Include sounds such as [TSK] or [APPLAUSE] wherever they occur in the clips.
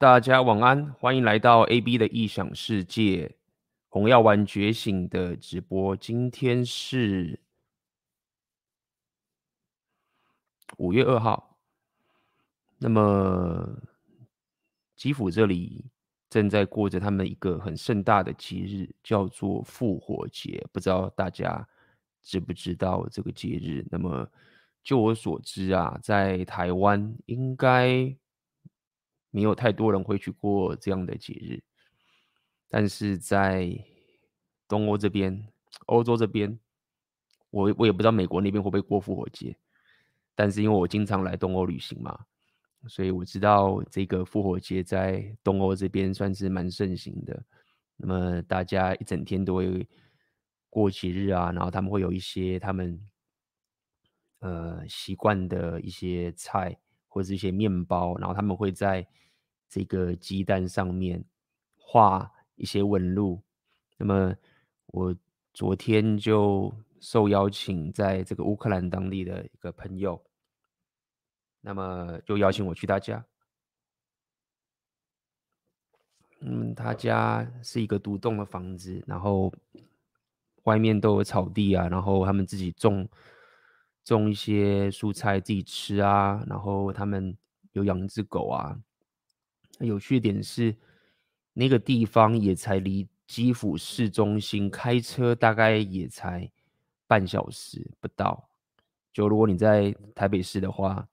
大家晚安，欢迎来到 AB 的异想世界，红药丸觉醒的直播。今天是五月二号，那么基辅这里正在过着他们一个很盛大的节日，叫做复活节。不知道大家知不知道这个节日？那么就我所知啊，在台湾应该。没有太多人会去过这样的节日，但是在东欧这边、欧洲这边，我我也不知道美国那边会不会过复活节，但是因为我经常来东欧旅行嘛，所以我知道这个复活节在东欧这边算是蛮盛行的。那么大家一整天都会过节日啊，然后他们会有一些他们呃习惯的一些菜。或者一些面包，然后他们会在这个鸡蛋上面画一些纹路。那么我昨天就受邀请，在这个乌克兰当地的一个朋友，那么就邀请我去他家。嗯，他家是一个独栋的房子，然后外面都有草地啊，然后他们自己种。种一些蔬菜自己吃啊，然后他们有养一只狗啊。有趣的点是，那个地方也才离基辅市中心开车大概也才半小时不到。就如果你在台北市的话，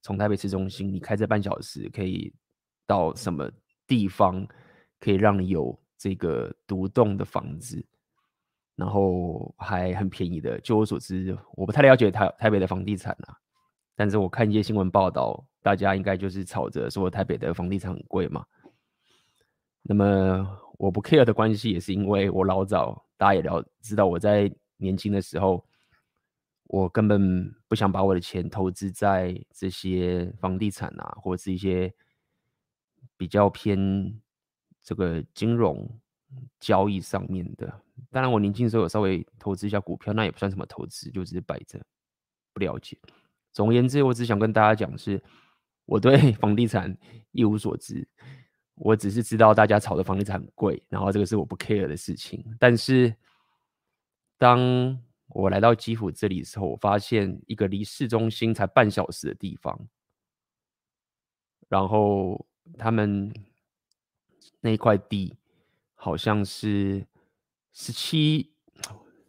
从台北市中心你开车半小时可以到什么地方，可以让你有这个独栋的房子？然后还很便宜的，就我所知，我不太了解台台北的房地产啊，但是我看一些新闻报道，大家应该就是吵着说台北的房地产很贵嘛。那么我不 care 的关系，也是因为我老早大家也了知道，我在年轻的时候，我根本不想把我的钱投资在这些房地产啊，或者是一些比较偏这个金融交易上面的。当然，我年轻的时候有稍微投资一下股票，那也不算什么投资，就只是摆着，不了解。总而言之，我只想跟大家讲是，我对 [LAUGHS] 房地产一无所知，我只是知道大家炒的房地产很贵，然后这个是我不 care 的事情。但是，当我来到基辅这里的时候，我发现一个离市中心才半小时的地方，然后他们那一块地好像是。十七，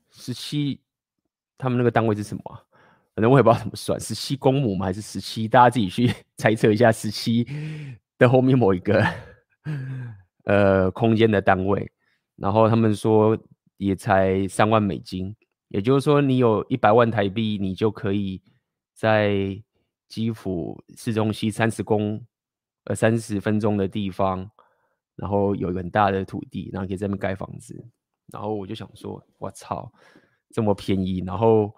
十七，他们那个单位是什么啊？反正我也不知道怎么算，十七公亩吗？还是十七？大家自己去 [LAUGHS] 猜测一下，十七的后面某一个呃空间的单位。然后他们说也才三万美金，也就是说你有一百万台币，你就可以在基辅市中心三十公呃三十分钟的地方，然后有一个很大的土地，然后可以在那边盖房子。然后我就想说，我操，这么便宜！然后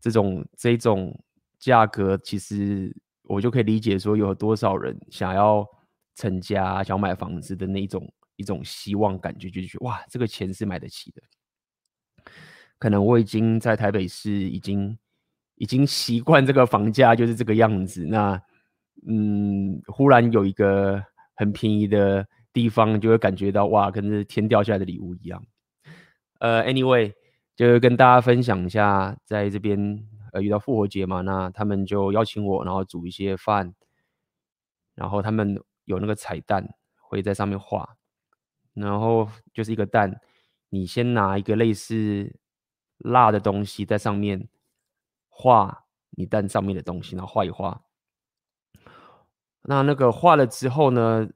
这种这种价格，其实我就可以理解说，有多少人想要成家、想买房子的那一种一种希望感觉，就觉得哇，这个钱是买得起的。可能我已经在台北市已经已经习惯这个房价就是这个样子。那嗯，忽然有一个很便宜的地方，就会感觉到哇，跟是天掉下来的礼物一样。呃，anyway，就跟大家分享一下，在这边呃遇到复活节嘛，那他们就邀请我，然后煮一些饭，然后他们有那个彩蛋会在上面画，然后就是一个蛋，你先拿一个类似。蜡的东西在上面画你蛋上面的东西，然后画一画。那那个画了之后呢，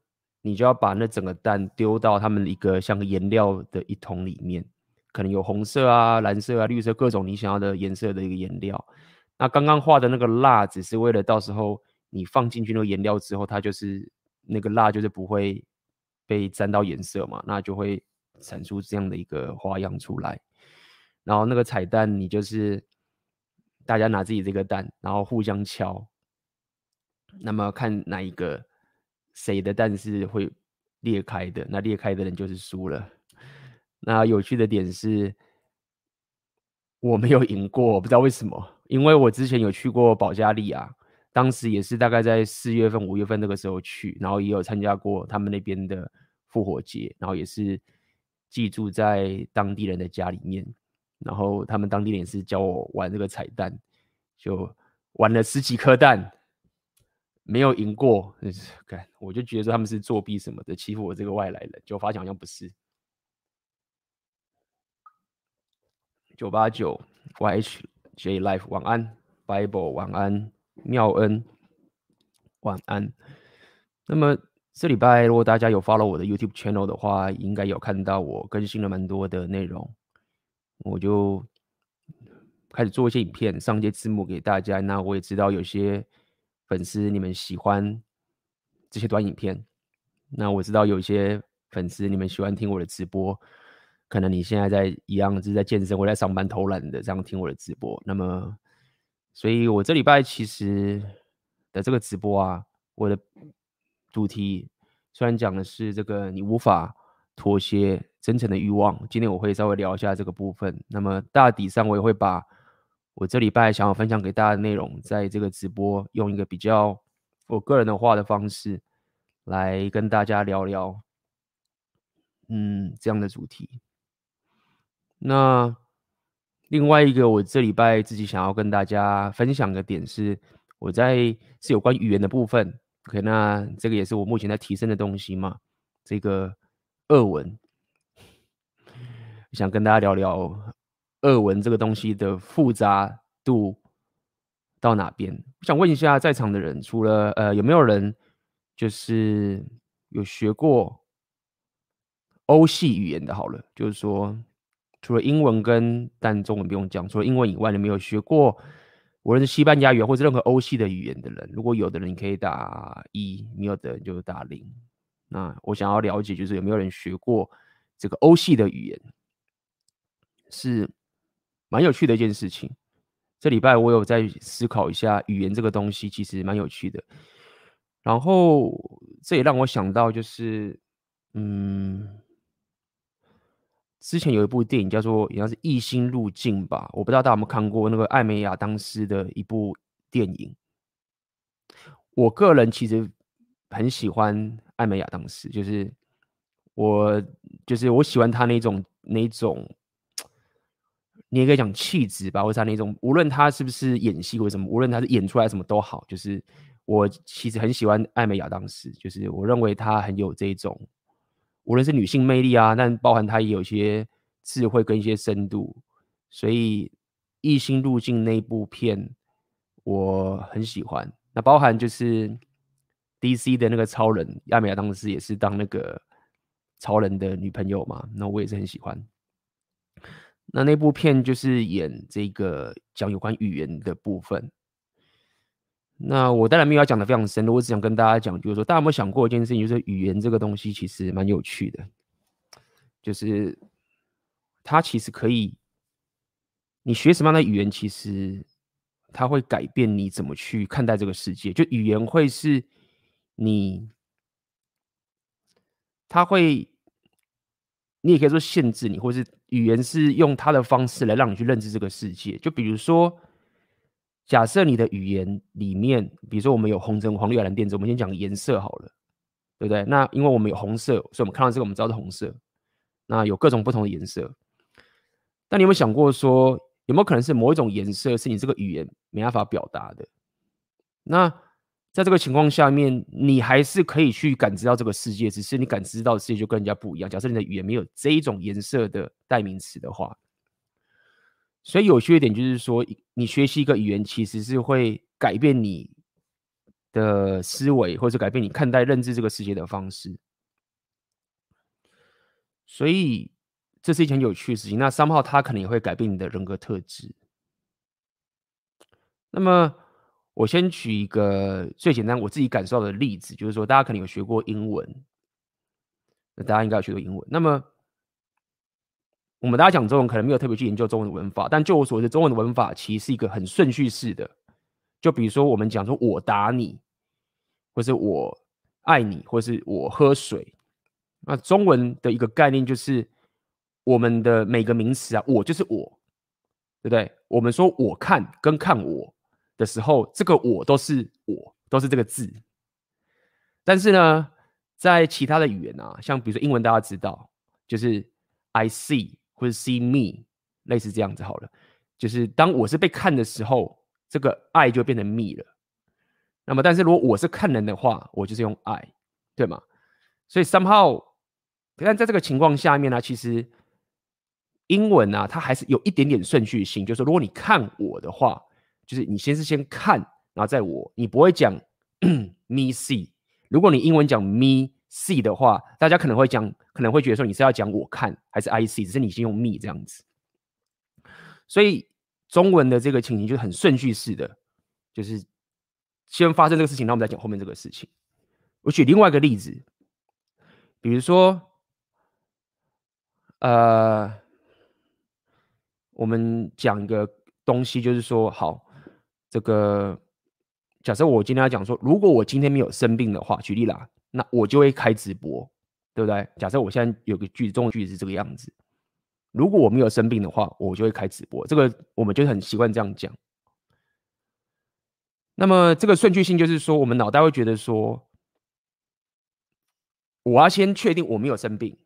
你就要把那整个蛋丢到他们一个像颜料的一桶里面，可能有红色啊、蓝色啊、绿色各种你想要的颜色的一个颜料。那刚刚画的那个蜡，只是为了到时候你放进去那个颜料之后，它就是那个蜡就是不会被沾到颜色嘛，那就会产出这样的一个花样出来。然后那个彩蛋，你就是大家拿自己这个蛋，然后互相敲，那么看哪一个谁的蛋是会裂开的，那裂开的人就是输了。那有趣的点是，我没有赢过，我不知道为什么，因为我之前有去过保加利亚，当时也是大概在四月份、五月份那个时候去，然后也有参加过他们那边的复活节，然后也是寄住在当地人的家里面。然后他们当地人也是教我玩这个彩蛋，就玩了十几颗蛋，没有赢过。看，我就觉得他们是作弊什么的，欺负我这个外来人，就发现好像不是。九八九 YHJ Life 晚安，Bible 晚安，妙恩晚安。那么这礼拜如果大家有 follow 我的 YouTube channel 的话，应该有看到我更新了蛮多的内容。我就开始做一些影片，上一些字幕给大家。那我也知道有些粉丝你们喜欢这些短影片，那我知道有一些粉丝你们喜欢听我的直播。可能你现在在一样就是在健身，我在上班偷懒的这样听我的直播。那么，所以我这礼拜其实的这个直播啊，我的主题虽然讲的是这个你无法妥协。真诚的欲望，今天我会稍微聊一下这个部分。那么大体上，我也会把我这礼拜想要分享给大家的内容，在这个直播用一个比较我个人的话的方式来跟大家聊聊，嗯，这样的主题。那另外一个，我这礼拜自己想要跟大家分享的点是，我在是有关语言的部分。OK，那这个也是我目前在提升的东西嘛，这个俄文。想跟大家聊聊俄文这个东西的复杂度到哪边？我想问一下在场的人，除了呃有没有人就是有学过欧系语言的？好了，就是说除了英文跟但中文不用讲，除了英文以外，你没有学过无论是西班牙语或者任何欧系的语言的人？如果有的人，你可以打一；没有的人就打零。那我想要了解，就是有没有人学过这个欧系的语言？是蛮有趣的一件事情。这礼拜我有在思考一下语言这个东西，其实蛮有趣的。然后这也让我想到，就是嗯，之前有一部电影叫做好像是《异星入境》吧，我不知道大家有没有看过那个艾美亚当斯的一部电影。我个人其实很喜欢艾美亚当斯，就是我就是我喜欢他那种那种。你也可以讲气质吧，或者他那种，无论他是不是演戏或什么，无论他是演出来什么都好，就是我其实很喜欢艾美亚当时，就是我认为他很有这种，无论是女性魅力啊，但包含他也有一些智慧跟一些深度，所以《异星入境》那部片我很喜欢。那包含就是 DC 的那个超人艾美亚当时也是当那个超人的女朋友嘛，那我也是很喜欢。那那部片就是演这个讲有关语言的部分。那我当然没有要讲的非常深，我只想跟大家讲，就是说，大家有没有想过一件事情，就是语言这个东西其实蛮有趣的，就是它其实可以，你学什么样的语言，其实它会改变你怎么去看待这个世界。就语言会是你，它会，你也可以说限制你，或是语言是用它的方式来让你去认知这个世界。就比如说，假设你的语言里面，比如说我们有红橙黄绿蓝靛紫，我们先讲颜色好了，对不对？那因为我们有红色，所以我们看到这个，我们知道是红色。那有各种不同的颜色，但你有没有想过说，有没有可能是某一种颜色是你这个语言没办法表达的？那在这个情况下面，你还是可以去感知到这个世界，只是你感知到的世界就跟人家不一样。假设你的语言没有这一种颜色的代名词的话，所以有趣一点就是说，你学习一个语言其实是会改变你的思维，或者改变你看待、认知这个世界的方式。所以这是一件有趣的事情。那三号他可能也会改变你的人格特质。那么我先举一个最简单我自己感受到的例子，就是说大家可能有学过英文，那大家应该有学过英文。那么我们大家讲中文可能没有特别去研究中文的文法，但就我所知，中文的文法其实是一个很顺序式的。就比如说我们讲说“我打你”，或是“我爱你”，或是“我喝水”。那中文的一个概念就是，我们的每个名词啊，我就是我，对不对？我们说我看跟看我的时候，这个我都是我，都是这个字。但是呢，在其他的语言啊，像比如说英文，大家知道，就是 I see 或者 see me，类似这样子好了。就是当我是被看的时候，这个 I 就变成 me 了。那么，但是如果我是看人的话，我就是用 I，对吗？所以 somehow。但在这个情况下面呢，其实英文、啊，它还是有一点点顺序性。就是，如果你看我的话，就是你先是先看，然后再我，你不会讲 [CLEARS THROAT] me see。如果你英文讲 me see 的话，大家可能会讲，可能会觉得说你是要讲我看还是 I see，只是你先用 me 这样子。所以中文的这个情形就是很顺序式的，就是先发生这个事情，然后我们再讲后面这个事情。我举另外一个例子，比如说。呃，我们讲一个东西，就是说，好，这个假设我今天要讲说，如果我今天没有生病的话，举例啦，那我就会开直播，对不对？假设我现在有个句子，中文句子是这个样子，如果我没有生病的话，我就会开直播。这个我们就很习惯这样讲。那么这个顺序性就是说，我们脑袋会觉得说，我要先确定我没有生病。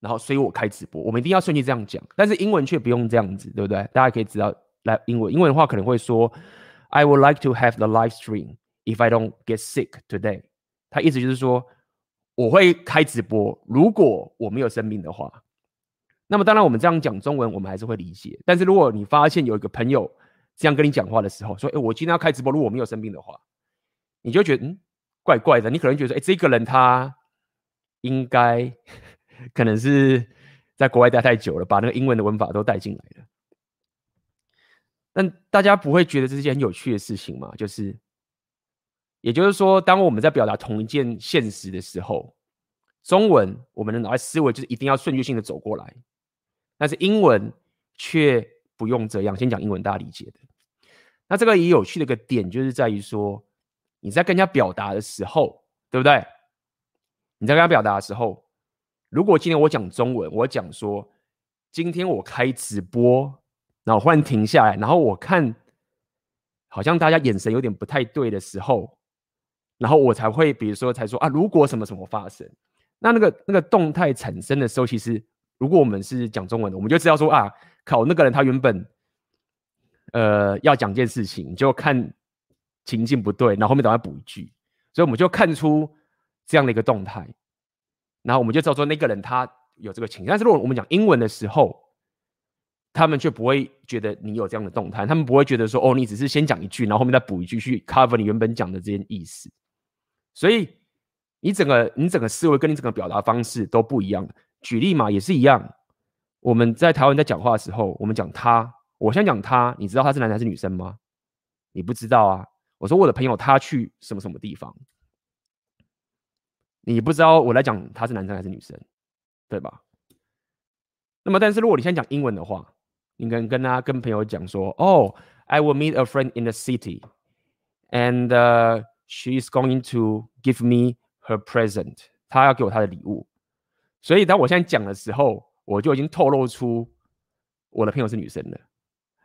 然后，所以我开直播，我们一定要顺序这样讲。但是英文却不用这样子，对不对？大家可以知道，来英文，英文的话可能会说，I would like to have the live stream if I don't get sick today。他意思就是说，我会开直播，如果我没有生病的话。那么当然，我们这样讲中文，我们还是会理解。但是如果你发现有一个朋友这样跟你讲话的时候，说，哎，我今天要开直播，如果我没有生病的话，你就觉得，嗯，怪怪的。你可能觉得，哎，这个人他应该。[LAUGHS] 可能是在国外待太久了，把那个英文的文法都带进来了。但大家不会觉得这是件很有趣的事情吗？就是，也就是说，当我们在表达同一件现实的时候，中文我们的脑袋思维就是一定要顺序性的走过来，但是英文却不用这样。先讲英文，大家理解的。那这个也有趣的一个点，就是在于说，你在跟人家表达的时候，对不对？你在跟他表达的时候。如果今天我讲中文，我讲说今天我开直播，然后忽然停下来，然后我看好像大家眼神有点不太对的时候，然后我才会比如说才说啊，如果什么什么发生，那那个那个动态产生的时候，其实如果我们是讲中文的，我们就知道说啊，靠，那个人他原本呃要讲件事情，就看情境不对，然后后面等下补一句，所以我们就看出这样的一个动态。然后我们就知道说那个人他有这个情，但是如果我们讲英文的时候，他们却不会觉得你有这样的动态，他们不会觉得说哦，你只是先讲一句，然后后面再补一句去 cover 你原本讲的这件意思。所以你整个你整个思维跟你整个表达方式都不一样。举例嘛，也是一样。我们在台湾在讲话的时候，我们讲他，我先讲他，你知道他是男生还是女生吗？你不知道啊。我说我的朋友他去什么什么地方。你不知道我来讲他是男生还是女生，对吧？那么，但是如果你先讲英文的话，你可能跟他跟朋友讲说，哦、，I will meet a friend in the city，and、she is going to give me her present。她要给我她的礼物。所以当我现在讲的时候，我就已经透露出我的朋友是女生了。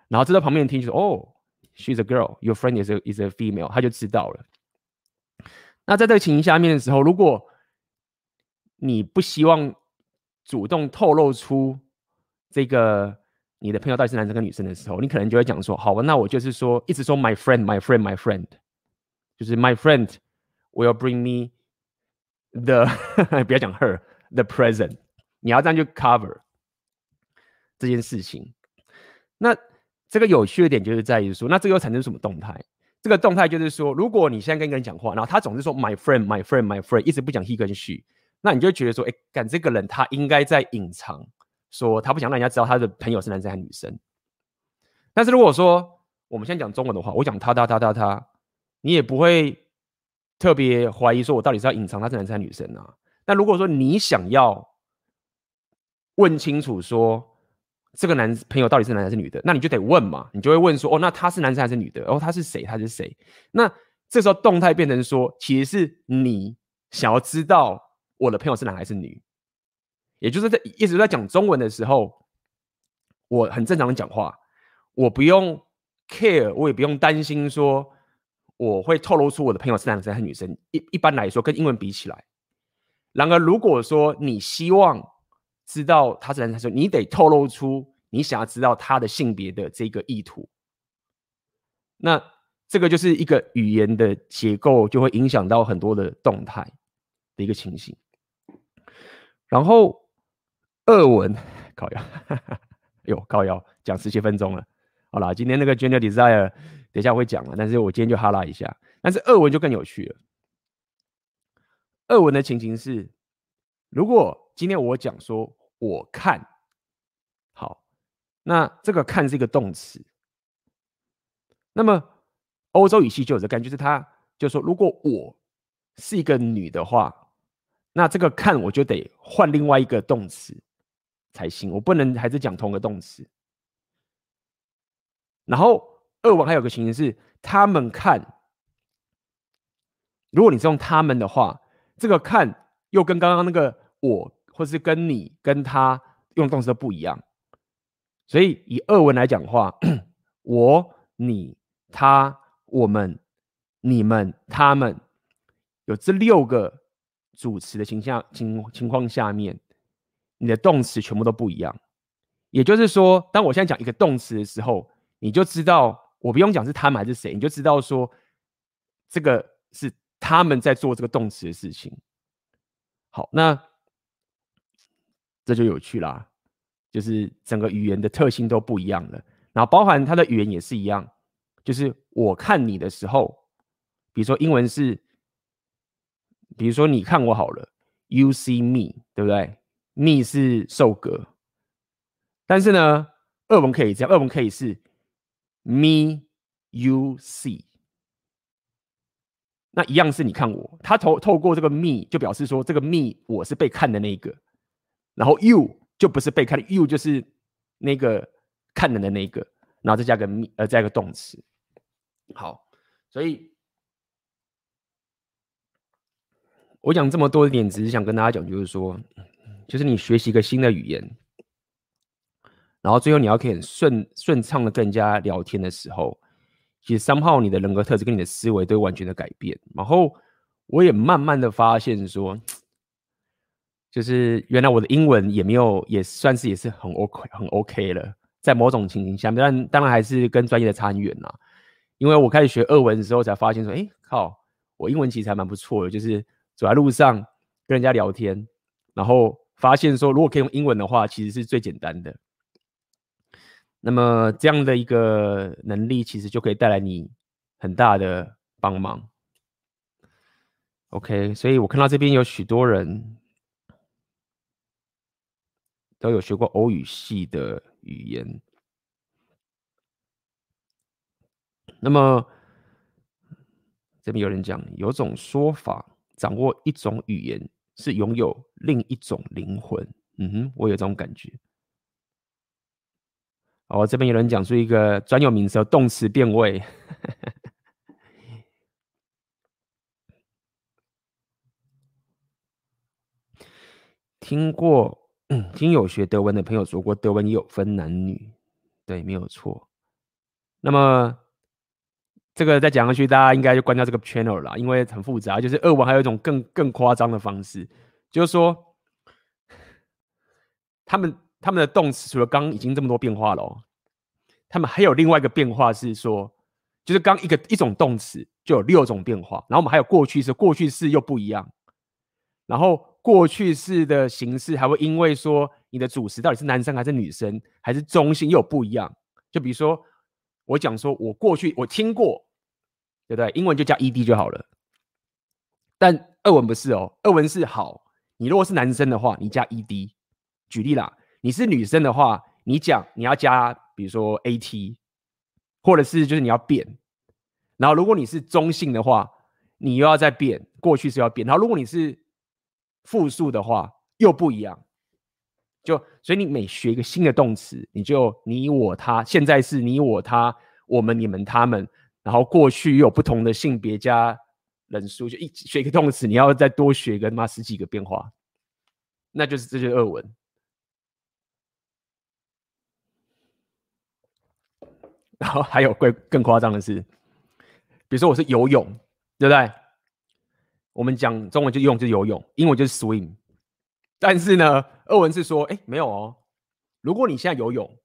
然后这在旁边听就说，哦、，She's a girl，your friend is a is a female，他就知道了。那在这个情形下面的时候，如果你不希望主动透露出这个你的朋友到底是男生跟女生的时候，你可能就会讲说：好吧，那我就是说，一直说 my friend, my friend, my friend，就是 my friend will bring me the [LAUGHS] 不要讲 her，the present，你要这样去 cover 这件事情。那这个有趣的点就是在于说，那这个又产生什么动态？这个动态就是说，如果你现在跟一个人讲话，然后他总是说 my friend, my friend, my friend，一直不讲 he 跟 she。那你就觉得说，哎，干这个人他应该在隐藏，说他不想让人家知道他的朋友是男生还是女生。但是如果说我们现在讲中文的话，我讲他他他他他，你也不会特别怀疑说我到底是要隐藏他是男生还是女生啊。但如果说你想要问清楚说这个男朋友到底是男还是女的，那你就得问嘛，你就会问说，哦，那他是男生还是女的？哦，他是谁？他是谁？那这时候动态变成说，其实是你想要知道。我的朋友是男还是女？也就是在一直在讲中文的时候，我很正常的讲话，我不用 care，我也不用担心说我会透露出我的朋友是男生还是女生。一一般来说，跟英文比起来，然而如果说你希望知道他是男生，你得透露出你想要知道他的性别的这个意图。那这个就是一个语言的结构，就会影响到很多的动态的一个情形。然后，俄文 [LAUGHS] 靠腰，[LAUGHS] 哟靠腰，讲十七分钟了。好啦，今天那个 general Desire，等一下我会讲了，但是我今天就哈拉一下。但是俄文就更有趣了。俄文的情形是，如果今天我讲说我看，好，那这个看是一个动词。那么欧洲语系就有这感觉，就是他就说，如果我是一个女的话。那这个看我就得换另外一个动词才行，我不能还是讲同个动词。然后俄文还有个情形是他们看，如果你是用他们的话，这个看又跟刚刚那个我或是跟你跟他用动词都不一样。所以以俄文来讲话，我、你、他、我们、你们、他们，有这六个。主词的形象情情况下面，你的动词全部都不一样。也就是说，当我现在讲一个动词的时候，你就知道我不用讲是他们还是谁，你就知道说这个是他们在做这个动词的事情。好，那这就有趣啦，就是整个语言的特性都不一样了。然后包含它的语言也是一样，就是我看你的时候，比如说英文是。比如说，你看我好了，You see me，对不对？Me 是受格，但是呢，二文可以这样，二文可以是 Me you see，那一样是你看我，他透透过这个 me 就表示说这个 me 我是被看的那一个，然后 you 就不是被看的，you 就是那个看人的那个，然后再加个 me，呃，再加个动词。好，所以。我讲这么多一点，只是想跟大家讲，就是说，就是你学习一个新的语言，然后最后你要可以很顺顺畅的跟人家聊天的时候，其实 somehow 你的人格特质跟你的思维都完全的改变。然后我也慢慢的发现说，就是原来我的英文也没有也算是也是很 OK 很 OK 了，在某种情形下面，但当然还是跟专业的差很远啦。因为我开始学俄文的时候，才发现说，哎靠，我英文其实还蛮不错的，就是。走在路上跟人家聊天，然后发现说，如果可以用英文的话，其实是最简单的。那么这样的一个能力，其实就可以带来你很大的帮忙。OK，所以我看到这边有许多人都有学过欧语系的语言。那么这边有人讲，有种说法。掌握一种语言是拥有另一种灵魂。嗯哼，我有这种感觉。哦，这边有人讲出一个专有名词，动词变位。听过，嗯，听有学德文的朋友说过，德文也有分男女，对，没有错。那么这个再讲下去，大家应该就关掉这个 channel 了，因为很复杂。就是俄文还有一种更更夸张的方式，就是说，他们。他们的动词除了刚已经这么多变化了，哦，他们还有另外一个变化是说，就是刚一个一种动词就有六种变化，然后我们还有过去式，过去式又不一样，然后过去式的形式还会因为说你的主词到底是男生还是女生，还是中性又不一样。就比如说我讲说我过去我听过，对不对？英文就加 ed 就好了，但二文不是哦，二文是好，你如果是男生的话，你加 ed。举例啦。你是女生的话，你讲你要加，比如说 at，或者是就是你要变。然后如果你是中性的话，你又要再变，过去是要变。然后如果你是复数的话，又不一样。就所以你每学一个新的动词，你就你我他，现在是你我他，我们你们他们，然后过去又有不同的性别加人数，就一学一个动词，你要再多学个妈十几个变化，那就是这就是俄文。然后还有更更夸张的是，比如说我是游泳，对不对？我们讲中文就游泳就游泳，英文就是 swim。但是呢，俄文是说，哎，没有哦。如果你现在游泳，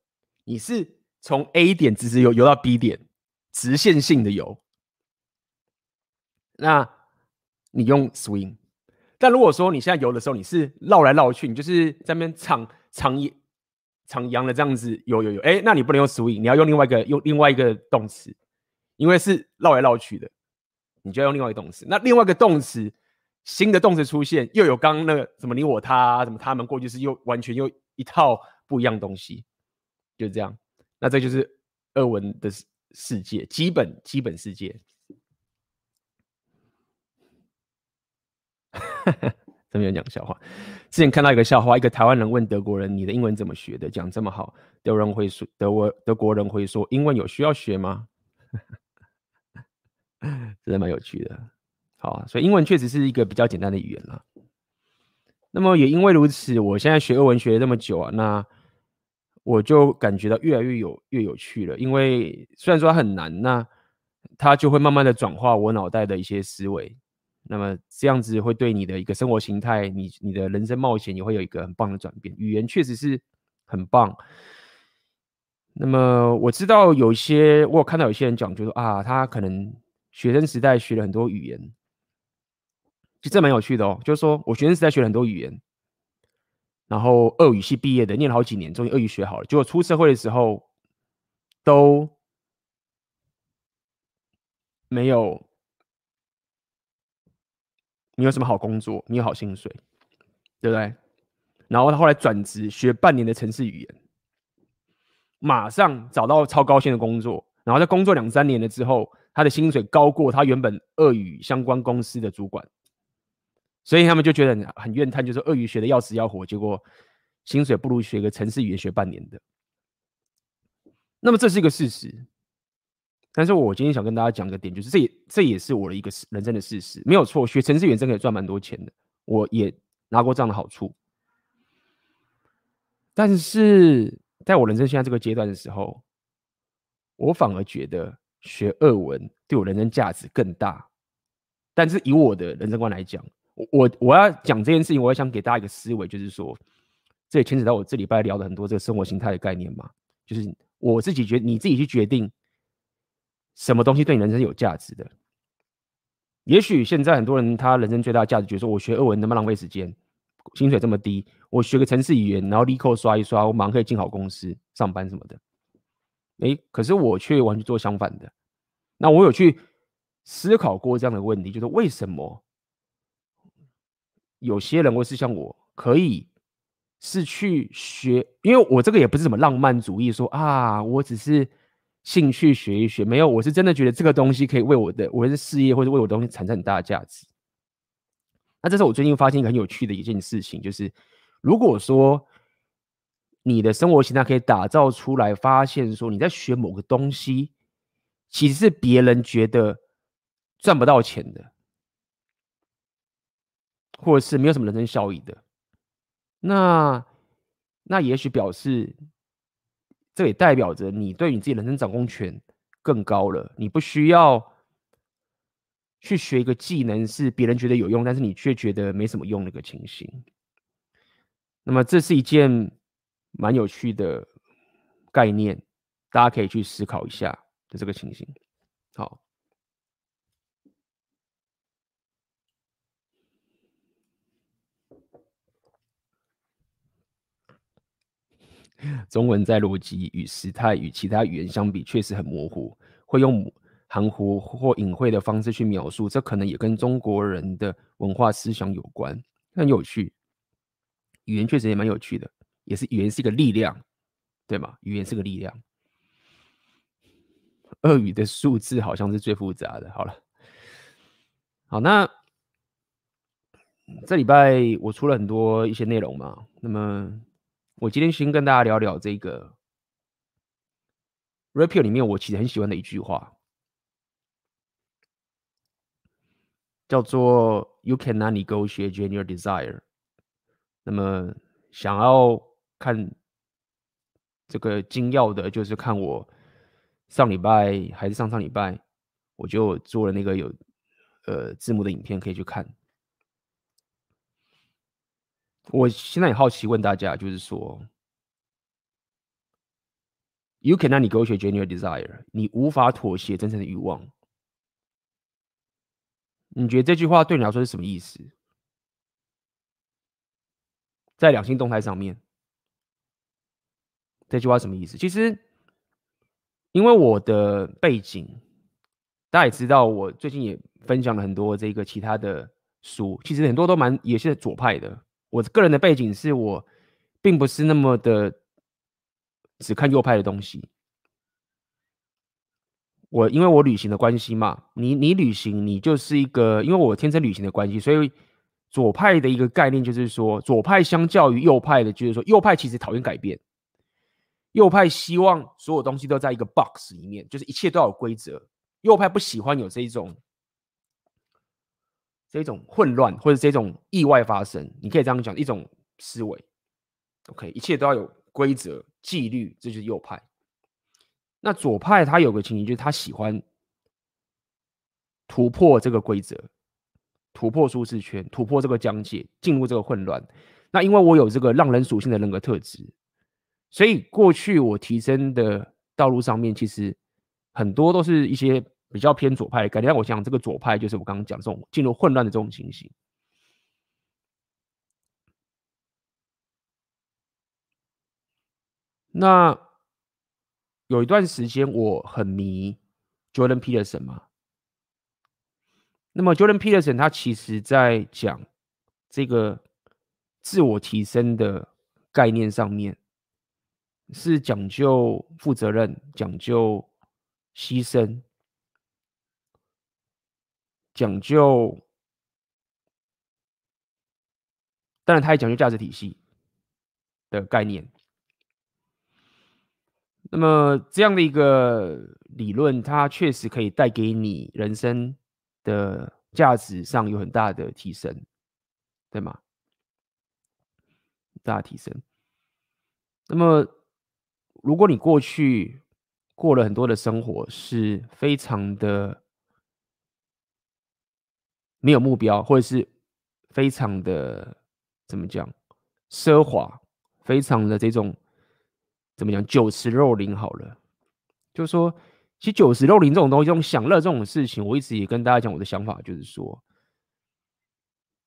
你是从 A 点直直游游到 B 点，直线性的游，那你用 swing。但如果说你现在游的时候，你是绕来绕去，你就是在那边长长一。徜徉的这样子游游游，哎，那你不能用 swing，你要用另外一个用另外一个动词，因为是绕来绕去的，你就要用另外一个动词。那另外一个动词，新的动词出现，又有刚刚那个什么你我他，什么他们过去式，又完全又一套不一样东西，就这样。那这就是二文的世界，基本基本世界。[LAUGHS] 这边讲笑话。之前看到一个笑话，一个台湾人问德国人：“你的英文怎么学的？讲这么好。”德人会说：“德国德国人会说，英文有需要学吗？” [LAUGHS] 真的蛮有趣的。好啊，所以英文确实是一个比较简单的语言了。那么也因为如此，我现在学俄文学了这么久啊，那我就感觉到越来越有越有趣了。因为虽然说它很难，那它就会慢慢的转化我脑袋的一些思维。那么这样子会对你的一个生活形态，你你的人生冒险也会有一个很棒的转变。语言确实是很棒。那么我知道有些，我有看到有些人讲，就说啊，他可能学生时代学了很多语言，就这蛮有趣的哦。就是说我学生时代学了很多语言，然后俄语系毕业的，念了好几年，终于俄语学好了。结果出社会的时候都没有。你有什么好工作？你有好薪水，对不对？然后他后来转职学半年的城市语言，马上找到超高薪的工作。然后在工作两三年了之后，他的薪水高过他原本俄语相关公司的主管，所以他们就觉得很怨叹，就是鳄鱼学的要死要活，结果薪水不如学个程式语言学半年的。那么这是一个事实。但是我今天想跟大家讲个点，就是这也这也是我的一个人生的事实，没有错。学程式语言真可以赚蛮多钱的，我也拿过这样的好处。但是在我人生现在这个阶段的时候，我反而觉得学俄文对我人生价值更大。但是以我的人生观来讲，我我要讲这件事情，我也想给大家一个思维，就是说，这也牵扯到我这礼拜聊了很多这个生活形态的概念嘛，就是我自己觉得，你自己去决定。什么东西对你人生有价值的？也许现在很多人他人生最大的价值，就是说我学俄文那么浪费时间，薪水这么低，我学个城市语言，然后立刻刷一刷，我马上可以进好公司上班什么的。诶，可是我却完全做相反的。那我有去思考过这样的问题，就是为什么有些人会是像我，可以是去学？因为我这个也不是什么浪漫主义，说啊，我只是。兴趣学一学，没有，我是真的觉得这个东西可以为我的我的事业或者为我的东西产生很大的价值。那这是我最近发现一个很有趣的一件事情，就是如果说你的生活形态可以打造出来，发现说你在学某个东西，其实是别人觉得赚不到钱的，或者是没有什么人生效益的，那那也许表示，这也代表着你对你自己人生掌控权更高了，你不需要去学一个技能是别人觉得有用，但是你却觉得没什么用的一个情形。那么这是一件蛮有趣的概念，大家可以去思考一下的这个情形。好，中文在逻辑与时态与其他语言相比，确实很模糊，会用含糊或隐晦的方式去描述，这可能也跟中国人的文化思想有关，很有趣。语言确实也蛮有趣的，也是语言是一个力量，对吗？语言是个力量。俄语的数字好像是最复杂的。好了，好，那这礼拜我出了很多一些内容嘛，那么我今天先跟大家聊聊这个 Red Pill 里面我其实很喜欢的一句话，叫做 “You cannot negotiate your desire”。那么想要看这个精要的，就是看我上礼拜还是上上礼拜，我就做了那个有呃字幕的影片，可以去看。我现在也好奇问大家，就是说，You cannot negotiate genuine desire，你无法妥协真正的欲望。你觉得这句话对你来说是什么意思？在两性动态上面，这句话什么意思？其实，因为我的背景，大家也知道，我最近也分享了很多这个其他的书，其实很多都蛮也是左派的。我个人的背景是我并不是那么的只看右派的东西。我因为我旅行的关系嘛，你你旅行，你就是一个，因为我天生旅行的关系，所以。左派的一个概念就是说，左派相较于右派的，就是说，右派其实讨厌改变，右派希望所有东西都在一个 box 里面，就是一切都要有规则。右派不喜欢有这一种这种混乱或者这种意外发生。你可以这样讲，一种思维。OK，一切都要有规则、纪律，这就是右派。那左派他有个情形，就是他喜欢突破这个规则。突破舒适圈，突破这个疆界，进入这个混乱。那因为我有这个浪人属性的人格特质，所以过去我提升的道路上面，其实很多都是一些比较偏左派的概念。我想这个左派就是我刚刚讲这种进入混乱的这种情形。那有一段时间我很迷 Jordan Peterson 嘛。那么，Jordan Peterson 他其实在讲这个自我提升的概念上面，是讲究负责任、讲究牺牲、讲究，当然他也讲究价值体系的概念。那么，这样的一个理论，它确实可以带给你人生。的价值上有很大的提升，对吗？大提升。那么，如果你过去过了很多的生活，是非常的没有目标，或者是非常的怎么讲奢华，非常的这种怎么讲酒池肉林好了，就是说。其实酒池肉林这种东西，这种享乐这种事情，我一直也跟大家讲我的想法，就是说，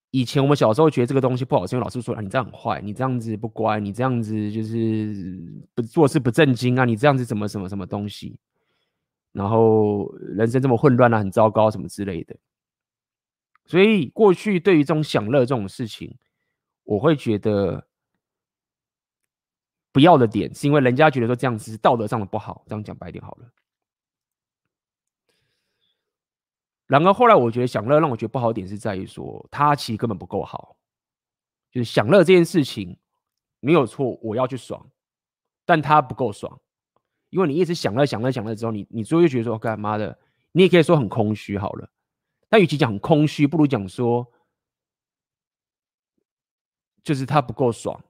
以前我们小时候觉得这个东西不好，是因为老师说啊，你这样很坏，你这样子不乖，你这样子就是不做事不正经啊，你这样子怎么什么什么东西，然后人生这么混乱啊，很糟糕什么之类的。所以过去对于这种享乐这种事情，我会觉得不要的点，是因为人家觉得说这样子是道德上的不好，这样讲白一点好了。然而后来，我觉得享乐让我觉得不好点是在于说，他其实根本不够好。就是享乐这件事情没有错，我要去爽，但它不够爽，因为你一直想了想了想了之后，你你最后就觉得说，干妈的，你也可以说很空虚好了。但与其讲很空虚，不如讲说，就是它不够爽，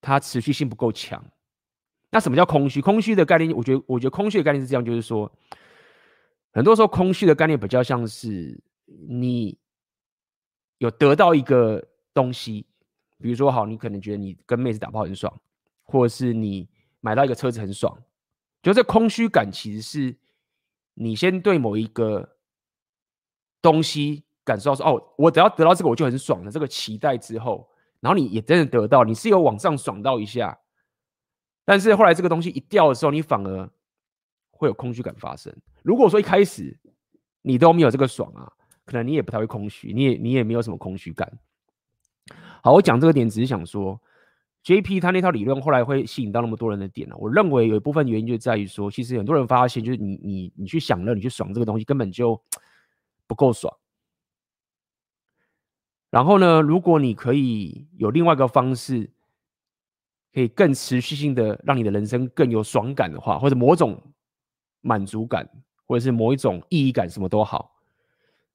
它持续性不够强。那什么叫空虚？空虚的概念，我觉得，我觉得空虚的概念是这样，就是说，很多时候空虚的概念比较像是你有得到一个东西，比如说，好，你可能觉得你跟妹子打炮很爽。或者是你买到一个车子很爽，就这空虚感其实是你先对某一个东西感受到说，哦，我只要得到这个我就很爽的这个期待之后，然后你也真的得到，你是有往上爽到一下，但是后来这个东西一掉的时候，你反而会有空虚感发生。如果说一开始你都没有这个爽啊，可能你也不太会空虚，你也你也没有什么空虚感。好，我讲这个点只是想说。JP 他那套理论后来会吸引到那么多人的点呢？我认为有一部分原因就在于说，其实很多人发现，就是你你你去享乐，你去爽这个东西根本就不够爽。然后呢，如果你可以有另外一个方式，可以更持续性的让你的人生更有爽感的话，或者某种满足感，或者是某一种意义感，什么都好，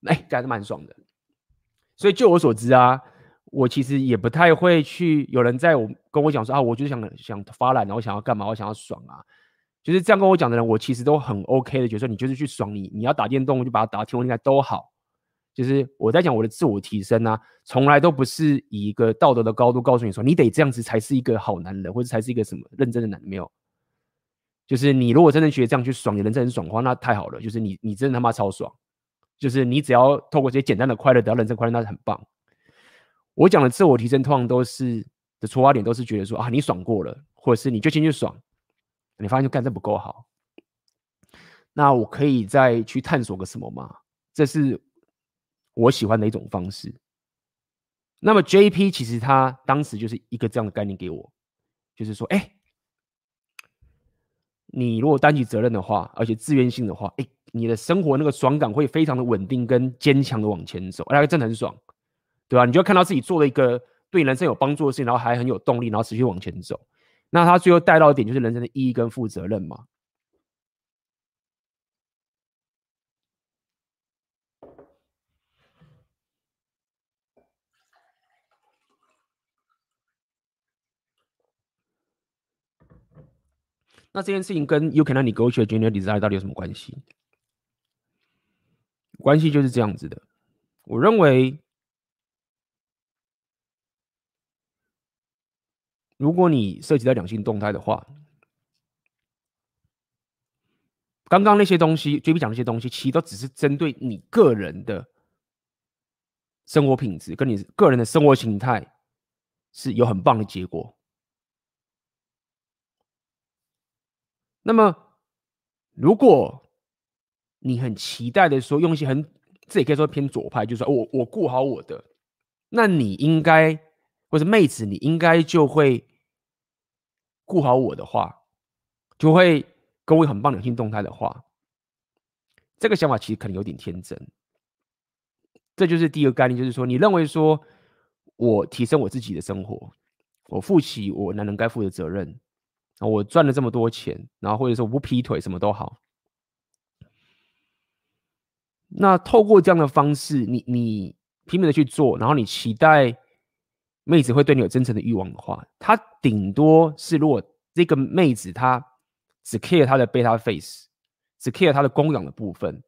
哎，感觉蛮爽的。所以就我所知啊。我其实也不太会去有人在我跟我讲说啊，我就是想想发懒，然后想要干嘛，我想要爽啊，就是这样跟我讲的人，我其实都很 OK 的，觉得说你就是去爽你，你要打电动就把它打到天昏地暗都好，就是我在讲我的自我提升啊，从来都不是以一个道德的高度告诉你说你得这样子才是一个好男人，或者才是一个什么认真的男人，没有，就是你如果真的觉得这样去爽，你人生很爽的话，那太好了，就是你你真的他妈超爽，就是你只要透过这些简单的快乐得到人生快乐，那是很棒。我讲的自我提升，通常都是的出发点都是觉得说啊，你爽过了，或者是你就先去爽，你发现就干这不够好，那我可以再去探索个什么吗？这是我喜欢的一种方式。那么 JP 其实他当时就是一个这样的概念给我，就是说，哎，你如果担起责任的话，而且自愿性的话，哎，你的生活那个爽感会非常的稳定跟坚强的往前走，哎，真的很爽。对吧、你就看到自己做了一个对人生有帮助的事情，然后还很有动力，然后持续往前走。那他最后带到一点就是人生的意义跟负责任嘛。那这件事情跟 You cannot negotiate gender desire 到底有什么关系？关系就是这样子的。我认为。如果你涉及到两性动态的话，刚刚那些东西，JP 讲那些东西，其实都只是针对你个人的生活品质，跟你个人的生活形态是有很棒的结果。那么，如果你很期待的说，用一些很，这也可以说偏左派，就是说我我顾好我的，那你应该。或者妹子，你应该就会顾好我的话，就会跟我很棒两性动态的话，这个想法其实可能有点天真。这就是第一个概念，就是说你认为说我提升我自己的生活，我负起我男人该负的责任，我赚了这么多钱，然后或者说我不劈腿，什么都好。那透过这样的方式，你你拼命的去做，然后你期待。妹子会对你有真诚的欲望的话，她顶多是如果这个妹子她只 care 她的 beta face，只 care 她的供养的部分，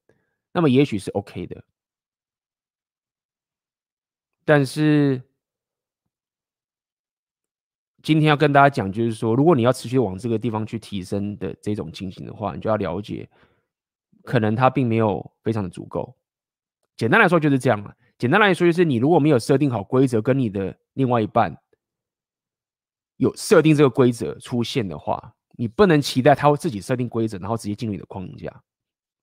那么也许是 OK 的。但是今天要跟大家讲，就是说，如果你要持续往这个地方去提升的这种情形的话，你就要了解，可能它并没有非常的足够。简单来说就是这样了。简单来说，就是你如果没有设定好规则，跟你的另外一半有设定这个规则出现的话，你不能期待他会自己设定规则，然后直接进入你的框架。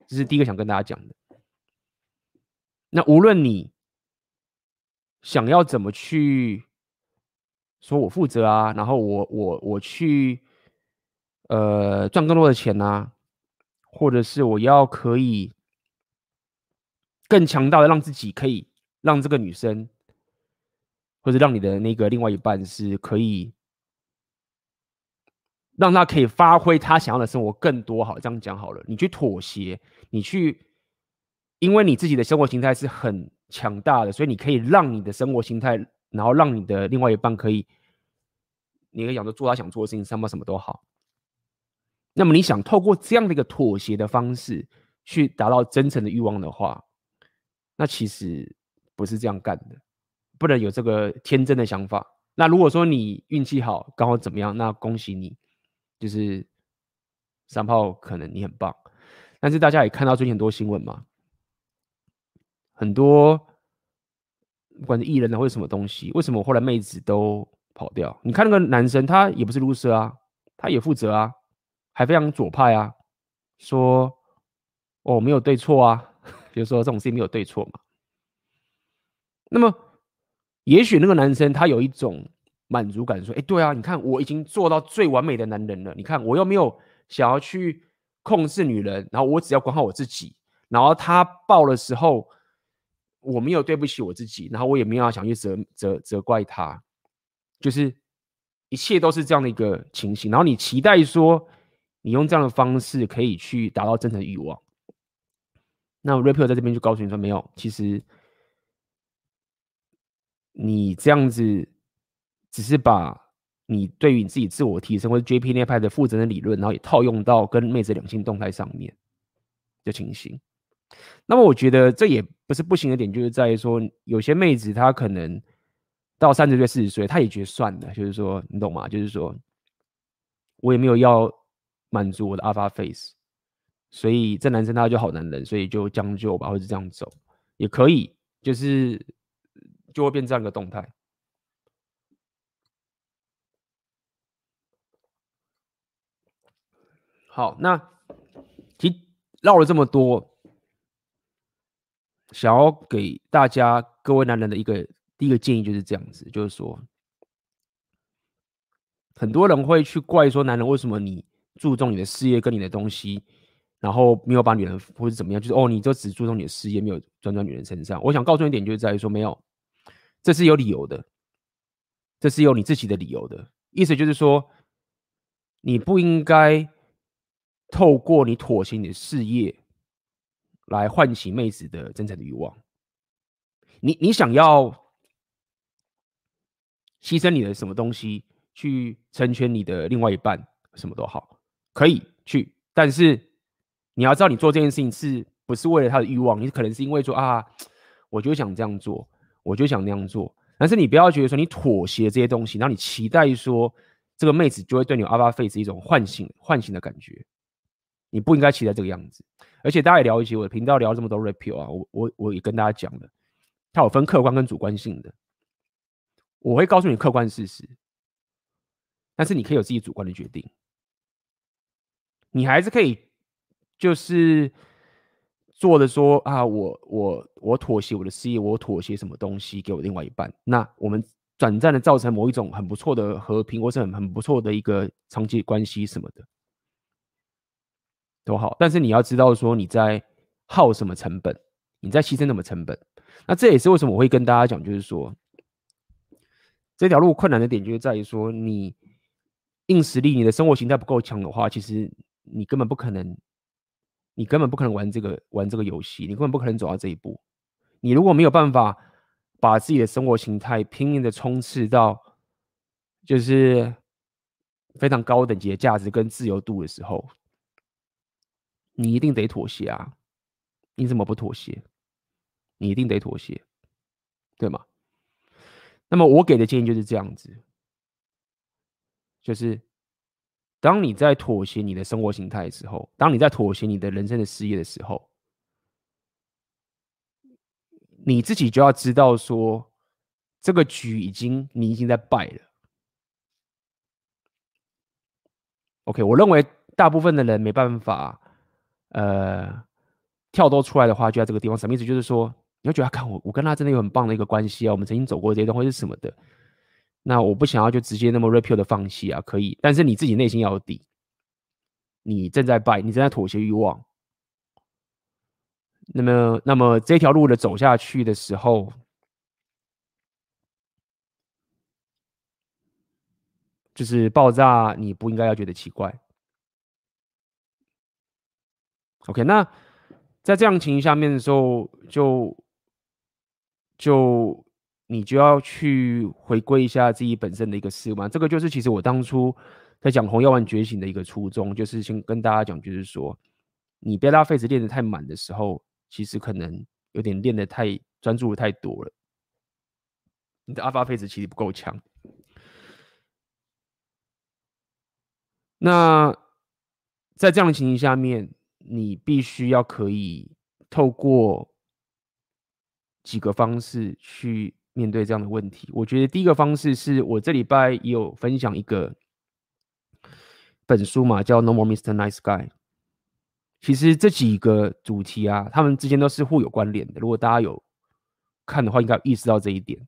这是第一个想跟大家讲的。那无论你想要怎么去说我负责啊，然后我我我去呃赚更多的钱啊，或者是我要可以更强大的让自己可以。让这个女生，或者让你的那个另外一半是可以让他可以发挥他想要的生活更多。好，这样讲好了，你去妥协，你去，因为你自己的生活形态是很强大的，所以你可以让你的生活形态，然后让你的另外一半可以，你可以想着做他想做的事情，什么什么都好。那么你想透过这样的一个妥协的方式去达到真诚的欲望的话，那其实不是这样干的，不能有这个天真的想法。那如果说你运气好，刚好怎么样，那恭喜你，就是三炮可能你很棒。但是大家也看到最近很多新闻嘛，很多不管是艺人啊，或者什么东西，为什么后来妹子都跑掉？你看那个男生，他也不是 loser 啊，他也负责啊。还非常左派啊，说哦没有对错啊，[LAUGHS] 比如说这种事情没有对错嘛。那么也许那个男生他有一种满足感，说，哎，对啊，你看我已经做到最完美的男人了，你看我又没有想要去控制女人，然后我只要管好我自己，然后他抱的时候我没有对不起我自己，然后我也没有想去责责责怪他，就是一切都是这样的一个情形，然后你期待说。你用这样的方式可以去达到真诚的欲望。那 Rapper 在这边就告诉你说，没有，其实你这样子只是把你对于你自己自我提升或者 JP 那派的负责任理论，然后也套用到跟妹子两性动态上面的情形。那么我觉得这也不是不行的点，就是在于说，有些妹子她可能到三十岁、四十岁，她也觉得算了，就是说，你懂吗？就是说我也没有要。满足我的 alpha face，所以这男生他就好男人，所以就将就吧，或者这样走也可以，就是就会变这样一个动态。好，那其绕了这么多，想要给大家各位男人的一个第一个建议就是这样子，就是说，很多人会去怪说男人为什么你。注重你的事业跟你的东西，然后没有把女人或者怎么样，就是哦，你就只注重你的事业，没有专专女人身上。我想告诉你一点，就在于说，没有，这是有理由的，这是有你自己的理由的。意思就是说，你不应该透过你妥协你的事业来唤起妹子的真诚的欲望。你你想要牺牲你的什么东西去成全你的另外一半，什么都好。可以去，但是你要知道，你做这件事情是不是为了他的欲望？你可能是因为说啊，[TSK] 我就想这样做，我就想那样做。但是你不要觉得说你妥协这些东西，然后你期待说这个妹子就会对你有 alpha face 一种唤醒、唤醒的感觉。你不应该期待这个样子。而且大家也了解我的频道聊这么多 rapio 啊，我我我也跟大家讲了，它有分客观跟主观性的。我会告诉你客观事实，但是你可以有自己主观的决定。你还是可以，就是做的说啊，我我我妥协我的事业，我妥协什么东西给我另外一半，那我们短暂的造成某一种很不错的和平，或是很很不错的一个长期关系什么的，都好。但是你要知道说你在耗什么成本，你在牺牲什么成本。那这也是为什么我会跟大家讲，就是说这条路困难的点就是在于说你硬实力，你的生活形态不够强的话，其实。你根本不可能，你根本不可能玩这个玩这个游戏，你根本不可能走到这一步。你如果没有办法把自己的生活形态拼命的冲刺到，就是非常高等级的价值跟自由度的时候，你一定得妥协啊！你怎么不妥协？你一定得妥协，对吗？那么我给的建议就是这样子，就是。当你在妥协你的生活形态的时候，当你在妥协你的人生的事业的时候，你自己就要知道说，这个局已经你已经在败了。OK，我认为大部分的人没办法，呃，跳脱出来的话，就在这个地方。什么意思？就是说，你会觉得，看我，我跟他真的有很棒的一个关系啊，我们曾经走过这些东西是什么的。那我不想要就直接那么 repeal 的放弃啊，可以，但是你自己内心要有底，你正在败，你正在妥协欲望，那么，那么这条路的走下去的时候，就是爆炸，你不应该要觉得奇怪。OK，那在这样情形下面的时候，就就你就要去回归一下自己本身的一个思路嘛。这个就是其实我当初在讲红药丸觉醒的一个初衷，就是先跟大家讲，就是说你贝塔 phase 练得太满的时候，其实可能有点练得太专注的太多了，你的 alpha phase 其实不够强。那在这样的情形下面，你必须要可以透过几个方式去面对这样的问题。我觉得第一个方式是我这礼拜也有分享一个本书嘛，叫《No More Mr. Nice Guy》。其实这几个主题啊，他们之间都是互有关联的。如果大家有看的话，应该有意识到这一点。《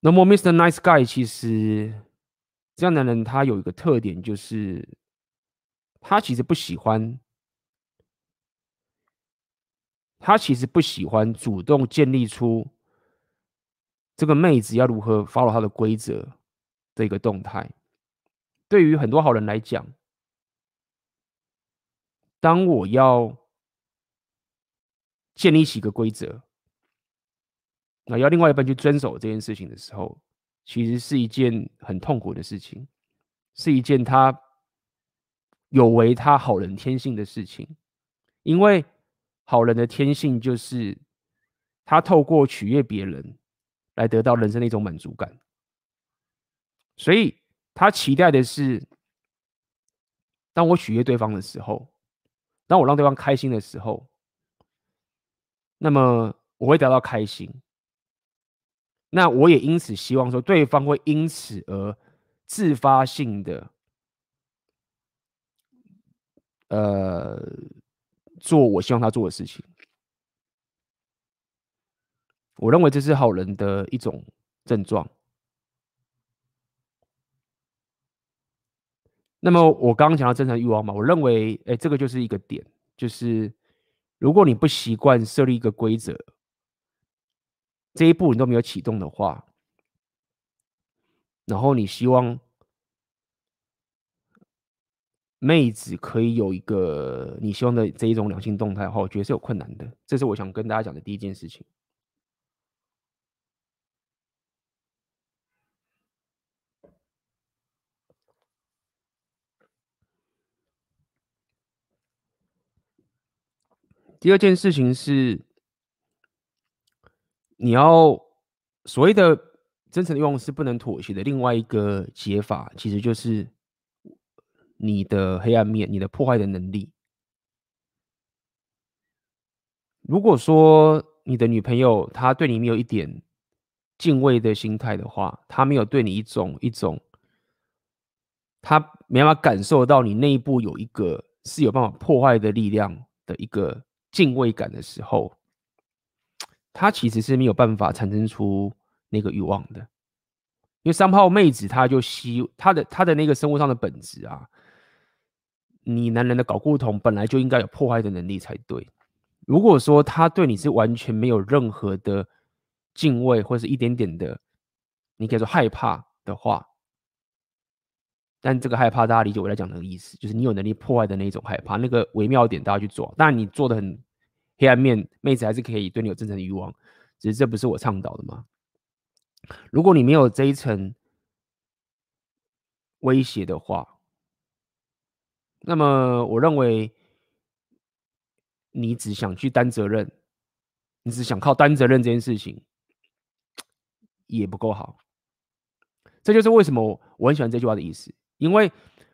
No More Mr. Nice Guy》其实。这样的人，他有一个特点，就是他其实不喜欢，他其实不喜欢主动建立出这个妹子要如何 follow 他的规则的一个动态。对于很多好人来讲，当我要建立起一个规则，那要另外一半去遵守这件事情的时候，其实是一件很痛苦的事情，是一件他有违他好人天性的事情，因为好人的天性就是他透过取悦别人来得到人生的一种满足感，所以他期待的是，当我取悦对方的时候，当我让对方开心的时候，那么我会得到开心。那我也因此希望说，对方会因此而自发性的，呃，做我希望他做的事情。我认为这是好人的一种症状。那么我刚刚讲到真诚欲望嘛，我认为，哎，这个就是一个点，就是如果你不习惯设立一个规则。这一步你都没有启动的话，然后你希望妹子可以有一个你希望的这一种两性动态的话，我觉得是有困难的。这是我想跟大家讲的第一件事情。第二件事情是。你要所谓的真诚的欲望是不能妥协的。另外一个解法，其实就是你的黑暗面，你的破坏的能力。如果说你的女朋友她对你没有一点敬畏的心态的话，她没有对你一种一种，她没办法感受到你内部有一个是有办法破坏的力量的一个敬畏感的时候。她其实是没有办法产生出那个欲望的，因为三炮妹子，她就希她的她的那个生活上的本质啊，你男人的睾固酮本来就应该有破坏的能力才对。如果说他对你是完全没有任何的敬畏或是一点点的，你可以说害怕的话，但这个害怕大家理解我来讲的意思，就是你有能力破坏的那种害怕，那个微妙点大家去做，当然你做的很。黑暗面，妹子还是可以对你有真诚的欲望，只是这不是我倡导的吗？如果你没有这一层威胁的话，那么我认为你只想去担责任，你只想靠担责任这件事情也不够好。这就是为什么我很喜欢这句话的意思，因为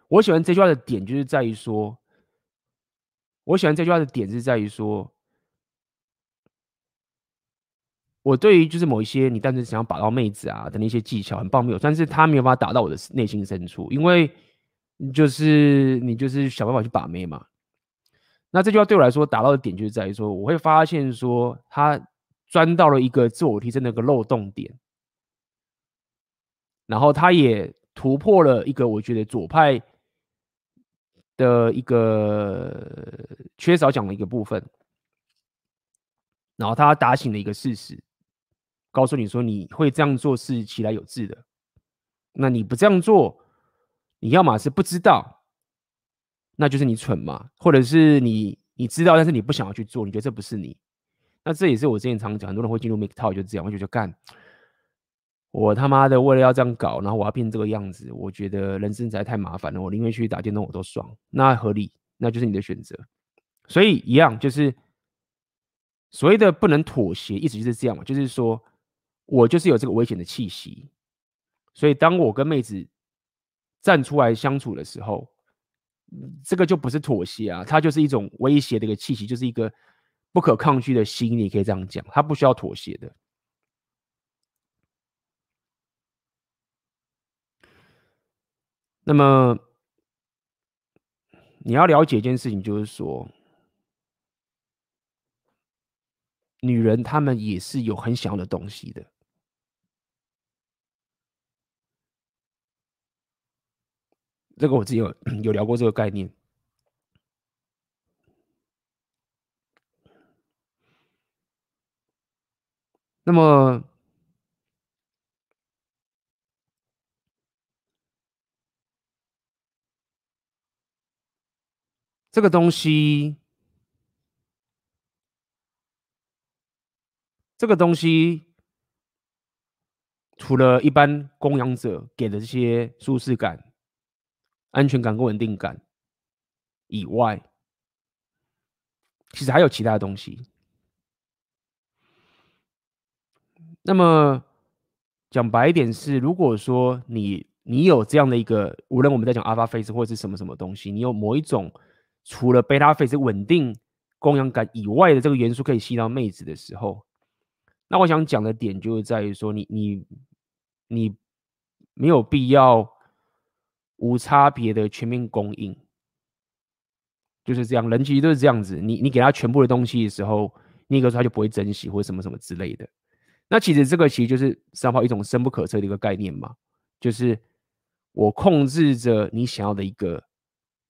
我喜欢这句话的点就是在于说，我喜欢这句话的点是在于说。我对于就是某一些你单纯想要把到妹子啊的那些技巧很棒没有，但是他没有办法打到我的内心深处，因为就是你就是想办法去把妹嘛。那这句话对我来说打到的点就是在于说，我会发现说他钻到了一个自我提升的一个漏洞点，然后他也突破了一个我觉得左派的一个缺少讲的一个部分，然后他打醒了一个事实。告诉你说你会这样做是其来有自的。那你不这样做，你要么是不知道，那就是你蠢嘛，或者是你你知道，但是你不想要去做，你觉得这不是你。那这也是我之前常讲，很多人会进入 MGTOW 就这样，我就觉得干，我他妈的为了要这样搞，然后我要变这个样子，我觉得人生实在太麻烦了，我宁愿去打电动我都爽，那合理，那就是你的选择。所以一样就是所谓的不能妥协，意思就是这样嘛，就是说我就是有这个危险的气息。所以，当我跟妹子站出来相处的时候，这个就不是妥协啊，它就是一种威胁的一个气息，就是一个不可抗拒的心，你可以这样讲，它不需要妥协的。那么，你要了解一件事情，就是说，女人她们也是有很想要的东西的。这个我自己有有聊过这个概念。那么，这个东西，这个东西，除了一般供养者给的这些舒适感。安全感跟稳定感以外，其实还有其他的东西。那么讲白一点是，如果说你你有这样的一个，无论我们在讲 Alpha Face 或者是什么什么东西，你有某一种除了 Beta Face 稳定供养感以外的这个元素可以吸到妹子的时候，那我想讲的点就是在于说，你你你没有必要。无差别的全面供应，就是这样。人其实都是这样子，你你给他全部的东西的时候，那个时候他就不会珍惜或者什么什么之类的。那其实这个其实就是三号一种深不可测的一个概念嘛，就是我控制着你想要的一个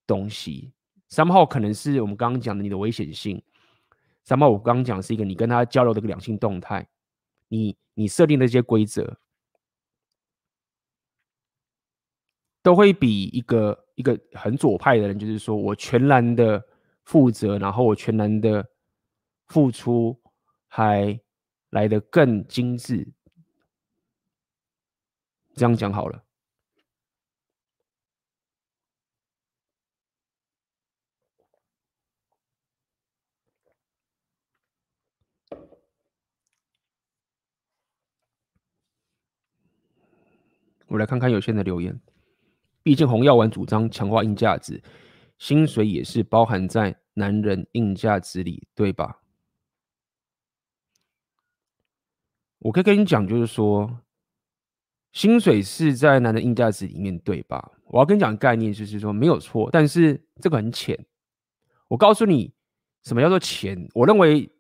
东西。三号可能是我们刚刚讲的你的危险性，三号我刚刚讲是一个你跟他交流的一个两性动态，你你设定的一些规则。都会比一个一个很左派的人，就是说我全然的负责，然后我全然的付出，还来得更精致。这样讲好了。我来看看有限的留言。毕竟红药丸主张强化硬价值，薪水也是包含在男人硬价值里，对吧？我可以跟你讲，就是说，薪水是在男人硬价值里面，对吧？我要跟你讲概念，就是说没有错，但是这个很浅。我告诉你，什么叫做钱？我认为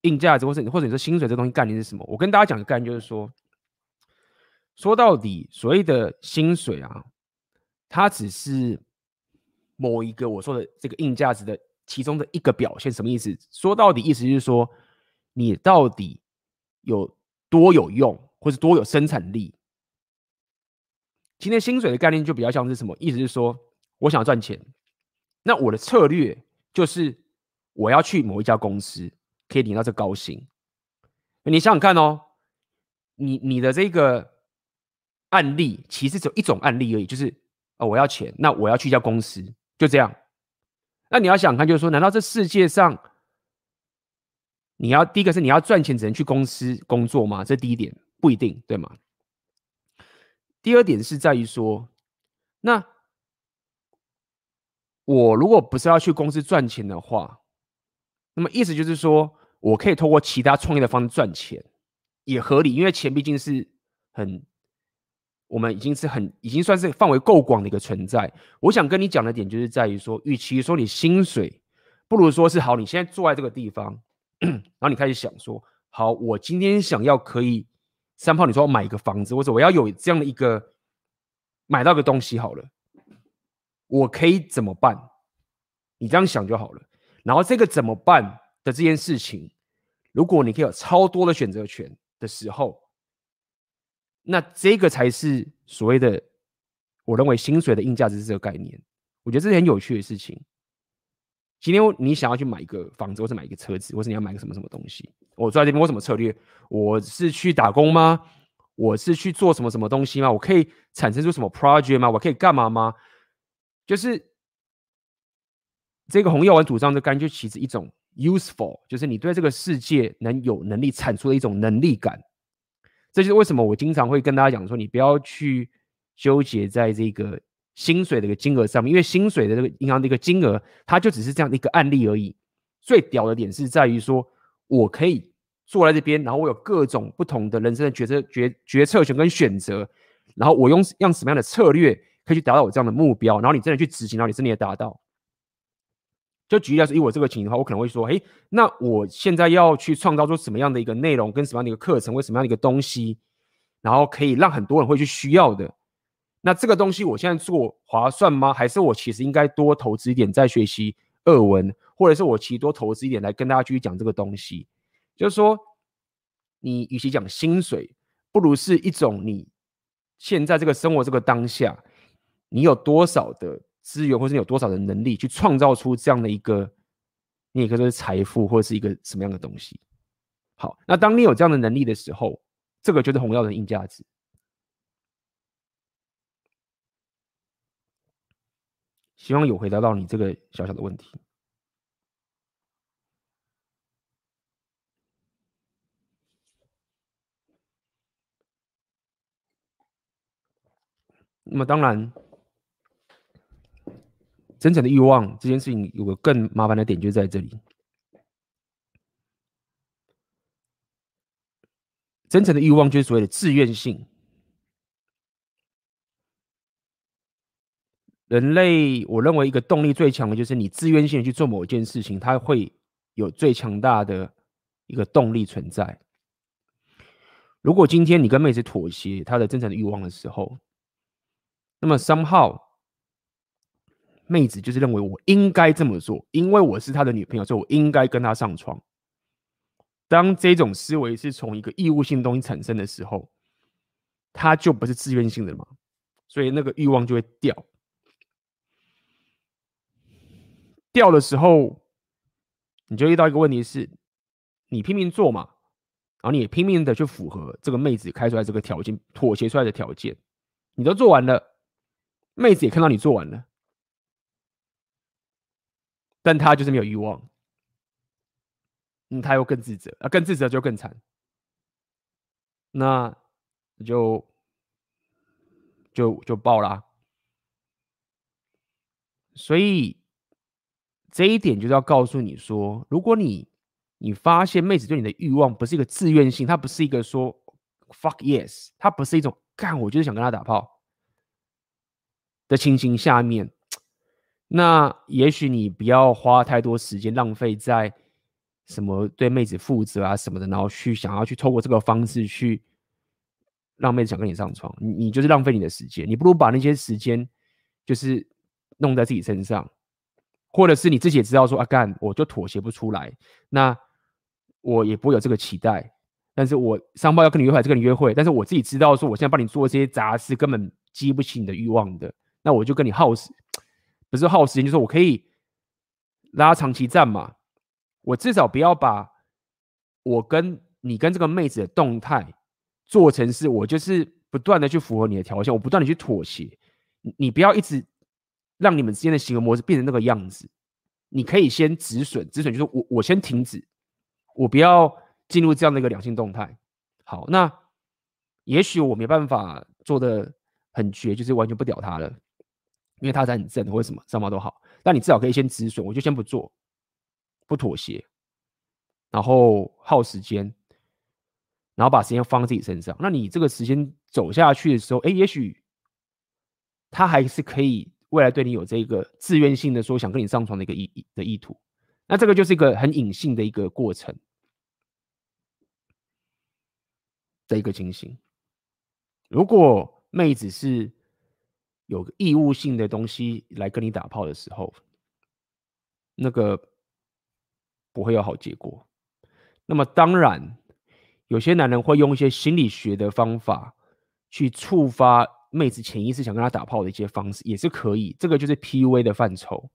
硬价值，或者或者你说薪水这东西概念是什么？我跟大家讲的概念就是说，说到底，所谓的薪水啊。它只是某一个我说的这个硬价值的其中的一个表现，什么意思？说到底，意思就是说你到底有多有用，或是多有生产力。今天薪水的概念就比较像是什么？意思是说，我想赚钱，那我的策略就是我要去某一家公司可以领到这高薪。你想想看哦，你你的这个案例其实只有一种案例而已，就是。哦，我要钱，那我要去一家公司，就这样。那你要想看，就是说，难道这世界上，你要第一个是你要赚钱，只能去公司工作吗？这第一点不一定，对吗？第二点是在于说，那我如果不是要去公司赚钱的话，那么意思就是说我可以通过其他创业的方式赚钱，也合理，因为钱毕竟是很。我们已经是很，已经算是范围够广的一个存在。我想跟你讲的点就是在于说，与其说你薪水，不如说是好，你现在坐在这个地方，[CLEARS THROAT] 然后你开始想说，好，我今天想要可以三炮，你说要买一个房子，或者我要有这样的一个买到个东西好了，我可以怎么办？你这样想就好了。然后这个怎么办的这件事情，如果你可以有超多的选择权的时候，那这个才是所谓的，我认为薪水的硬价值是这个概念。我觉得这是很有趣的事情。今天你想要去买一个房子，或是买一个车子，或是你要买个什么什么东西，我坐在这边，我什么策略？我是去打工吗？我是去做什么什么东西吗？我可以产生出什么 project 吗？我可以干嘛吗？就是这个红药丸主张的感觉，其实一种 useful，就是你对这个世界能有能力产出的一种能力感。这就是为什么我经常会跟大家讲说，你不要去纠结在这个薪水的一个金额上面，因为薪水的这个银行的一个金额，它就只是这样的一个案例而已。最屌的点是在于说，我可以坐在这边，然后我有各种不同的人生的决策决决策权跟选择，然后我用用什么样的策略可以去达到我这样的目标，然后你真的去执行，然后你真的也达到。就举例来说，以我这个情形的话，我可能会说，诶，那我现在要去创造出什么样的一个内容，跟什么样的一个课程，或什么样的一个东西，然后可以让很多人会去需要的。那这个东西我现在做划算吗？还是我其实应该多投资一点在学习俄文，或者是我其实多投资一点来跟大家继续讲这个东西？就是说，你与其讲薪水，不如是一种你现在这个生活这个当下，你有多少的。资源，或是你有多少的能力去创造出这样的一个，你也可以说是财富，或者是一个什么样的东西。好，那当你有这样的能力的时候，这个就是红药的硬价值。希望有回答到你这个小小的问题。那么当然。真诚的欲望这件事情有个更麻烦的点，就在这里。真诚的欲望就是所谓的自愿性。人类，我认为一个动力最强的就是你自愿性去做某一件事情，它会有最强大的一个动力存在。如果今天你跟妹子妥协她的真诚的欲望的时候，那么 somehow。妹子就是认为我应该这么做，因为我是他的女朋友，所以我应该跟他上床。当这种思维是从一个义务性东西产生的时候，他就不是自愿性的嘛，所以那个欲望就会掉。掉的时候，你就遇到一个问题是，你拼命做嘛，然后你也拼命的去符合这个妹子开出来这个条件，妥协出来的条件，你都做完了，妹子也看到你做完了。但他就是没有欲望，嗯，他又更自责啊，更自责就更惨，那就就就爆啦。所以这一点就是要告诉你说，如果你你发现妹子对你的欲望不是一个自愿性，她不是一个说 fuck yes，她不是一种干我就是想跟他打炮的情形下面。那也许你不要花太多时间浪费在什么对妹子负责啊什么的，然后去想要去透过这个方式去让妹子想跟你上床，你你就是浪费你的时间，你不如把那些时间就是弄在自己身上，或者是你自己也知道说啊干我就妥协不出来，那我也不会有这个期待，但是我上报要跟你约会还是跟你约会，但是我自己知道说我现在帮你做这些杂事根本激不起你的欲望的，那我就跟你耗时。不是耗时间，就是我可以拉长期战嘛。我至少不要把我跟你跟这个妹子的动态做成是我就是不断的去符合你的条件，我不断的去妥协。你不要一直让你们之间的行为模式变成那个样子。你可以先止损，止损就是我我先停止，我不要进入这样的一个两性动态。好，那也许我没办法做的很绝，就是完全不屌他了。因为他才很正，或者什么什么都好，但你至少可以先止损，我就先不做，不妥协，然后耗时间，然后把时间放在自己身上。那你这个时间走下去的时候，哎，也许他还是可以未来对你有这个自愿性的说想跟你上床的一个意的意图。那这个就是一个很隐性的一个过程的一个情形。如果妹子是。有个义务性的东西来跟你打炮的时候，那个不会有好结果。那么当然，有些男人会用一些心理学的方法去触发妹子潜意识想跟他打炮的一些方式，也是可以。这个就是 PUA 的范畴。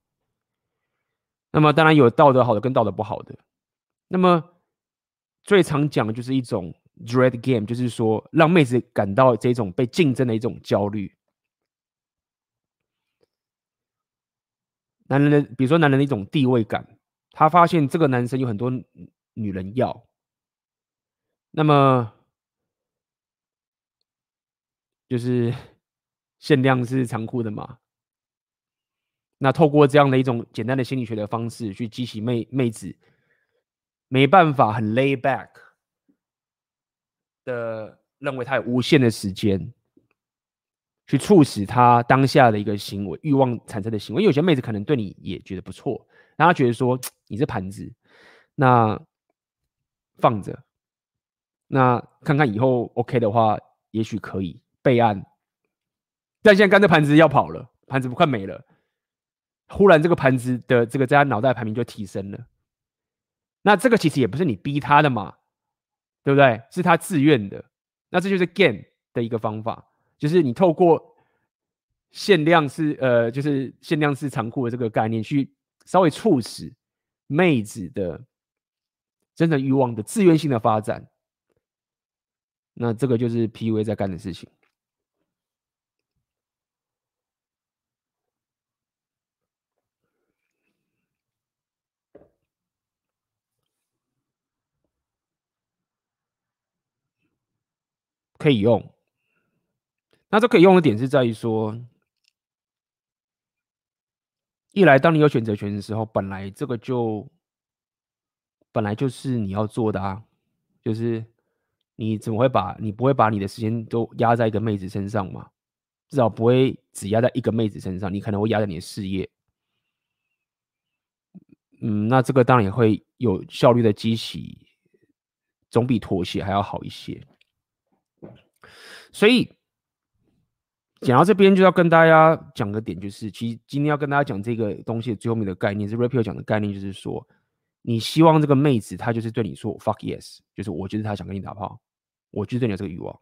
那么当然有道德好的跟道德不好的。那么最常讲的就是一种 dread game，就是说让妹子感到这种被竞争的一种焦虑。男人的，比如说男人的一种地位感，他发现这个男生有很多女人要，那么就是限量是残酷的嘛。那透过这样的一种简单的心理学的方式去激起妹妹子，没办法很 lay back 的认为他有无限的时间，去促使他当下的一个行为欲望产生的行为。有些妹子可能对你也觉得不错，然后觉得说你是盘子，那放着，那看看以后 OK 的话，也许可以备案。但现在干这盘子要跑了，盘子不快没了。忽然，这个盘子的这个在他脑袋排名就提升了。那这个其实也不是你逼他的嘛，对不对？是他自愿的。那这就是 game 的一个方法，就是你透过限量是呃，就是限量是残酷的这个概念，去稍微促使妹子的真正欲望的自愿性的发展。那这个就是 PUA 在干的事情。可以用，那这可以用的点是在于说，一来当你有选择权的时候，本来这个就本来就是你要做的啊，就是你怎么会把你不会把你的时间都压在一个妹子身上嘛？至少不会只压在一个妹子身上，你可能会压在你的事业。嗯，那这个当然也会有效率的激起，总比妥协还要好一些。所以讲到这边，就要跟大家讲个点，就是其实今天要跟大家讲这个东西的最后面的概念是 Rapio 讲的概念，就是说你希望这个妹子她就是对你说 fuck yes，就是我觉得她想跟你打炮，我就是对你有这个欲望。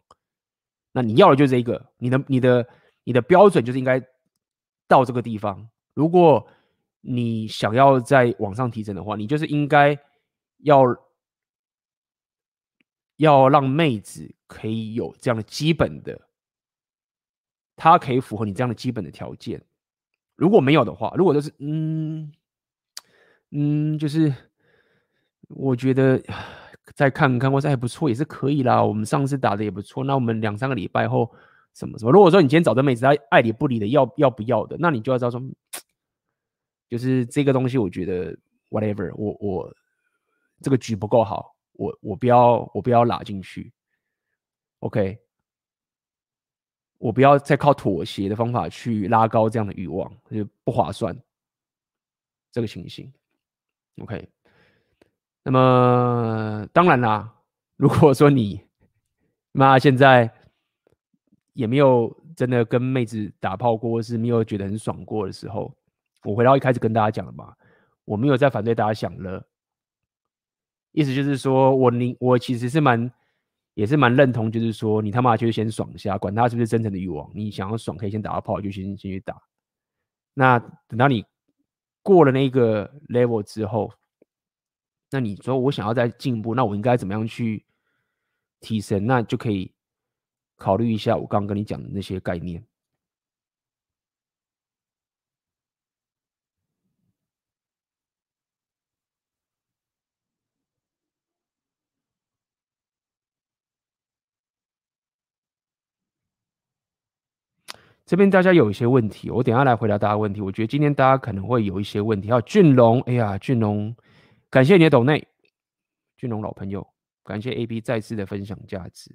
那你要的就是这一个，你的你的你的标准就是应该到这个地方。如果你想要在网上提升的话，你就是应该要。要让妹子可以有这样的基本的，他可以符合你这样的基本的条件。如果没有的话，如果就是嗯嗯，就是我觉得 [SIGHS] 再看看，或者还不错，也是可以啦。我们上次打的也不错，那我们两三个礼拜后什么什么？如果说你今天找的妹子她爱理不理的，要要不要的，那你就要知道说，[TSK] 就是这个东西，我觉得 whatever，我我这个局不够好。我我不要我不要拉进去，OK，我不要再靠妥协的方法去拉高这样的欲望，就不划算。这个情形，OK。那么当然啦，如果说你妈现在也没有真的跟妹子打炮过，或是没有觉得很爽过的时候，我回到一开始跟大家讲的嘛，我没有在反对大家享乐。意思就是说，我你我其实是蛮，也是蛮认同，就是说，你他妈就先爽一下，管他是不是真诚的欲望，你想要爽可以先打个炮，就先先去打。那等到你过了那个 level 之后，那你说我想要再进步，那我应该怎么样去提升？那就可以考虑一下我刚刚跟你讲的那些概念。这边大家有一些问题，我等下来回答大家问题。我觉得今天大家可能会有一些问题。还有俊龙，哎呀，俊龙，感谢你的抖内，俊龙老朋友，感谢 AB 再次的分享价值。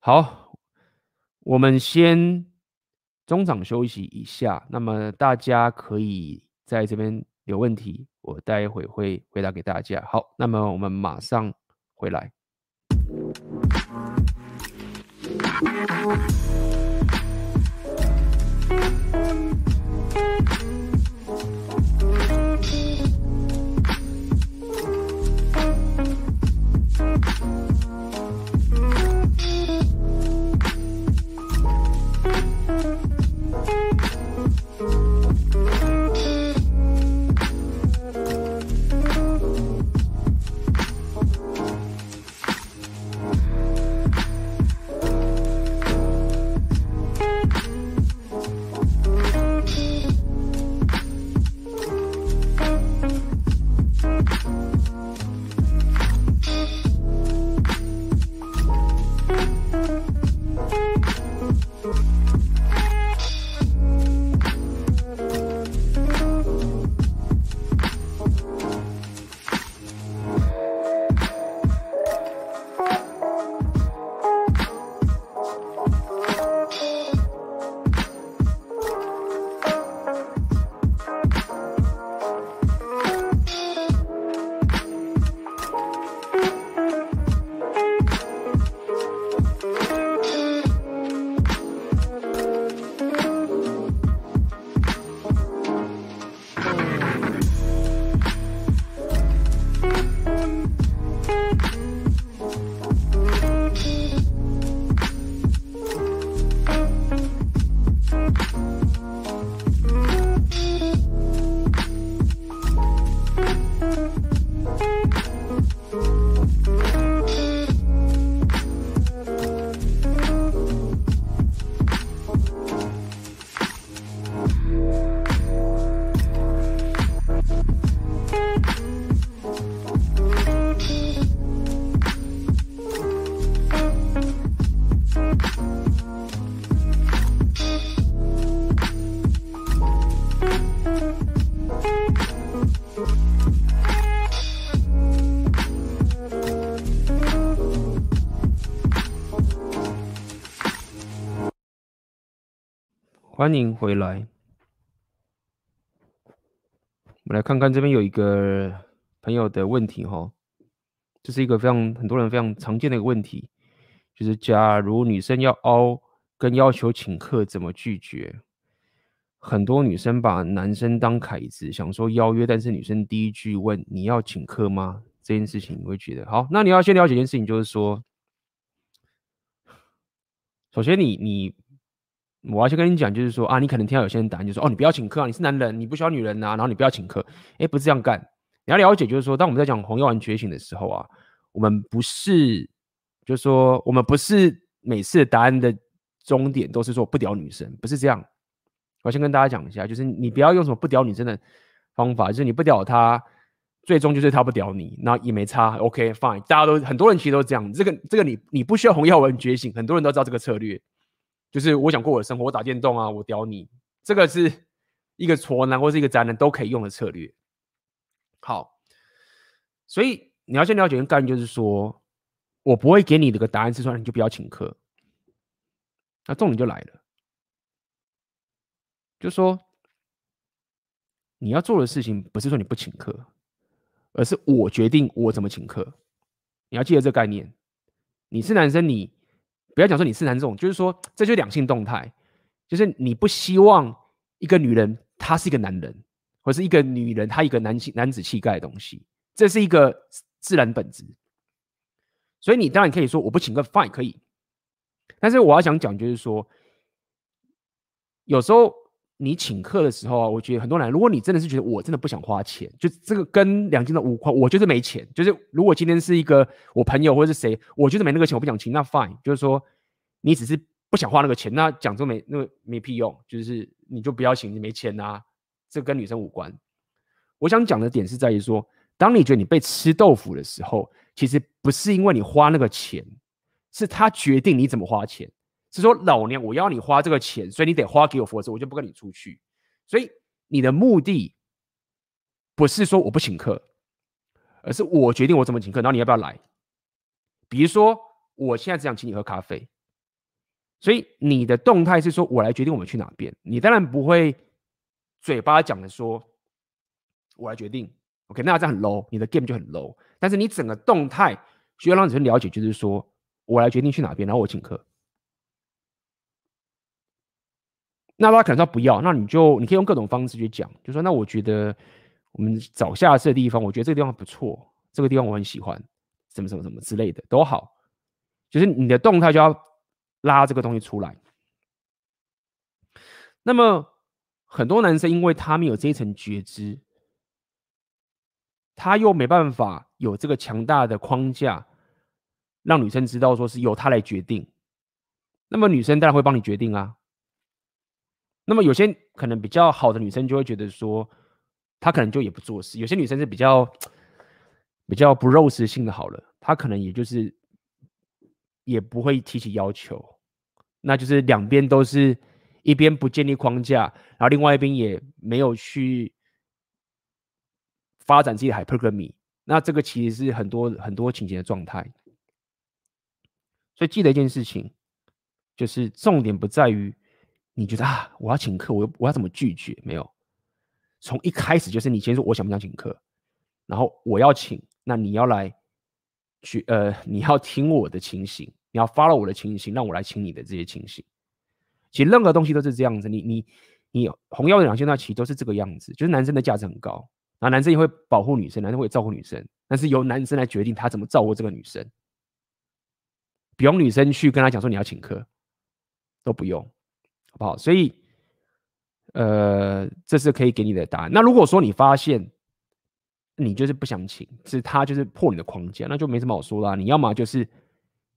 好，我们先中场休息一下。那么大家可以在这边有问题，我待会会回答给大家。好，那么我们马上回来。欢迎回来。我们来看看这边有一个朋友的问题哈，这是一个非常很多人非常常见的一个问题，就是假如女生要凹跟要求请客，怎么拒绝？很多女生把男生当凯子，想说邀约，但是女生第一句问你要请客吗？这件事情你会觉得好？那你要先了解一件事情，就是说，首先你你，我要先跟你讲，就是说啊，你可能听到有些人答案就是说哦，你不要请客啊，你是男人，你不需要女人呐、啊，然后你不要请客。哎，不是这样干。你要了解，就是说，当我们在讲红药丸觉醒的时候啊，我们不是，就是说，我们不是每次答案的终点都是说不屌女生，不是这样。我先跟大家讲一下，就是你不要用什么不屌女生的方法，就是你不屌她，最终就是她不屌你，那也没差。OK fine，大家都很多人其实都是这样。这个这个你你不需要红药丸觉醒，很多人都知道这个策略，就是我想过我的生活，我打电动啊，我屌你，这个是一个挫男或是一个宅男都可以用的策略。好，所以你要先了解一个概念，就是说我不会给你这个答案是说你就不要请客，那重点就来了。就说你要做的事情不是说你不请客，而是我决定我怎么请客。你要记得这个概念。你是男生，你不要讲说你是男这种，就是说这就是两性动态，就是你不希望一个女人她是一个男人，或是一个女人她一个男性男子气概的东西，这是一个自然本质。所以你当然可以说我不请个饭可以。但是我要想讲就是说，有时候。你请客的时候啊，我觉得很多人，如果你真的是觉得我真的不想花钱，就这个跟两斤的无关，我就是没钱。就是如果今天是一个我朋友或者是谁，我就是没那个钱，我不想请，那 fine，就是说你只是不想花那个钱，那讲这没那个没屁用，就是你就不要请，你没钱啊，这跟女生无关。我想讲的点是在于说，当你觉得你被吃豆腐的时候，其实不是因为你花那个钱，是他决定你怎么花钱。是说老娘我要你花这个钱，所以你得花给我，否则我就不跟你出去。所以你的目的不是说我不请客，而是我决定我怎么请客，然后你要不要来？比如说我现在只想请你喝咖啡，所以你的动态是说我来决定我们去哪边。你当然不会嘴巴讲的说，我来决定。OK，那这样很 low，你的 game 就很 low。但是你整个动态需要让人了解，就是说我来决定去哪边，然后我请客。那他可能说不要，那你就你可以用各种方式去讲，就说那我觉得我们找下次的地方，我觉得这个地方不错，这个地方我很喜欢，什么什么什么之类的都好，就是你的动态就要拉这个东西出来。那么很多男生因为他没有这一层觉知，他又没办法有这个强大的框架，让女生知道说是由他来决定，那么女生当然会帮你决定啊。那么有些可能比较好的女生就会觉得说，她可能就也不做事。有些女生是比较比较不肉食性的，好了，她可能也就是也不会提起要求。那就是两边都是一边不建立框架，然后另外一边也没有去发展自己的 hypergamy。那这个其实是很多很多情节的状态。所以记得一件事情，就是重点不在于。你觉得啊，我要请客，我我要怎么拒绝？没有，从一开始就是你先说我想不想请客，然后我要请，那你要来去呃，你要听我的情形，你要 follow 我的情形，让我来请你的这些情形。其实任何东西都是这样子，你你你红药的两性那其实都是这个样子，就是男生的价值很高，然后男生也会保护女生，男生会照顾女生，但是由男生来决定他怎么照顾这个女生，不用女生去跟他讲说你要请客，都不用。好不好？所以，呃，这是可以给你的答案。那如果说你发现你就是不想请，是他就是破你的框架，那就没什么好说啦。你要么就是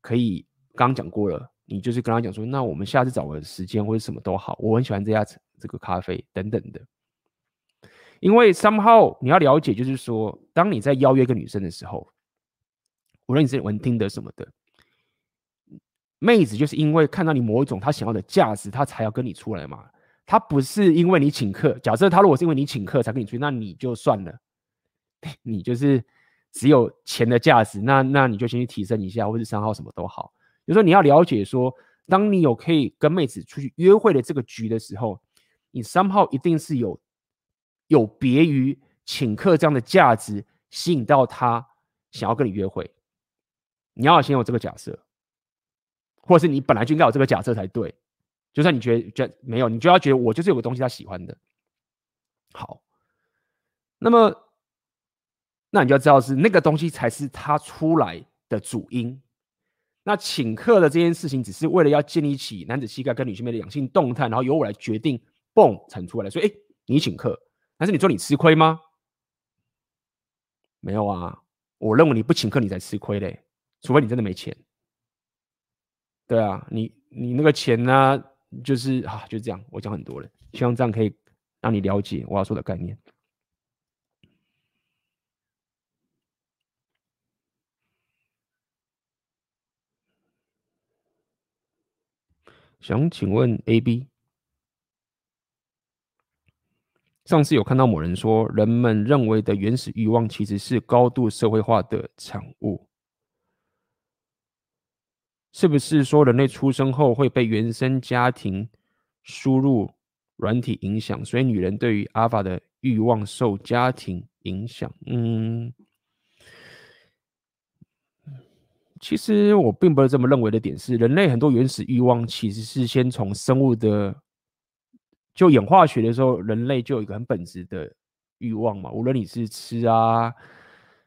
可以刚刚讲过了，你就是跟他讲说，那我们下次找个时间或者什么都好，我很喜欢这家这个咖啡等等的。因为 somehow 你要了解，就是说，当你在邀约一个女生的时候，无论你是玩听的什么的。妹子就是因为看到你某一种她想要的价值，她才要跟你出来嘛。她不是因为你请客，假设她如果是因为你请客才跟你出去，那你就算了，[LAUGHS] 你就是只有钱的价值，那那你就先去提升一下，或者是三号什么都好。就说你要了解说，当你有可以跟妹子出去约会的这个局的时候，你三号一定是有有别于请客这样的价值，吸引到他想要跟你约会。你要先有这个假设，或者是你本来就应该有这个假设才对。就算你觉得觉得没有，你就要觉得我就是有个东西他喜欢的。好，那么那你就要知道是那个东西才是他出来的主因。那请客的这件事情，只是为了要建立起男子气概跟女性妹的两性动态，然后由我来决定，蹦产出来。所以，哎，你请客，但是你说你吃亏吗？没有啊，我认为你不请客你才吃亏嘞，除非你真的没钱。对啊，你你那个钱呢、就是啊，就这样。我讲很多了，希望这样可以让你了解我要说的概念。想请问 AB，上次有看到某人说，人们认为的原始欲望其实是高度社会化的产物，是不是说人类出生后会被原生家庭输入软体影响，所以女人对于阿法的欲望受家庭影响？嗯。其实我并不是这么认为的点是，人类很多原始欲望其实是先从生物的，就演化学的时候，人类就有一个很本质的欲望嘛。无论你是吃啊，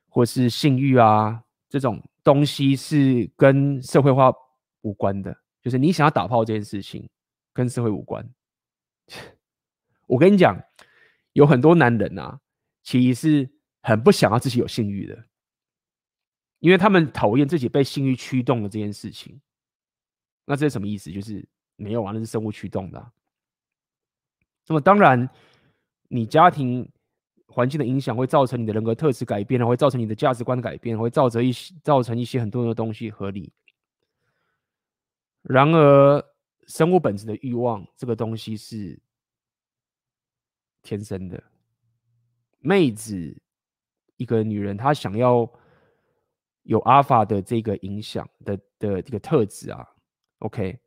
或是性欲啊，这种东西是跟社会化无关的，就是你想要打炮这件事情跟社会无关。[LAUGHS] 我跟你讲，有很多男人啊，其实是很不想要自己有性欲的。因为他们讨厌自己被性欲驱动的这件事情，那这是什么意思？就是没有啊，那是生物驱动的。那么当然，你家庭环境的影响会造成你的人格特质改变，会造成你的价值观改变，会造成一些造成一些很多的东西合理。然而，生物本质的欲望这个东西是天生的。妹子，一个女人，她想要。有阿法的这个影响的的这个特质啊，OK，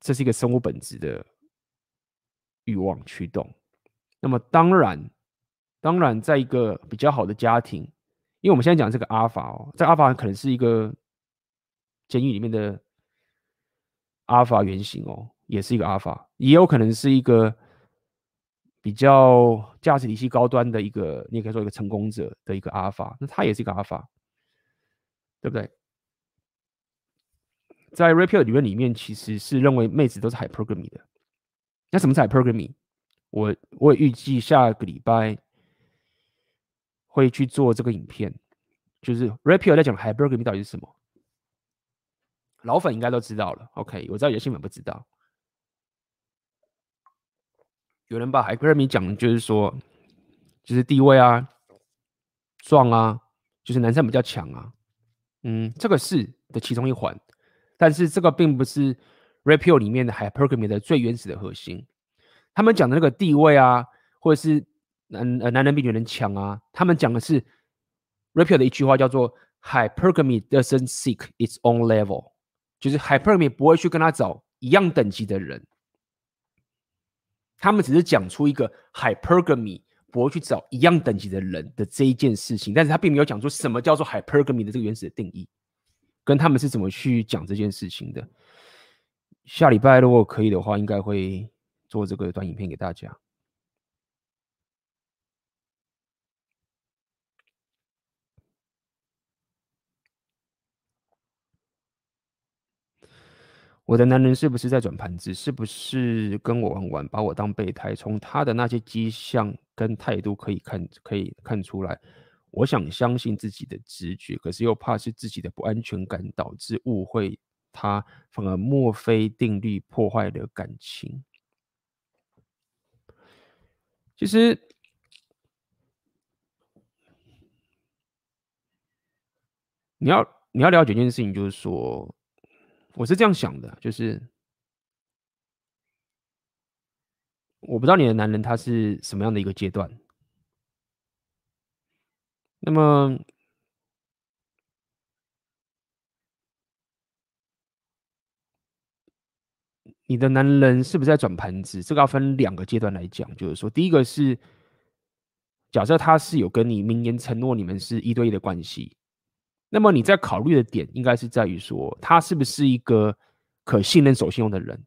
这是一个生物本质的欲望驱动。那么当然，当然，在一个比较好的家庭，因为我们现在讲这个阿法哦，在阿法可能是一个监狱里面的阿法原型哦，也是一个阿法，也有可能是一个比较价值体系高端的一个，你也可以说一个成功者的一个阿法，那他也是一个阿法。对不对？在 Rapio 理论里面，其实是认为妹子都是 Hypergamy 的。那什么是 Hypergamy？我我也预计下个礼拜会去做这个影片，就是 Rapio 在讲 Hypergamy 到底是什么。老粉应该都知道了。OK，我知道有些新粉不知道。有人把 Hypergamy 讲的就是说，就是地位啊、壮啊，就是男生比较强啊。嗯，这个是的其中一环，但是这个并不是 Rapio 里面的 Hypergamy 的最原始的核心。他们讲的那个地位啊，或者是男呃男人比女人强啊，他们讲的是 Rapio 的一句话叫做 Hypergamy doesn't seek its own level，就是 Hypergamy 不会去跟他找一样等级的人，他们只是讲出一个 Hypergamy。不会去找一样等级的人的这一件事情，但是他并没有讲出什么叫做 hypergamy 的这个原始的定义，跟他们是怎么去讲这件事情的。下礼拜如果可以的话，应该会做这个短影片给大家。我的男人是不是在转盘子？是不是跟我玩玩，把我当备胎？从他的那些迹象跟态度可以看，可以看出来。我想相信自己的直觉，可是又怕是自己的不安全感导致误会他，反而墨菲定律破坏了感情。其实，你要你要了解一件事情，就是说。我是这样想的，就是我不知道你的男人他是什么样的一个阶段。那么，你的男人是不是在转盘子？这个要分两个阶段来讲，就是说，第一个是假设他是有跟你明言承诺，你们是一对一的关系，那么你在考虑的点应该是在于说，他是不是一个可信任、守信用的人。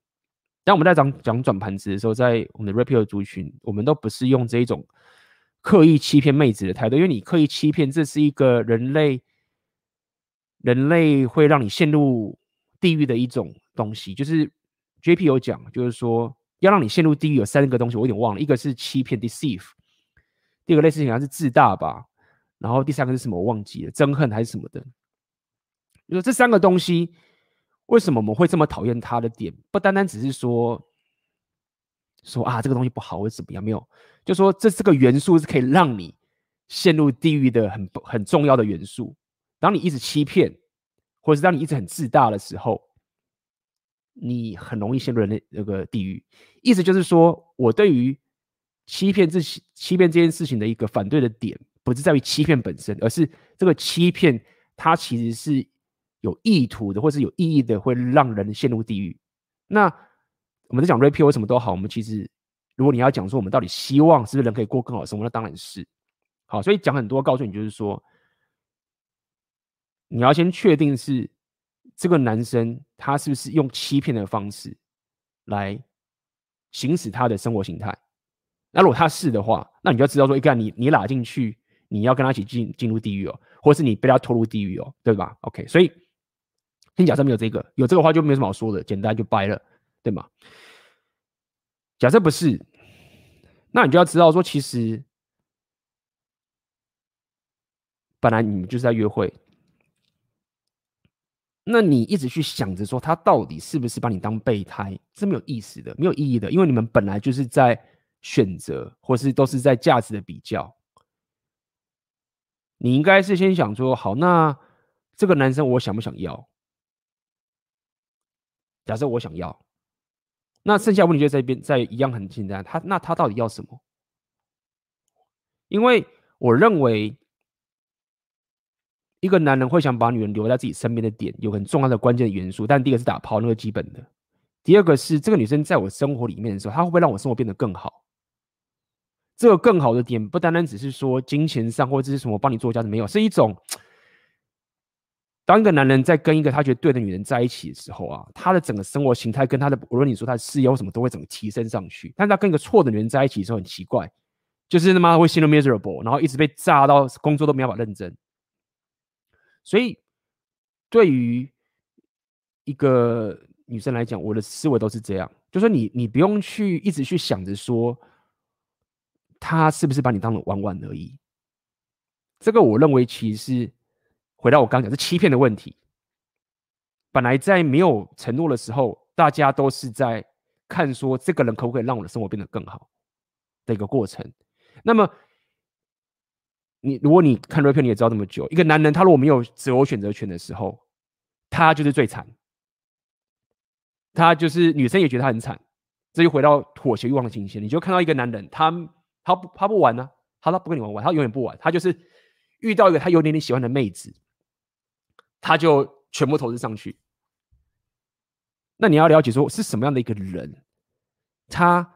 当我们在讲讲转盘子的时候，在我们的 Red Pill 族群，我们都不是用这一种刻意欺骗妹子的态度，因为你刻意欺骗，这是一个人类人类会让你陷入地狱的一种东西。就是 JP 有讲，就是说要让你陷入地狱有三个东西，我有点忘了，一个是欺骗 deceive，第二个类似好像是自大吧，然后第三个是什么我忘记了，憎恨还是什么的，就说这三个东西。为什么我们会这么讨厌他的点，不单单只是说说啊这个东西不好或者怎么样，没有，就说这这个元素是可以让你陷入地狱的很很重要的元素。当你一直欺骗，或者是当你一直很自大的时候，你很容易陷入那那个地狱。意思就是说，我对于欺骗这欺骗这件事情的一个反对的点，不是在于欺骗本身，而是这个欺骗它其实是。有意图的，或是有意义的，会让人陷入地狱。那我们在讲 rapio 什么都好？我们其实，如果你要讲说我们到底希望是不是人可以过更好的生活，那当然是好。所以讲很多，告诉你就是说，你要先确定是这个男生他是不是用欺骗的方式来行使他的生活形态。那如果他是的话，那你就要知道说，一看你你拉进去，你要跟他一起进进入地狱哦，或是你被他拖入地狱哦，对吧？OK，所以。先假设没有这个，有这个话就没什么好说的，简单就掰了，对吗？假设不是，那你就要知道说，其实本来你们就是在约会，那你一直去想着说他到底是不是把你当备胎，是没有意思的，没有意义的，因为你们本来就是在选择，或是都是在价值的比较。你应该是先想说，好，那这个男生我想不想要？假设我想要，那剩下问题就在边，在一样很简单。他那他到底要什么？因为我认为，一个男人会想把女人留在自己身边的点，有很重要的关键的元素。但第一个是打炮，那个基本的；第二个是这个女生在我生活里面的时候，她会不会让我生活变得更好？这个更好的点不单单只是说金钱上或者是什么帮你做家事，没有，是一种。[TSK] 当一个男人在跟一个他觉得对的女人在一起的时候啊，他的整个生活形态跟他的，无论你说他的事业或什么，都会整个提升上去。但是他跟一个错的女人在一起的时候很奇怪，就是他妈会陷入 miserable，然后一直被炸到工作都没办法认真。所以，对于一个女生来讲，我的思维都是这样，就是说你你不用去一直去想着说，他是不是把你当了玩玩而已。这个我认为其实。回到我刚讲，是欺骗的问题。本来在没有承诺的时候，大家都是在看说这个人可不可以让我的生活变得更好的一个过程。那么，你如果你看 Red Pill，你也知道这么久，一个男人他如果没有自我选择权的时候，他就是最惨。他就是女生也觉得他很惨。这就回到妥协欲望的情形，你就看到一个男人，他他不他不玩呢、他他不跟你玩玩，他永远不玩，他就是遇到一个他有点点喜欢的妹子。他就全部投资上去。那你要了解说是什么样的一个人，他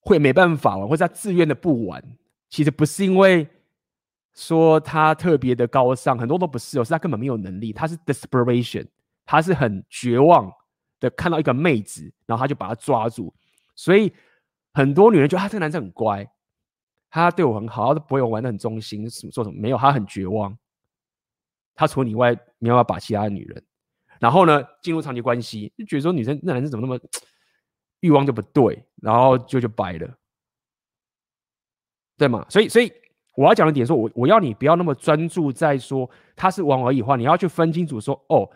会没办法玩，或者他自愿的不玩。其实不是因为说他特别的高尚，很多都不是哦，是他根本没有能力。他是 desperation，他是很绝望的看到一个妹子，然后他就把她抓住。所以很多女人觉得他这个男生很乖，他对我很好，他都不会玩得很忠心，什么做什么没有，他很绝望。他除了你外，没有办法把其他的女人，然后呢，进入长期关系，就觉得说女生那男生怎么那么欲望就不对，然后就就掰了，对吗？所以，所以我要讲的点说，我我要你不要那么专注在说他是玩而已话，你要去分清楚说，哦，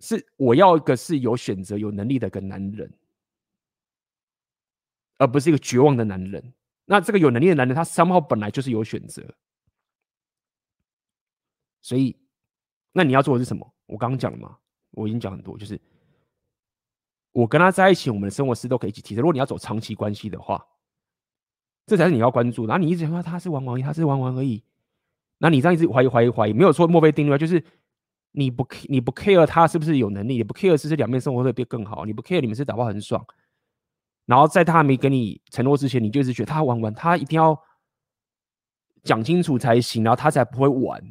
是我要一个是有选择、有能力的一个男人，而不是一个绝望的男人。那这个有能力的男人，他三号本来就是有选择。所以，那你要做的是什么？我刚刚讲了嘛，我已经讲很多，就是我跟他在一起，我们的生活是都可以一起提升。如果你要走长期关系的话，这才是你要关注。然后你一直说他是玩玩，他是玩玩而已。那你这样一直怀疑、怀疑、怀疑，没有说墨菲定律，就是你不你不 care 他是不是有能力，你不 care 是不是两边生活会变更好，你不 care 你们是打炮很爽，然后在他还没跟你承诺之前，你就是觉得他玩玩，他一定要讲清楚才行，然后他才不会玩。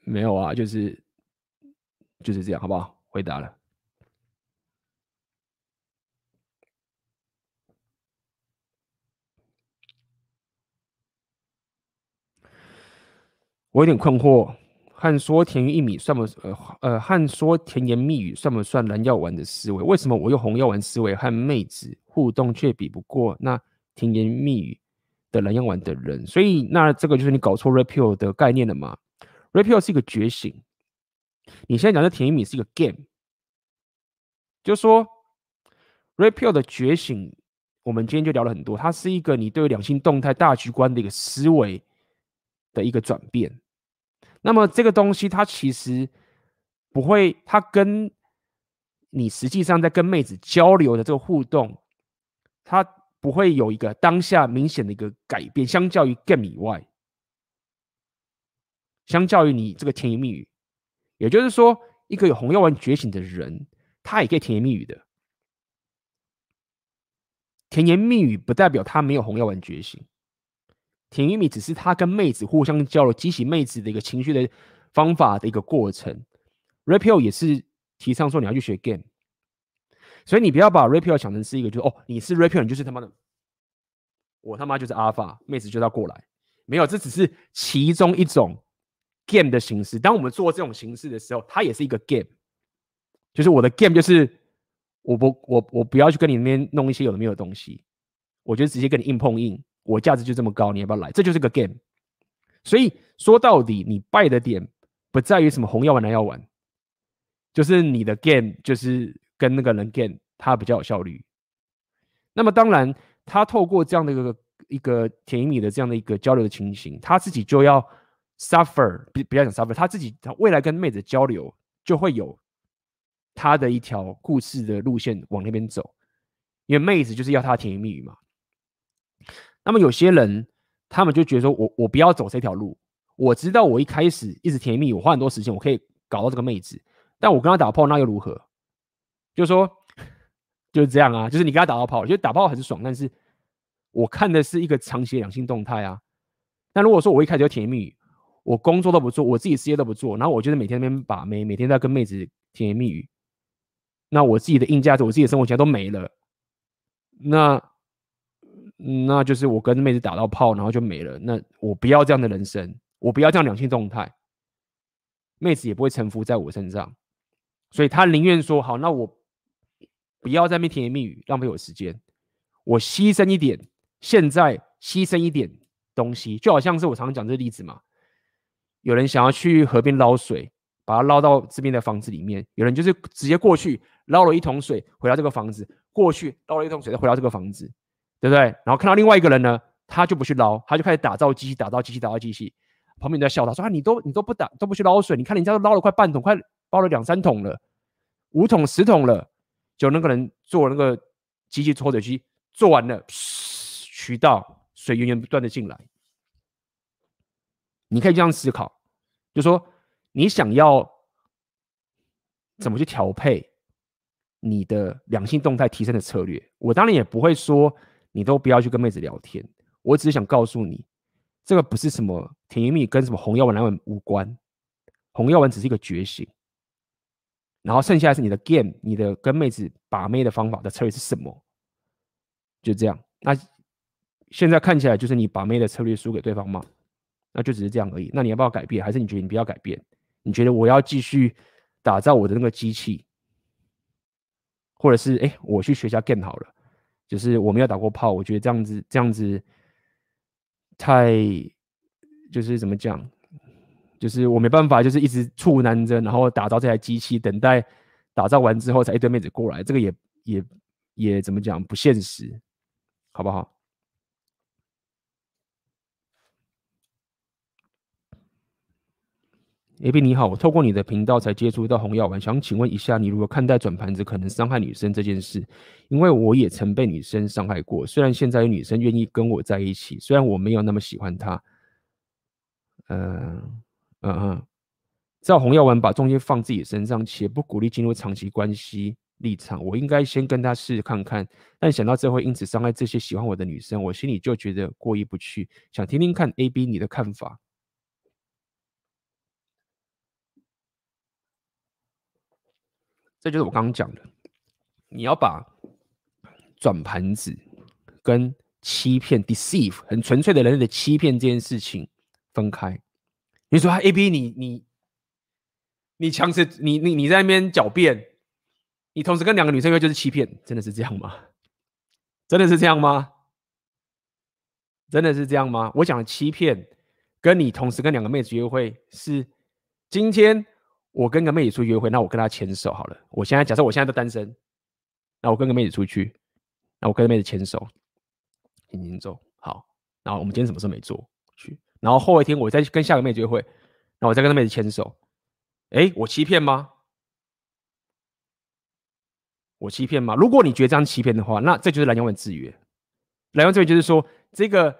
没有啊，就是就是这样，好不好？回答了。我有点困惑，和说甜言蜜语算不呃呃，和说甜言蜜语算不算蓝药丸的思维？为什么我用红药丸思维和妹子互动却比不过那甜言蜜语的蓝药丸的人？所以那这个就是你搞错 repeal 的概念了嘛？repeal 是一个觉醒，你现在讲的甜言蜜语是一个 game，就是说 repeal 的觉醒，我们今天就聊了很多，它是一个你对两性动态大局观的一个思维的一个转变。那么这个东西，它其实不会，它跟你实际上在跟妹子交流的这个互动，它不会有一个当下明显的一个改变。相较于 game 以外，相较于你这个甜言蜜语，也就是说，一个有红药丸觉醒的人，他也可以甜言蜜语的。甜言蜜语不代表他没有红药丸觉醒。甜玉米只是他跟妹子互相交流，激起妹子的一个情绪的方法的一个过程。Rapio 也是提倡说你要去学 game，所以你不要把 Rapio 想成是一个，就哦，你是 Rapio，你就是他妈的，我他妈就是 Alpha，妹子就要过来。没有，这只是其中一种 game 的形式。当我们做这种形式的时候，它也是一个 game，就是我的 game 就是我不我我不要去跟你那边弄一些有的没有的东西，我就直接跟你硬碰硬。我价值就这么高，你要不要来？这就是个 game。所以说到底，你败的点不在于什么红药丸、蓝药丸，就是你的 game 就是跟那个人 game，他比较有效率。那么当然，他透过这样的一个一个甜言蜜语的这样的一个交流的情形，他自己就要 suffer，不不要讲 suffer，他自己他未来跟妹子交流就会有他的一条故事的路线往那边走，因为妹子就是要他甜言蜜语嘛。那么有些人，他们就觉得说我，我不要走这条路。我知道我一开始一直甜蜜，我花很多时间，我可以搞到这个妹子。但我跟他打炮，那又如何？就说，就是这样啊。就是你跟他打到炮，就打炮很爽，但是我看的是一个长期的两性动态啊。但如果说我一开始就甜蜜，我工作都不做，我自己事业都不做，然后我就是每天那边把妹，每天在跟妹子甜言蜜语，那我自己的硬价值，我自己的生活钱都没了，那。那就是我跟妹子打到炮，然后就没了。那我不要这样的人生，我不要这样两性动态，妹子也不会臣服在我身上，所以他宁愿说好，那我不要在那边甜言蜜语，浪费我时间，我牺牲一点，现在牺牲一点东西，就好像是我常常讲这个例子嘛。有人想要去河边捞水，把它捞到这边的房子里面，有人就是直接过去捞了一桶水回到这个房子，过去捞了一桶水再回到这个房子。对不对？然后看到另外一个人呢，他就不去捞，他就开始打造机器，打造机器，打造机器。旁边人在笑他，说：“啊，你都你都不打，都不去捞水，你看人家都捞了快半桶，快捞了两三桶了，五桶十桶了。”就那个人做那个机器抽水机，做完了，渠道水源源不断的进来。你可以这样思考，就说你想要怎么去调配你的两性动态提升的策略。我当然也不会说。你都不要去跟妹子聊天，我只是想告诉你，这个不是什么甜蜜蜜，跟什么红药丸、蓝丸无关。红药丸只是一个觉醒，然后剩下是你的 game，你的跟妹子把妹的方法的策略是什么？就这样。那现在看起来就是你把妹的策略输给对方吗？那就只是这样而已。那你要不要改变？还是你觉得你不要改变？你觉得我要继续打造我的那个机器，或者是哎，我去学一下 game 好了？就是我没有打过炮，我觉得这样子这样子太就是怎么讲，就是我没办法，就是一直处男着，然后打造这台机器，等待打造完之后才一堆妹子过来，这个也也也怎么讲不现实，好不好？？A B 你好，我透过你的频道才接触到红药丸，想请问一下，你如何看待转盘子可能伤害女生这件事？因为我也曾被女生伤害过，虽然现在有女生愿意跟我在一起，虽然我没有那么喜欢她，嗯、嗯，嗯，赵红药丸把重心放自己身上，且不鼓励进入长期关系立场，我应该先跟他试试看看。但想到这会因此伤害这些喜欢我的女生，我心里就觉得过意不去。想听听看 A、B 你的看法。这就是我刚刚讲的，你要把转盘子跟欺骗 （deceive） 很纯粹的人类的欺骗这件事情分开。你说，A、B，你你你强势，你你你在那边狡辩，你同时跟两个女生约就是欺骗，真的是这样吗？真的是这样吗？真的是这样吗？我讲的欺骗，跟你同时跟两个妹子约会是今天。我跟个妹子出去约会，那我跟她牵手好了。我现在假设我现在都单身，那我跟个妹子出去，那我跟妹子牵手，轻轻走，好。然后我们今天什么事没做去，然后后一天我再跟下个妹子约会，然后我再跟那妹子牵手，哎，我欺骗吗？我欺骗吗？如果你觉得这样欺骗的话，那这就是蓝药丸制约。蓝药丸制约就是说，这个，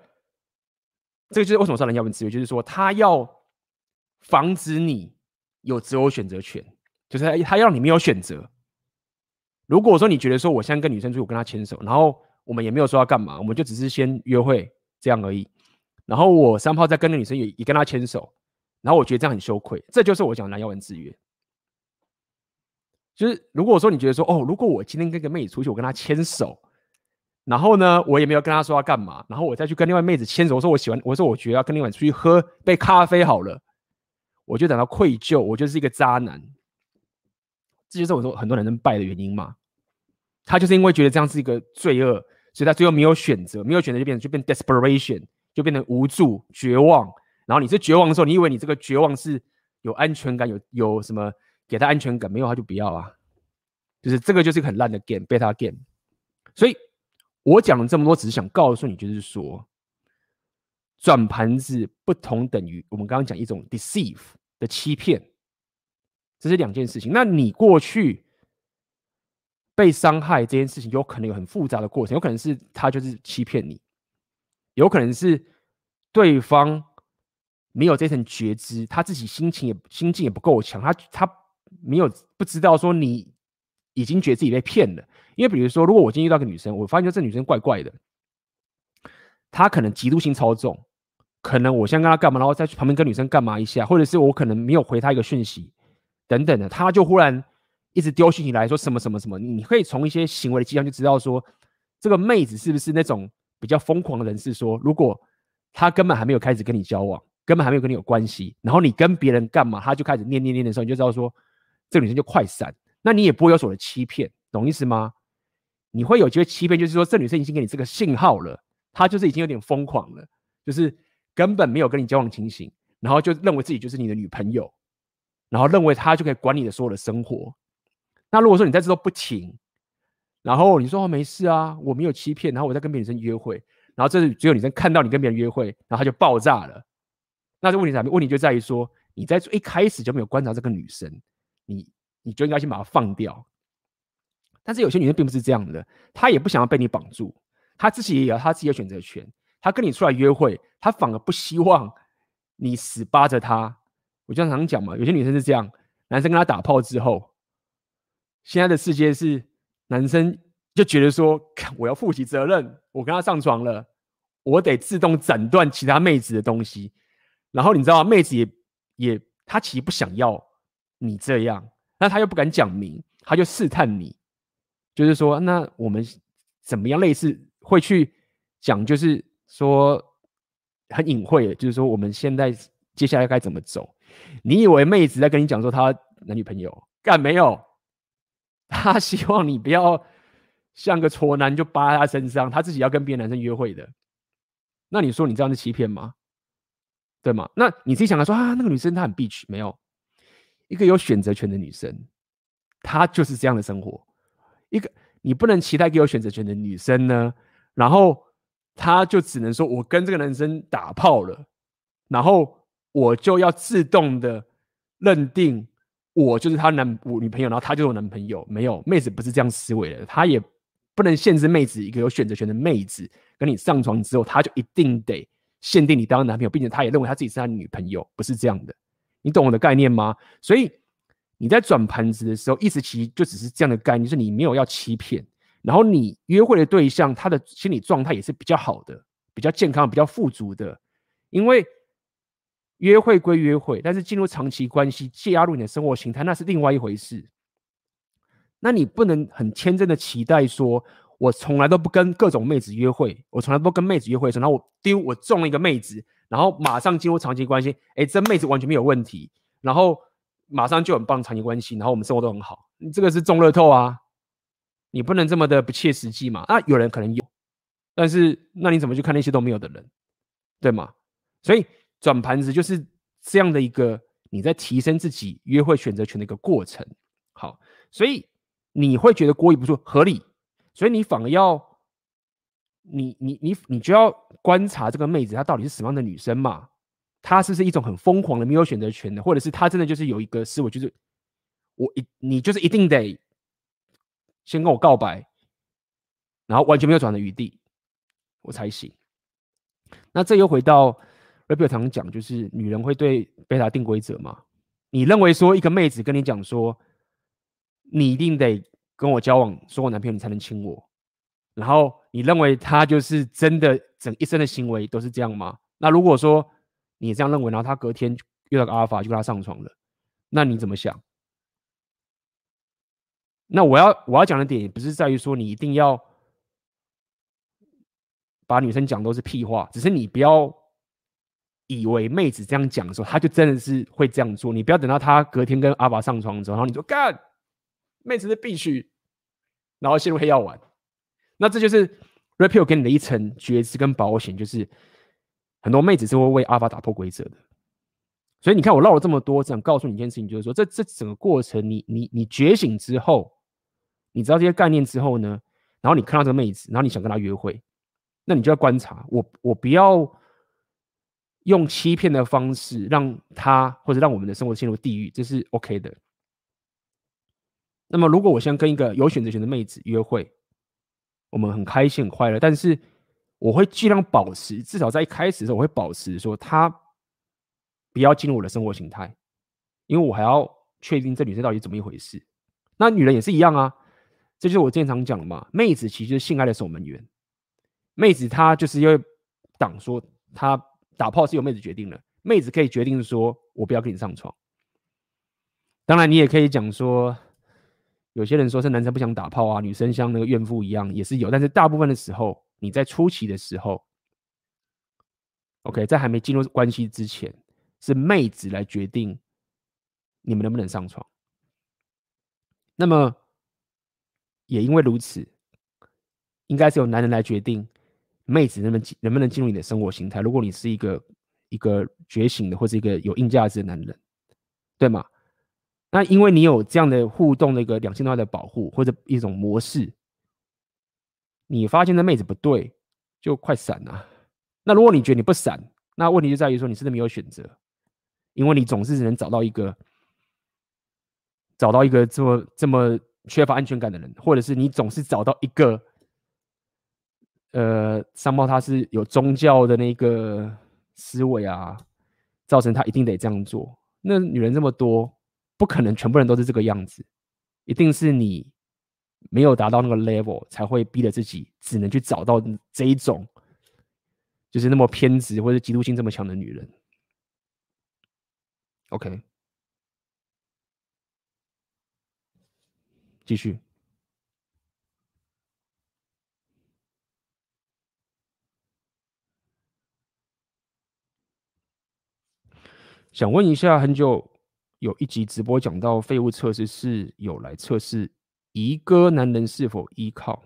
这个就是为什么说蓝药丸制约，就是说他要防止你。有择偶选择权，就是他，要你没有选择。如果说你觉得说，我现在跟女生出去，我跟她牵手，然后我们也没有说要干嘛，我们就只是先约会这样而已。然后我三炮再跟那女生也也跟她牵手，然后我觉得这样很羞愧，这就是我讲的蓝药丸制约。就是如果说你觉得说，哦，如果我今天跟个妹子出去，我跟她牵手，然后呢，我也没有跟她说要干嘛，然后我再去跟另外妹子牵手，我说我喜欢，我说我觉得要跟另外出去喝杯咖啡好了。我就感到愧疚，我就是一个渣男，这就是我说很多男生败的原因嘛。他就是因为觉得这样是一个罪恶，所以他最后没有选择，没有选择就变成就变 desperation，就变成无助、绝望。然后你是绝望的时候，你以为你这个绝望是有安全感，有有什么给他安全感？没有，他就不要啊。就是这个就是很烂的 game，beta game。所以我讲了这么多，只是想告诉你，就是说。转盘子不同等于我们刚刚讲一种 deceive 的欺骗，这是两件事情。那你过去被伤害这件事情，有可能有很复杂的过程，有可能是他就是欺骗你，有可能是对方没有这层觉知，他自己心情也心境也不够强，他他没有不知道说你已经觉得自己被骗了。因为比如说，如果我今天遇到个女生，我发现这女生怪怪的，她可能嫉妒心超重。可能我先跟他干嘛，然后再去旁边跟女生干嘛一下，或者是我可能没有回他一个讯息，等等的，他就忽然一直丢讯息来说什么什么什么，你可以从一些行为的迹象就知道说，这个妹子是不是那种比较疯狂的人？是说，如果他根本还没有开始跟你交往，根本还没有跟你有关系，然后你跟别人干嘛，他就开始念念念的时候，你就知道说，这女生就快闪，那你也不会有所的欺骗，懂意思吗？你会有机会欺骗，就是说这女生已经给你这个信号了，她就是已经有点疯狂了，就是。根本没有跟你交往情形，然后就认为自己就是你的女朋友，然后认为他就可以管你的所有的生活。那如果说你在这都不停，然后你说哦没事啊，我没有欺骗，然后我在跟别人约会，然后这是只有女生看到你跟别人约会，然后他就爆炸了。那这问题在哪？问题就在于说你在一开始就没有观察这个女生，你你就应该先把她放掉。但是有些女生并不是这样的，她也不想要被你绑住，她自己也有她自己的选择权。他跟你出来约会，他反而不希望你死扒着他。我经常讲嘛，有些女生是这样，男生跟她打炮之后，现在的世界是男生就觉得说，我要负起责任，我跟她上床了，我得自动斩断其他妹子的东西。然后你知道？妹子也也，她其实不想要你这样，那她又不敢讲明，她就试探你，就是说，那我们怎么样？类似会去讲，就是。说很隐晦，就是说我们现在接下来该怎么走？你以为妹子在跟你讲说她男女朋友干没有？[LAUGHS] 她希望你不要像个挫男就扒在她身上，她自己要跟别的男生约会的。那你说你这样是欺骗吗？对吗？那你自己想来说啊，那个女生她很 bitch，没有一个有选择权的女生，她就是这样的生活。一个你不能期待一个有选择权的女生呢，然后。他就只能说，我跟这个男生打炮了，然后我就要自动的认定我就是他男我女朋友，然后他就是我男朋友。没有，妹子不是这样思维的，他也不能限制妹子一个有选择权的妹子跟你上床之后，他就一定得限定你当男朋友，并且他也认为他自己是他女朋友，不是这样的。你懂我的概念吗？所以你在转盘子的时候，意思其实就只是这样的概念，就是你没有要欺骗，然后你约会的对象他的心理状态也是比较好的、比较健康、比较富足的。因为约会归约会，但是进入长期关系、介入你的生活形态，那是另外一回事。那你不能很天真的期待说，我从来都不跟各种妹子约会，我从来不跟妹子约会的时候，然后我丢我中了一个妹子，然后马上进入长期关系，哎，这妹子完全没有问题，然后马上就很棒长期关系，然后我们生活都很好，你这个是中乐透啊，你不能这么的不切实际嘛。那有人可能有，但是那你怎么去看那些都没有的人，对吗？所以转盘子就是这样的一个你在提升自己约会选择权的一个过程。好，所以你会觉得过意不去，合理。所以你反而要，你你你你就要观察这个妹子她到底是什么样的女生嘛？她是不是一种很疯狂的没有选择权的，或者是她真的就是有一个思维，就是我一你就是一定得先跟我告白，然后完全没有转的余地，我才行。那这又回到 Ray Pill 常讲，就是女人会对贝塔定规则嘛？你认为说一个妹子跟你讲说，你一定得。跟我交往，说我男朋友你才能亲我，然后你认为他就是真的整一生的行为都是这样吗？那如果说你这样认为，然后他隔天遇到个阿尔法就跟他上床了，那你怎么想？那我要我要讲的点也不是在于说你一定要把女生讲都是屁话，只是你不要以为妹子这样讲的时候，她就真的是会这样做。你不要等到她隔天跟阿爸上床之后，然后你说干，妹子是必须。然后陷入黑药丸，那这就是 Red Pill 给你的一层觉知跟保险，就是很多妹子是会为阿法打破规则的。所以你看我唠了这么多，想告诉你一件事情，就是说这这整个过程，你你你觉醒之后，你知道这些概念之后呢，然后你看到这个妹子，然后你想跟她约会，那你就要观察我，我不要用欺骗的方式让她或者让我们的生活陷入地狱，这是 OK 的。那么，如果我先跟一个有选择权的妹子约会，我们很开心、很快乐，但是我会尽量保持，至少在一开始的时候，我会保持说她不要进入我的生活形态，因为我还要确定这女生到底怎么一回事。那女人也是一样啊，这就是我经常讲的嘛。妹子其实是性爱的守门员，妹子她就是因为挡说她打炮是由妹子决定的，妹子可以决定说我不要跟你上床。当然，你也可以讲说。有些人说是男生不想打炮啊，女生像那个怨妇一样也是有，但是大部分的时候，你在初期的时候，OK，在还没进入关系之前，是妹子来决定你们能不能上床。那么也因为如此，应该是由男人来决定妹子能不能能不能进入你的生活形态。如果你是一个一个觉醒的或是一个有硬价值的男人，对吗？那因为你有这样的互动的一个两性化的保护或者一种模式，你发现那妹子不对，就快闪啊！那如果你觉得你不闪，那问题就在于说你是不是没有选择？因为你总是只能找到一个找到一个这么这么缺乏安全感的人，或者是你总是找到一个呃，商贸他是有宗教的那个思维啊，造成他一定得这样做。那女人这么多。不可能全部人都是这个样子，一定是你没有达到那个 level，才会逼着自己只能去找到这一种，就是那么偏执或者嫉妒心这么强的女人。OK，继续。想问一下，很久。有一集直播讲到废物测试是有来测试一个男人是否依靠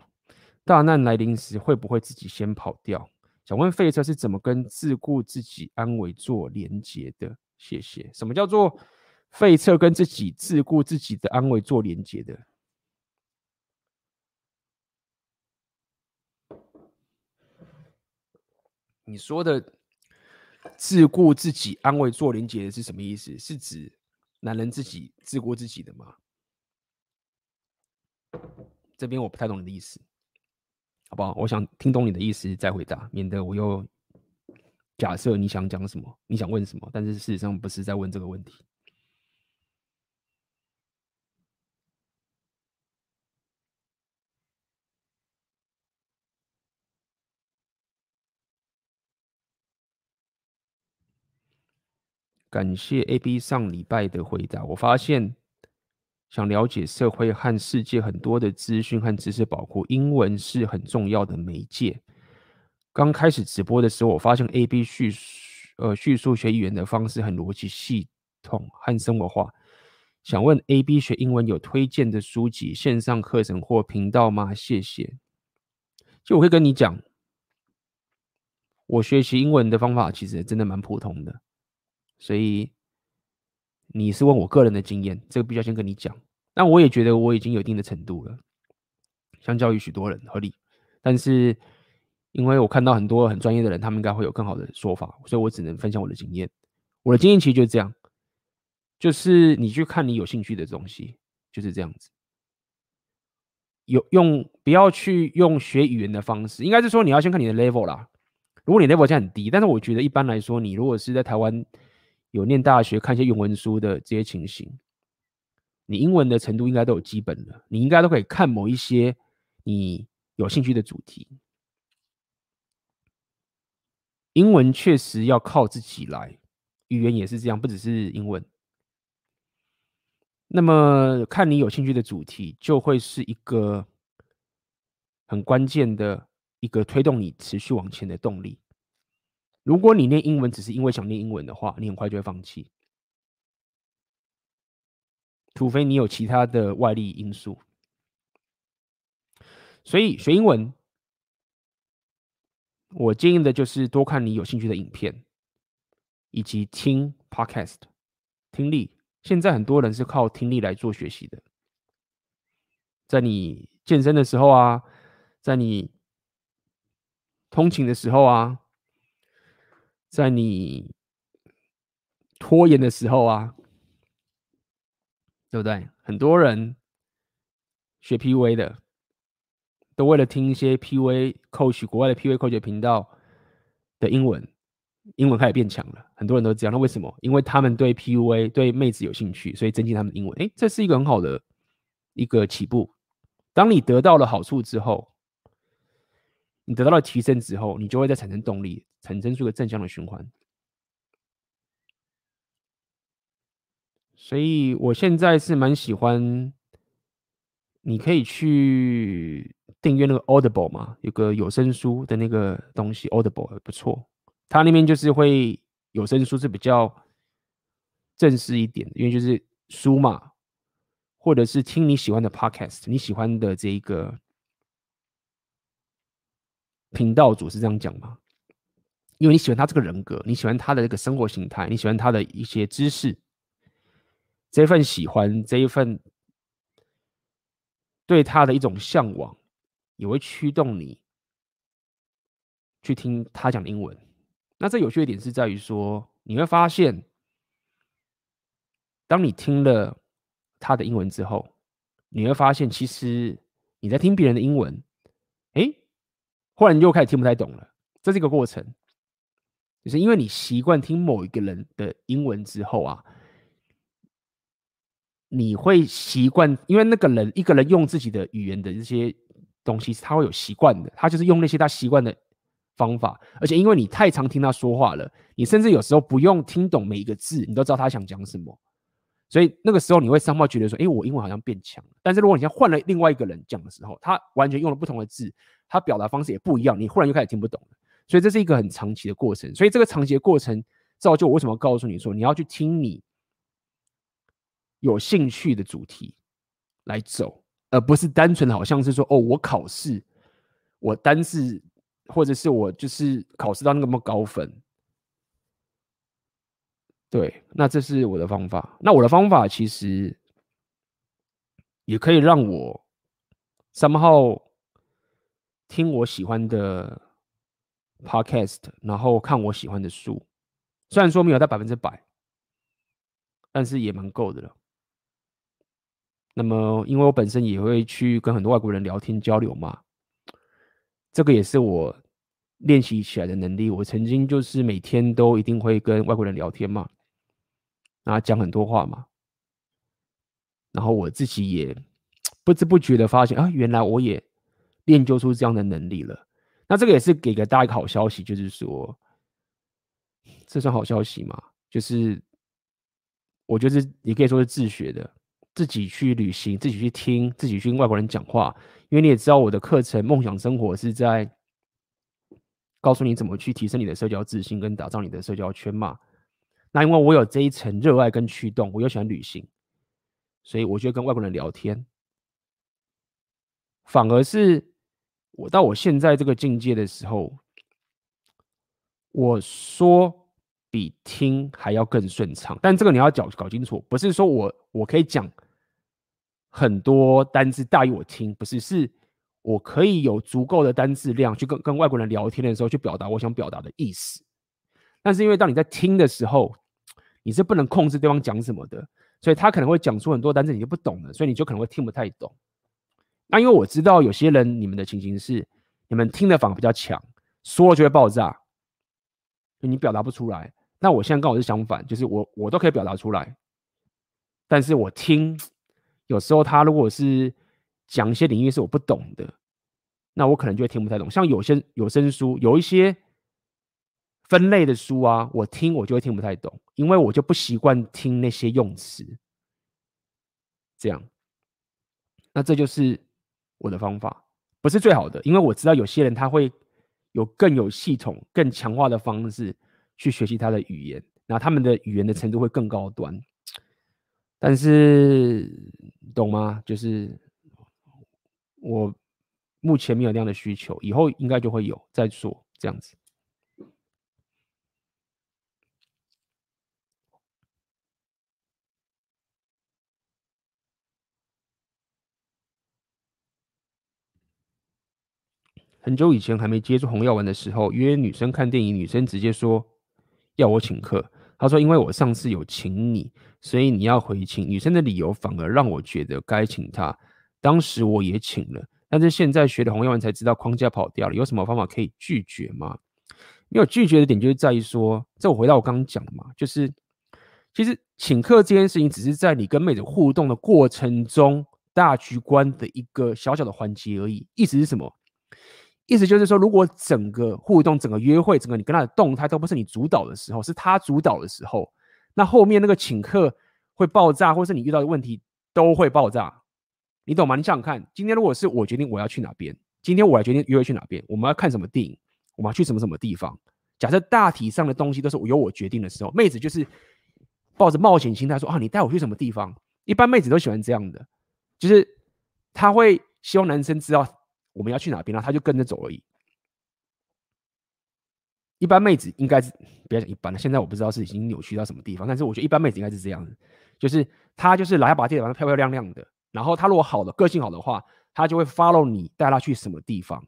大难来临时会不会自己先跑掉？想问废测是怎么跟自顾自己安危做连接的？谢谢。什么叫做废测跟自己自顾自己的安危做连接的？你说的自顾自己安慰做连接的是什么意思？是指？男人自己自顾自己的吗？这边我不太懂你的意思，好不好？我想听懂你的意思再回答，免得我又假设你想讲什么，你想问什么，但是事实上不是在问这个问题。感谢 AB 上礼拜的回答。我发现，想了解社会和世界很多的资讯和知识宝库，英文是很重要的媒介。刚开始直播的时候，我发现 AB 叙呃叙述学语言的方式很逻辑系统和生活化。想问 AB 学英文有推荐的书籍、线上课程或频道吗？谢谢。就我会跟你讲，我学习英文的方法其实真的蛮普通的。所以你是问我个人的经验，这个必须要先跟你讲。但我也觉得我已经有一定的程度了，相较于许多人合理。但是因为我看到很多很专业的人，他们应该会有更好的说法，所以我只能分享我的经验。我的经验其实就是这样，就是你去看你有兴趣的东西，就是这样子。有用，不要去用学语言的方式，应该是说你要先看你的 level 啦。如果你 level 现在很低，但是我觉得一般来说，你如果是在台湾。有念大学看一些英文书的这些情形，你英文的程度应该都有基本的，你应该都可以看某一些你有兴趣的主题。英文确实要靠自己来，语言也是这样，不只是英文。那么看你有兴趣的主题，就会是一个很关键的一个推动你持续往前的动力。如果你念英文只是因为想念英文的话，你很快就会放弃，除非你有其他的外力因素。所以学英文，我建议的就是多看你有兴趣的影片，以及听 podcast，听力。现在很多人是靠听力来做学习的，在你健身的时候啊，在你通勤的时候啊。在你拖延的时候啊，对不对？很多人学 PUA 的，都为了听一些 PUA coach 国外的 PUA coach 频道的英文，英文开始变强了。很多人都这样，那为什么？因为他们对 PUA 对妹子有兴趣，所以增进他们的英文。诶，这是一个很好的一个起步。当你得到了好处之后，你得到了提升之后，你就会再产生动力，产生出个正向的循环。所以我现在是蛮喜欢，你可以去订阅那个 Audible 嘛，有个有声书的那个东西，Audible 还不错。它那边就是会有声书是比较正式一点，因为就是书嘛，或者是听你喜欢的 Podcast，你喜欢的这一个。频道主是这样讲吗？因为你喜欢他这个人格，你喜欢他的这个生活形态，你喜欢他的一些知识，这一份喜欢，这一份对他的一种向往，也会驱动你去听他讲英文。那这有趣的点是在于说，你会发现，当你听了他的英文之后，你会发现，其实你在听别人的英文，忽然你就开始听不太懂了，这是一个过程，就是因为你习惯听某一个人的英文之后啊，你会习惯，因为那个人一个人用自己的语言的这些东西，他会有习惯的，他就是用那些他习惯的方法，而且因为你太常听他说话了，你甚至有时候不用听懂每一个字，你都知道他想讲什么，所以那个时候你会上报觉得说，哎，我英文好像变强了。但是如果你现在换了另外一个人讲的时候，他完全用了不同的字。他表达方式也不一样，你忽然就开始听不懂了，所以这是一个很长期的过程。所以这个长期的过程造就我为什么告诉你说，你要去听你有兴趣的主题来走，而不是单纯好像是说哦，我考试我单字或者是我就是考试到那么高分。对，那这是我的方法。那我的方法其实也可以让我三号。听我喜欢的 podcast，然后看我喜欢的书，虽然说没有到百分之百，但是也蛮够的了。那么，因为我本身也会去跟很多外国人聊天交流嘛，这个也是我练习起来的能力。我曾经就是每天都一定会跟外国人聊天嘛，然后讲很多话嘛，然后我自己也 [TSK] 不知不觉的发现啊，原来我也。练就出这样的能力了，那这个也是给个大家一个好消息，就是说，这算好消息吗？就是我觉得是也可以说是自学的，自己去旅行，自己去听，自己去跟外国人讲话。因为你也知道，我的课程梦想生活是在告诉你怎么去提升你的社交自信，跟打造你的社交圈嘛。那因为我有这一层热爱跟驱动，我又喜欢旅行，所以我就跟外国人聊天。反而是我到我现在这个境界的时候，我说。比听还要更顺畅，但这个你要搞搞清楚，不是说我我可以讲很多单字大于我听，不是，是我可以有足够的单字量去跟跟外国人聊天的时候去表达我想表达的意思。但是因为当你在听的时候，你是不能控制对方讲什么的，所以他可能会讲出很多单字你就不懂了，所以你就可能会听不太懂。那因为我知道有些人你们的情形是，你们听的反而比较强，说了就会爆炸，你表达不出来。那我现在跟我是相反，就是我我都可以表达出来，但是我听有时候他如果是讲一些领域是我不懂的，那我可能就会听不太懂。像有些有声书，有一些分类的书啊，我听我就会听不太懂，因为我就不习惯听那些用词。这样，那这就是我的方法，不是最好的，因为我知道有些人他会有更有系统、更强化的方式。去学习他的语言，然后他们的语言的程度会更高端。但是，懂吗？就是我目前没有那样的需求，以后应该就会有再说这样子。很久以前还没接触红药丸的时候，约女生看电影，女生直接说。要我请客，他说：“因为我上次有请你，所以你要回请。”女生的理由反而让我觉得该请她。当时我也请了，但是现在学了红药丸才知道框架跑掉了。有什么方法可以拒绝吗？没有拒绝的点就是在于说，这我回到我刚刚讲的嘛，就是其实请客这件事情只是在你跟妹子互动的过程中大局观的一个小小的环节而已。意思是什么？意思就是说，如果整个互动、整个约会、整个你跟他的动态都不是你主导的时候，是他主导的时候，那后面那个请客会爆炸，或是你遇到的问题都会爆炸，你懂吗？你想想看，今天如果是我决定我要去哪边，今天我来决定约会去哪边，我们要看什么电影，我们要去什么什么地方，假设大体上的东西都是由我决定的时候，妹子就是抱着冒险心态说啊，你带我去什么地方？一般妹子都喜欢这样的，就是她会希望男生知道。我们要去哪边呢？他就跟着走而已。一般妹子应该是不要讲一般的，现在我不知道是已经扭曲到什么地方，但是我觉得一般妹子应该是这样子，就是她就是来把地方漂漂亮亮的，然后她如果好的个性好的话，她就会 follow 你带她去什么地方，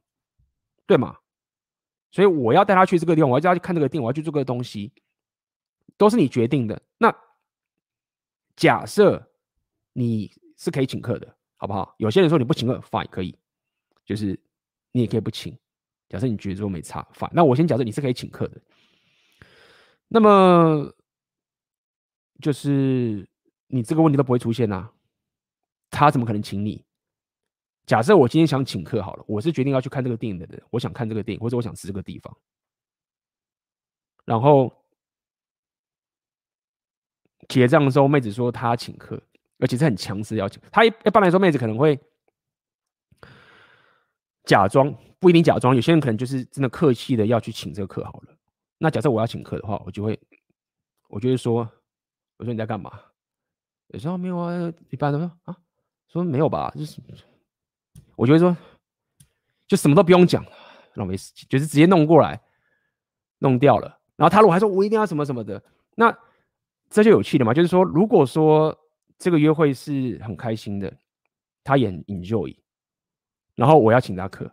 对吗？所以我要带她去这个地方，我要叫她去看这个店，我要去做这个东西，都是你决定的。那假设你是可以请客的，好不好？有些人说你不请客，fine 可以。就是你也可以不请，假设你觉得说没差，反那我先假设你是可以请客的，那么就是你这个问题都不会出现啊，他怎么可能请你？假设我今天想请客好了，我是决定要去看这个电影的人，我想看这个电影，或者我想吃这个地方，然后结账的时候，妹子说她请客，而且是很强势要请，她一一般来说妹子可能会。假装不一定假装，有些人可能就是真的客气的要去请这个客好了。那假设我要请客的话，我就会，我就会说，我说你在干嘛？有时候没有啊，一般都说啊，说没有吧，就是，我就会说，就什么都不用讲，浪费时间，就是直接弄过来，弄掉了。然后他如果还说我一定要什么什么的，那这就有趣了嘛。就是说，如果说这个约会是很开心的，他也 enjoy。然后我要请他客，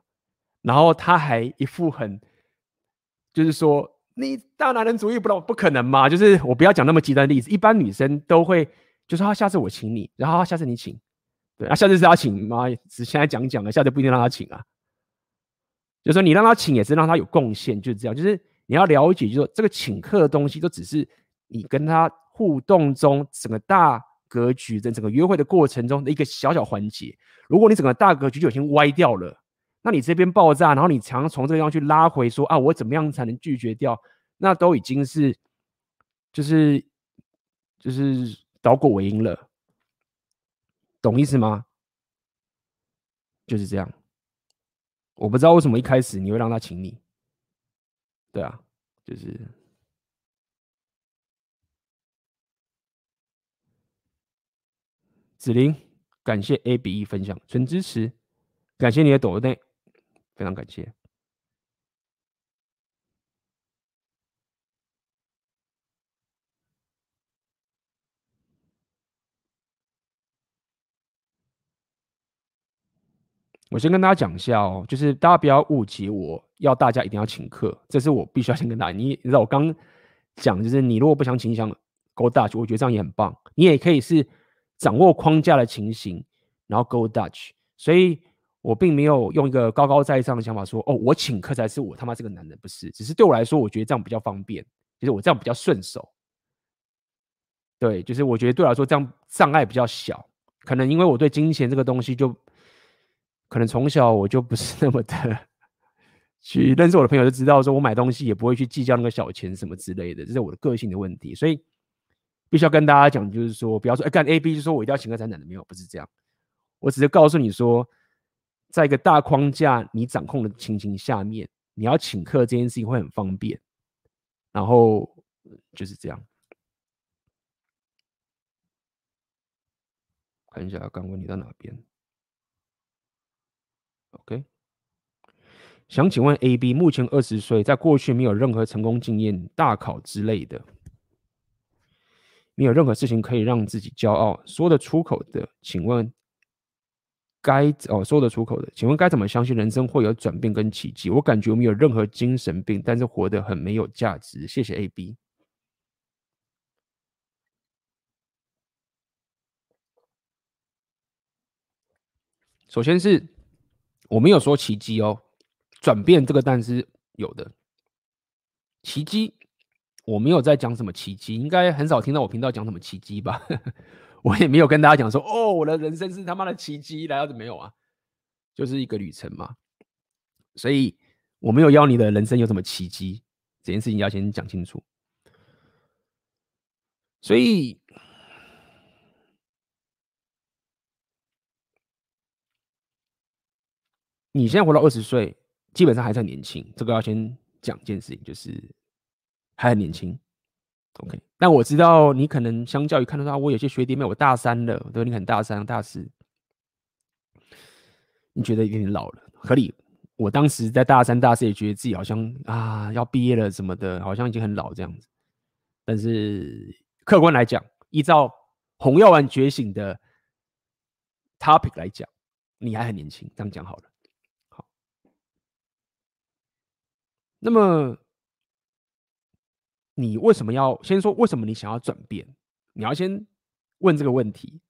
然后他还一副很，就是说你大男人主义不不可能嘛？就是我不要讲那么极端的例子，一般女生都会就说他下次我请你，然后下次你请，对，啊下次是他请妈？只现在讲讲了，下次不一定让他请啊。就说你让他请也是让他有贡献，就是这样。就是你要了解，就是说这个请客的东西都只是你跟他互动中整个大格局在整个约会的过程中的一个小小环节，如果你整个大格局就已经歪掉了，那你这边爆炸，然后你常常从这个地方去拉回说啊，我怎么样才能拒绝掉？那都已经是就是就是倒果为因了，懂意思吗？就是这样。我不知道为什么一开始你会让他请你，对啊，就是子琳，感谢 A B E 分享，纯支持，感谢你的抖内，非常感谢。我先跟大家讲一下哦，就是大家不要误解，我要大家一定要请客，这是我必须要先跟大家。你，你知道我刚讲，就是你如果不想请，想 Go Dutch，我觉得这样也很棒。你也可以是掌握框架的情形，然后 Go Dutch。所以我并没有用一个高高在上的想法说，哦，我请客才是我他妈这个男人，不是。只是对我来说，我觉得这样比较方便，就是我这样比较顺手。对，就是我觉得对我来说这样障碍比较小，可能因为我对金钱这个东西就。可能从小我就不是那么的去认识我的朋友，就知道说我买东西也不会去计较那个小钱什么之类的，这是我的个性的问题，所以必须要跟大家讲，就是说不要说哎干 A B 就说我一定要请客才能的，没有，不是这样，我只是告诉你说，在一个大框架你掌控的情形下面，你要请客这件事情会很方便，然后就是这样。看一下刚问你到哪边。OK，想请问 AB，目前二十岁，在过去没有任何成功经验，大考之类的，没有任何事情可以让自己骄傲，说得出口的，请问该哦说得出口的，请问该怎么相信人生会有转变跟奇迹？我感觉我没有任何精神病，但是活得很没有价值。谢谢 AB。首先是。我没有说奇迹哦，转变这个但是有的。奇迹，我没有在讲什么奇迹，应该很少听到我频道讲什么奇迹吧？[LAUGHS] 我也没有跟大家讲说，哦，我的人生是他妈的奇迹来到的没有啊，就是一个旅程嘛。所以我没有要你的人生有什么奇迹，这件事情要先讲清楚。所以。你现在活到二十岁，基本上还是很年轻。这个要先讲一件事情，就是还很年轻。OK，但我知道你可能相较于看得到，我有些学弟妹，我大三了，对，你很大三、大四，你觉得有点老了，合理。我当时在大三、大四也觉得自己好像啊要毕业了什么的，好像已经很老这样子。但是客观来讲，依照红药丸觉醒的 topic 来讲，你还很年轻。这样讲好了。好那么，你为什么要先说为什么你想要转变？你要先问这个问题。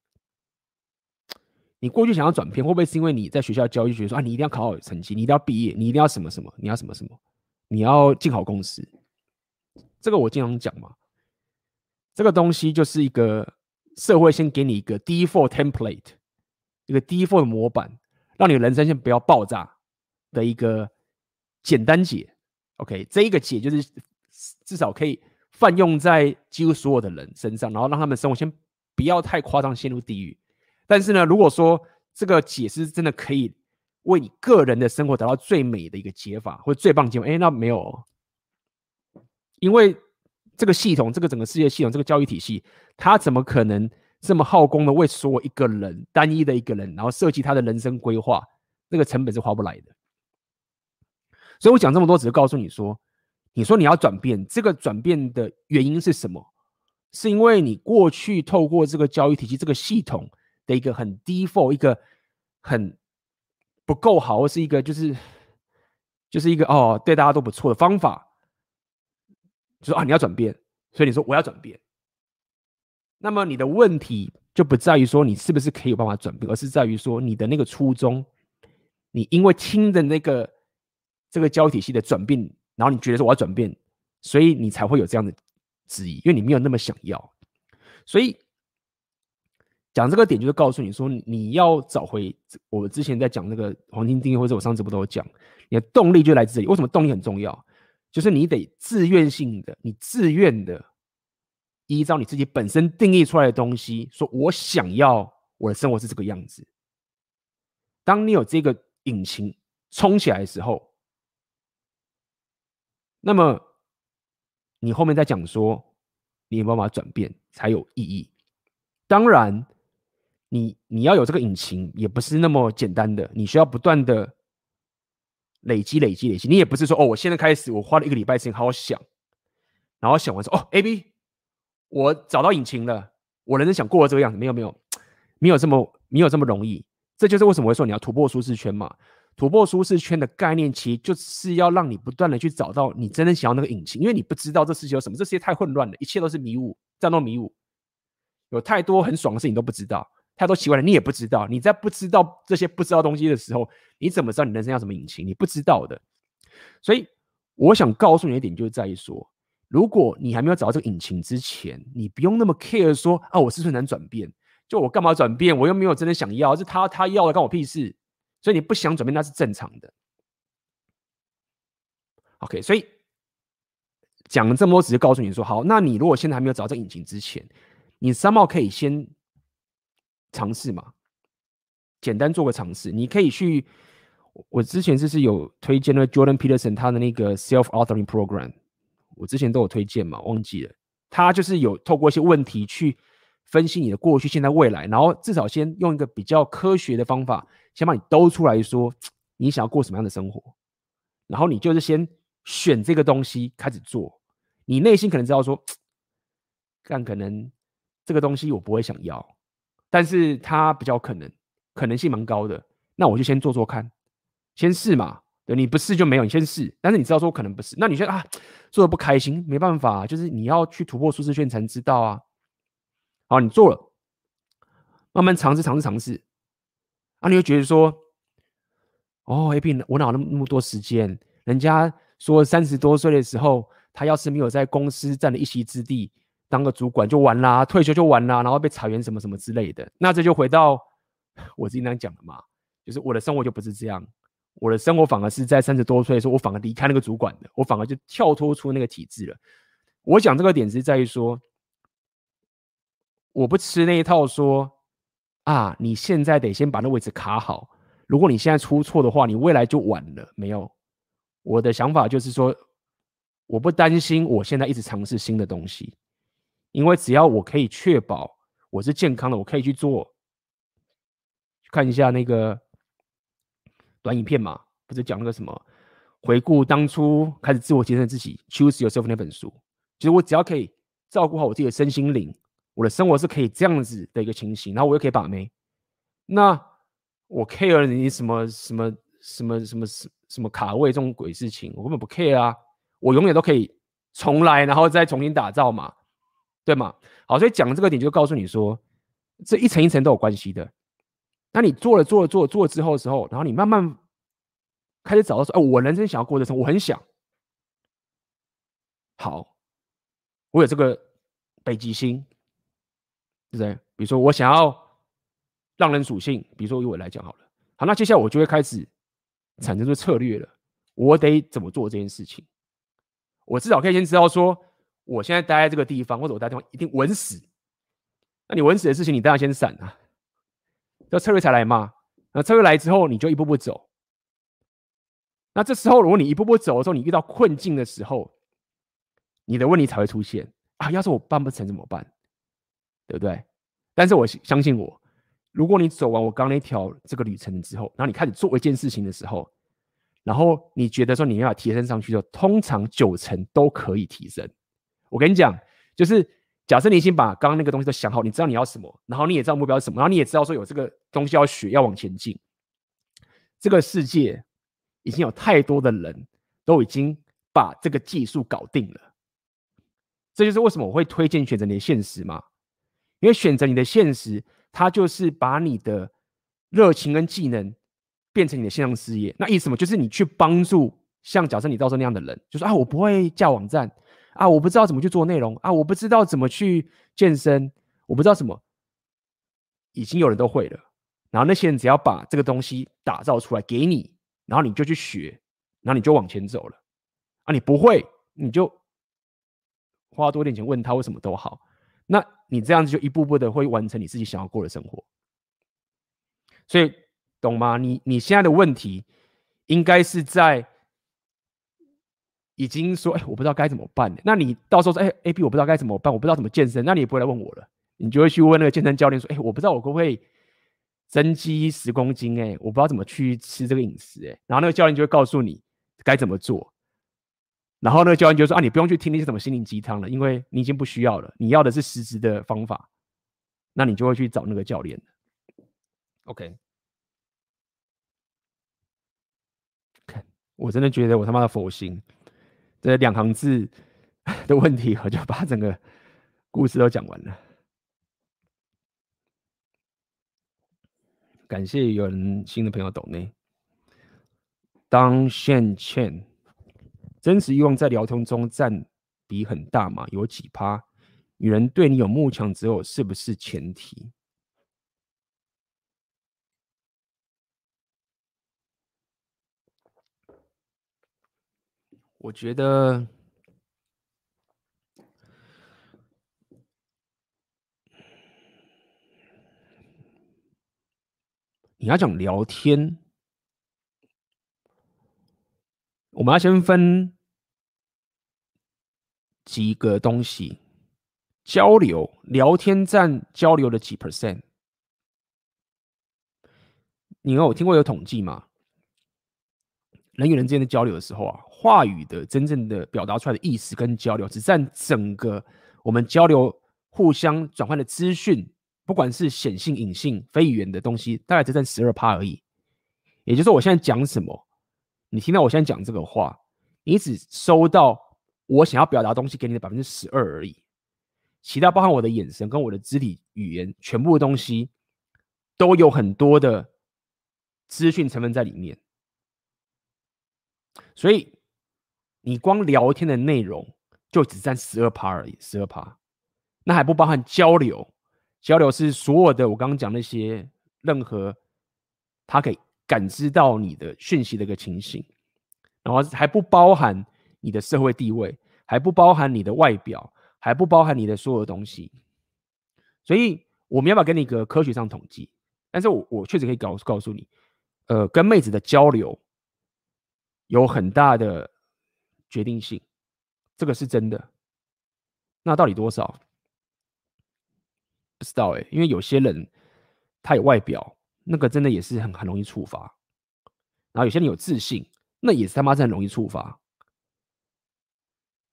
你过去想要转变，会不会是因为你在学校教育学说啊，你一定要考好成绩，你一定要毕业，你一定要什么什么，你要什么什么，你要进好公司？这个我经常讲嘛。这个东西就是一个社会先给你一个 default template，一个 default 模板，让你人生先不要爆炸的一个简单解。OK，这一个解就是至少可以泛用在几乎所有的人身上，然后让他们生活先不要太夸张陷入地狱。但是呢，如果说这个解是真的可以为你个人的生活达到最美的一个解法，或最棒解法，哎，那没有，因为这个系统，这个整个世界系统，这个教育体系，它怎么可能这么耗功的为所有一个人单一的一个人，然后设计他的人生规划，那个成本是划不来的。所以我讲这么多，只是告诉你说，你说你要转变，这个转变的原因是什么？是因为你过去透过这个交易体系、这个系统的一个很 default、一个很不够好，或是一个就是就是一个哦，对大家都不错的方法，就说啊，你要转变，所以你说我要转变。那么你的问题就不在于说你是不是可以有办法转变，而是在于说你的那个初衷，你因为听的那个。这个交易体系的转变，然后你觉得说我要转变，所以你才会有这样的质疑，因为你没有那么想要。所以讲这个点，就是告诉你说，你要找回我之前在讲那个黄金定义，或者我上次不都有讲，你的动力就来自这里。为什么动力很重要？就是你得自愿性的，你自愿的依照你自己本身定义出来的东西，说我想要我的生活是这个样子。当你有这个引擎冲起来的时候，那么你后面再讲说你有办法转变才有意义。当然，你你要有这个引擎也不是那么简单的，你需要不断的累积、累积、累积。你也不是说哦，我现在开始，我花了一个礼拜时间好好想，然后想完说哦，A B，我找到引擎了，我人生想过这个样子，没有没有，没有这么没有这么容易。这就是为什么会说你要突破舒适圈嘛。突破舒适圈的概念，其实就是要让你不断的去找到你真正想要那个引擎，因为你不知道这世界有什么，这世界太混乱了，一切都是迷雾，战斗迷雾。有太多很爽的事情都不知道，太多奇怪的你也不知道。你在不知道这些不知道东西的时候，你怎么知道你人生要什么引擎？你不知道的。所以我想告诉你一点，就是在于说，如果你还没有找到这个引擎之前，你不用那么 care 说啊，我是不是能转变？就我干嘛转变？我又没有真的想要，是他他要的，关我屁事。所以你不想转变，那是正常的。OK，所以讲了这么多，只是告诉你说，好，那你如果现在还没有找到这引擎之前，你三毛可以先尝试嘛，简单做个尝试。你可以去，我之前就是有推荐了 Jordan Peterson 他的那个 Self Authoring Program，我之前都有推荐嘛，忘记了。他就是有透过一些问题去分析你的过去、现在、未来，然后至少先用一个比较科学的方法，先把你兜出来说 [TSK] 你想要过什么样的生活，然后你就是先选这个东西开始做，你内心可能知道说，[TSK] 但可能。这个东西我不会想要，但是它比较可能，可能性蛮高的。那我就先做做看，先试嘛。对，你不试就没有，你先试。但是你知道说可能不是，那你觉得啊，[TSK] 做的不开心，没办法，就是你要去突破舒适圈才能知道啊。好，你做了，慢慢尝试尝试尝试，啊，你会觉得说，哦，AB，我哪有那么那么多时间？人家说三十多岁的时候，他要是没有在公司占了一席之地。当个主管就完啦，退休就完啦，然后被裁员什么什么之类的。那这就回到我经常讲的嘛，就是我的生活就不是这样。我的生活反而是在三十多岁的时候，我反而离开那个主管的，我反而就跳脱出那个体制了。我讲这个点是在于说，我不吃那一套说啊，你现在得先把那位置卡好。如果你现在出错的话，你未来就晚了。没有，我的想法就是说，我不担心我现在一直尝试新的东西。因为只要我可以确保我是健康的，我可以去做。看一下那个短影片嘛，不是讲那个什么回顾当初开始自我提升自己，Choose Yourself 那本书。其实我只要可以照顾好我自己的身心灵，我的生活是可以这样子的一个情形，然后我又可以把妹。那我 care 你什么什么什么什么什什么卡位这种鬼事情，我根本不 care 啊！我永远都可以重来，然后再重新打造嘛。对吗？好，所以讲这个点就告诉你说，这一层一层都有关系的。那你做了做了做了做了之后的时候，然后你慢慢开始找到说，哎，我人生想要过的生活，我很想。好，我有这个北极星，对不对？比如说我想要让人属性，比如说以我来讲好了。好，那接下来我就会开始产生这策略了。我得怎么做这件事情？我至少可以先知道说。我现在待在这个地方，或者我待地方一定稳死。那你稳死的事情，你当然先闪啊，这策略才来嘛。那策略来之后，你就一步步走。那这时候，如果你一步步走的时候，你遇到困境的时候，你的问题才会出现啊。要是我办不成怎么办？对不对？但是我相信我，如果你走完我刚刚那条这个旅程之后，然后你开始做一件事情的时候，然后你觉得说你要提升上去的，通常九成都可以提升。我跟你讲，就是假设你已经把刚刚那个东西都想好，你知道你要什么，然后你也知道目标是什么，然后你也知道说有这个东西要学，要往前进。这个世界已经有太多的人都已经把这个技术搞定了。这就是为什么我会推荐选择你的现实嘛，因为选择你的现实，它就是把你的热情跟技能变成你的线上事业。那意思什么？就是你去帮助像假设你到时候那样的人，就说啊，我不会架网站。啊，我不知道怎么去做内容啊，我不知道怎么去健身，我不知道什么，已经有人都会了。然后那些人只要把这个东西打造出来给你，然后你就去学，然后你就往前走了。啊，你不会，你就花多点钱问他为什么都好。那你这样子就一步步的会完成你自己想要过的生活。所以，懂吗？你你现在的问题应该是在已经说，哎，我不知道该怎么办。那你到时候说，哎，AB，我不知道该怎么办，我不知道怎么健身，那你也不会来问我了，你就会去问那个健身教练说，哎，我不知道我可不可以增肌十公斤？哎，我不知道怎么去吃这个饮食。哎，然后那个教练就会告诉你该怎么做。然后那个教练就说：“啊，你不用去听那些什么心灵鸡汤了，因为你已经不需要了。你要的是实质的方法，那你就会去找那个教练。” OK，看，我真的觉得我他妈的佛心，这两行字的问题，我就把整个故事都讲完了。感谢有人新的朋友懂内，当线欠。真实欲望在聊天中占比很大嘛？有几趴？女人对你有慕强择偶是不是前提？我觉得你要讲聊天，我们要先分。几个东西交流聊天占交流的几 percent？你有听过有统计吗？人与人之间的交流的时候啊，话语的真正的表达出来的意思跟交流，只占整个我们交流互相转换的资讯，不管是显性、隐性、非语言的东西，大概只占十二趴而已。也就是，我现在讲什么，你听到我现在讲这个话，你只收到。我想要表达东西给你的百分之十二而已，其他包含我的眼神跟我的肢体语言，全部的东西都有很多的资讯成分在里面。所以你光聊天的内容就只占十二趴而已，十二趴，那还不包含交流。交流是所有的我刚刚讲那些任何他可以感知到你的讯息的一个情形，然后还不包含。你的社会地位还不包含你的外表，还不包含你的所有东西，所以我没办法给你一个科学上统计，但是我我确实可以告告诉你，呃，跟妹子的交流有很大的决定性，这个是真的。那到底多少？不知道哎，因为有些人他有外表，那个真的也是很很容易触发，然后有些人有自信，那也是他妈是很容易触发。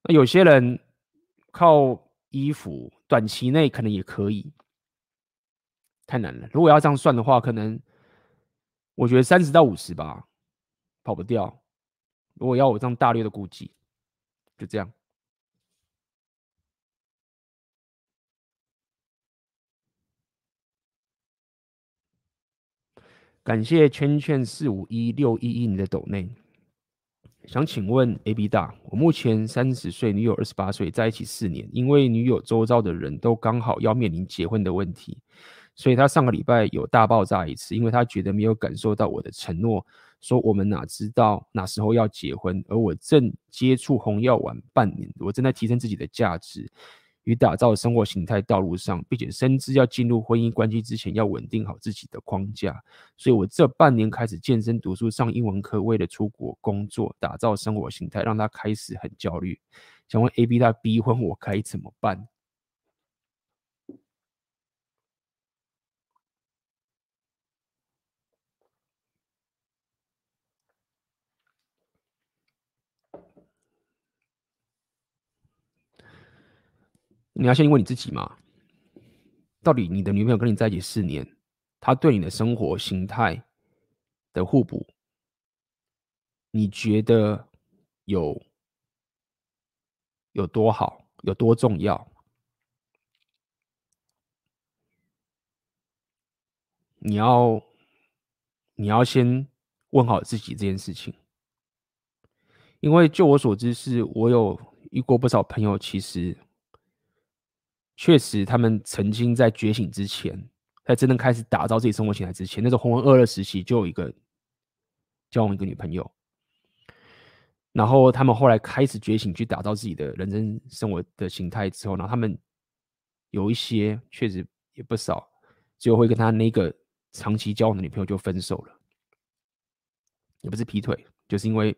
那有些人靠衣服，短期内可能也可以，太难了。如果要这样算的话，可能我觉得三十到五十吧，跑不掉。如果要我这样大略的估计，就这样。感谢圈圈四五一六一一你的抖内。想请问 AB 大，我目前三十岁，女友二十八岁，在一起四年。因为女友周遭的人都刚好要面临结婚的问题，所以她上个礼拜有大爆炸一次，因为她觉得没有感受到我的承诺，说我们哪知道哪时候要结婚，而我正接触红药丸半年，我正在提升自己的价值。与打造生活形态道路上，并且深知要进入婚姻关系之前，要稳定好自己的框架。所以我这半年开始健身、读书、上英文课，为了出国工作、打造生活形态，让他开始很焦虑。想问 AB 他逼婚，我该怎么办？你要先问你自己嘛，到底你的女朋友跟你在一起四年，她对你的生活形态的互补，你觉得有有多好，有多重要？你要你要先问好自己这件事情，因为就我所知，是我有遇过不少朋友，其实。确实，他们曾经在觉醒之前，在真正开始打造自己生活形态之前，那种浑浑噩噩时期，就有一个交往一个女朋友。然后他们后来开始觉醒，去打造自己的人生生活的形态之后，然后他们有一些确实也不少，最后会跟他那个长期交往的女朋友就分手了，也不是劈腿，就是因为